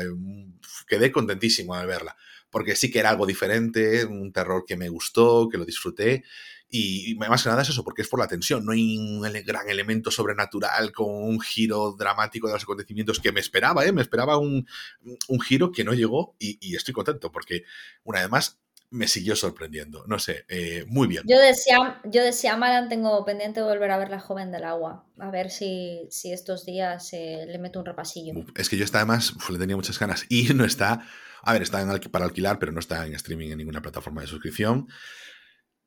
Speaker 1: quedé contentísimo de verla, porque sí que era algo diferente, un terror que me gustó, que lo disfruté y más que nada es eso, porque es por la tensión. No hay un gran elemento sobrenatural con un giro dramático de los acontecimientos que me esperaba, ¿eh? Me esperaba un, giro que no llegó y, estoy contento porque, una vez más, me siguió sorprendiendo. No sé, eh, muy bien.
Speaker 2: Yo de, Siam, yo de Siamalan tengo pendiente volver a ver La Joven del Agua. A ver si, si estos días eh, le meto un repasillo.
Speaker 1: Es que yo está además le tenía muchas ganas y no está. A ver, está en, para alquilar, pero no está en streaming en ninguna plataforma de suscripción.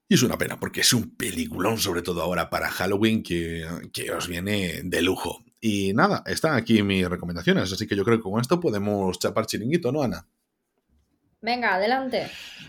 Speaker 1: Y es una pena, porque es un peliculón, sobre todo ahora para Halloween, que, que os viene de lujo. Y nada, están aquí mis recomendaciones, así que yo creo que con esto podemos chapar chiringuito, ¿no, Ana?
Speaker 2: Venga, adelante.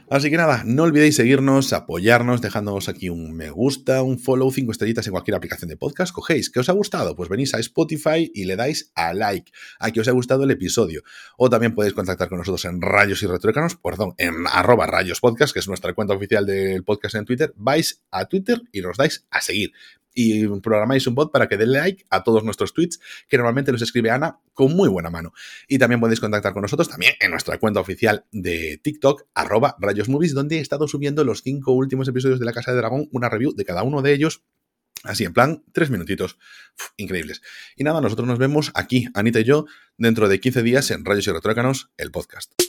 Speaker 1: Así que nada, no olvidéis seguirnos, apoyarnos, dejándonos aquí un me gusta, un follow, cinco estrellitas en cualquier aplicación de podcast. Cogéis, ¿qué os ha gustado? Pues venís a Spotify y le dais a like a que os ha gustado el episodio. O también podéis contactar con nosotros en Rayos y Retrócanos, perdón, en arroba Rayos Podcast, que es nuestra cuenta oficial del podcast en Twitter. Vais a Twitter y nos dais a seguir y programáis un bot para que dé like a todos nuestros tweets, que normalmente los escribe Ana con muy buena mano. Y también podéis contactar con nosotros también en nuestra cuenta oficial de TikTok, arroba rayosmovies, donde he estado subiendo los cinco últimos episodios de La Casa de Dragón, una review de cada uno de ellos. Así, en plan, tres minutitos. increíbles. Y nada, nosotros nos vemos aquí, Anita y yo, dentro de 15 días en Rayos y Retrócanos, el podcast.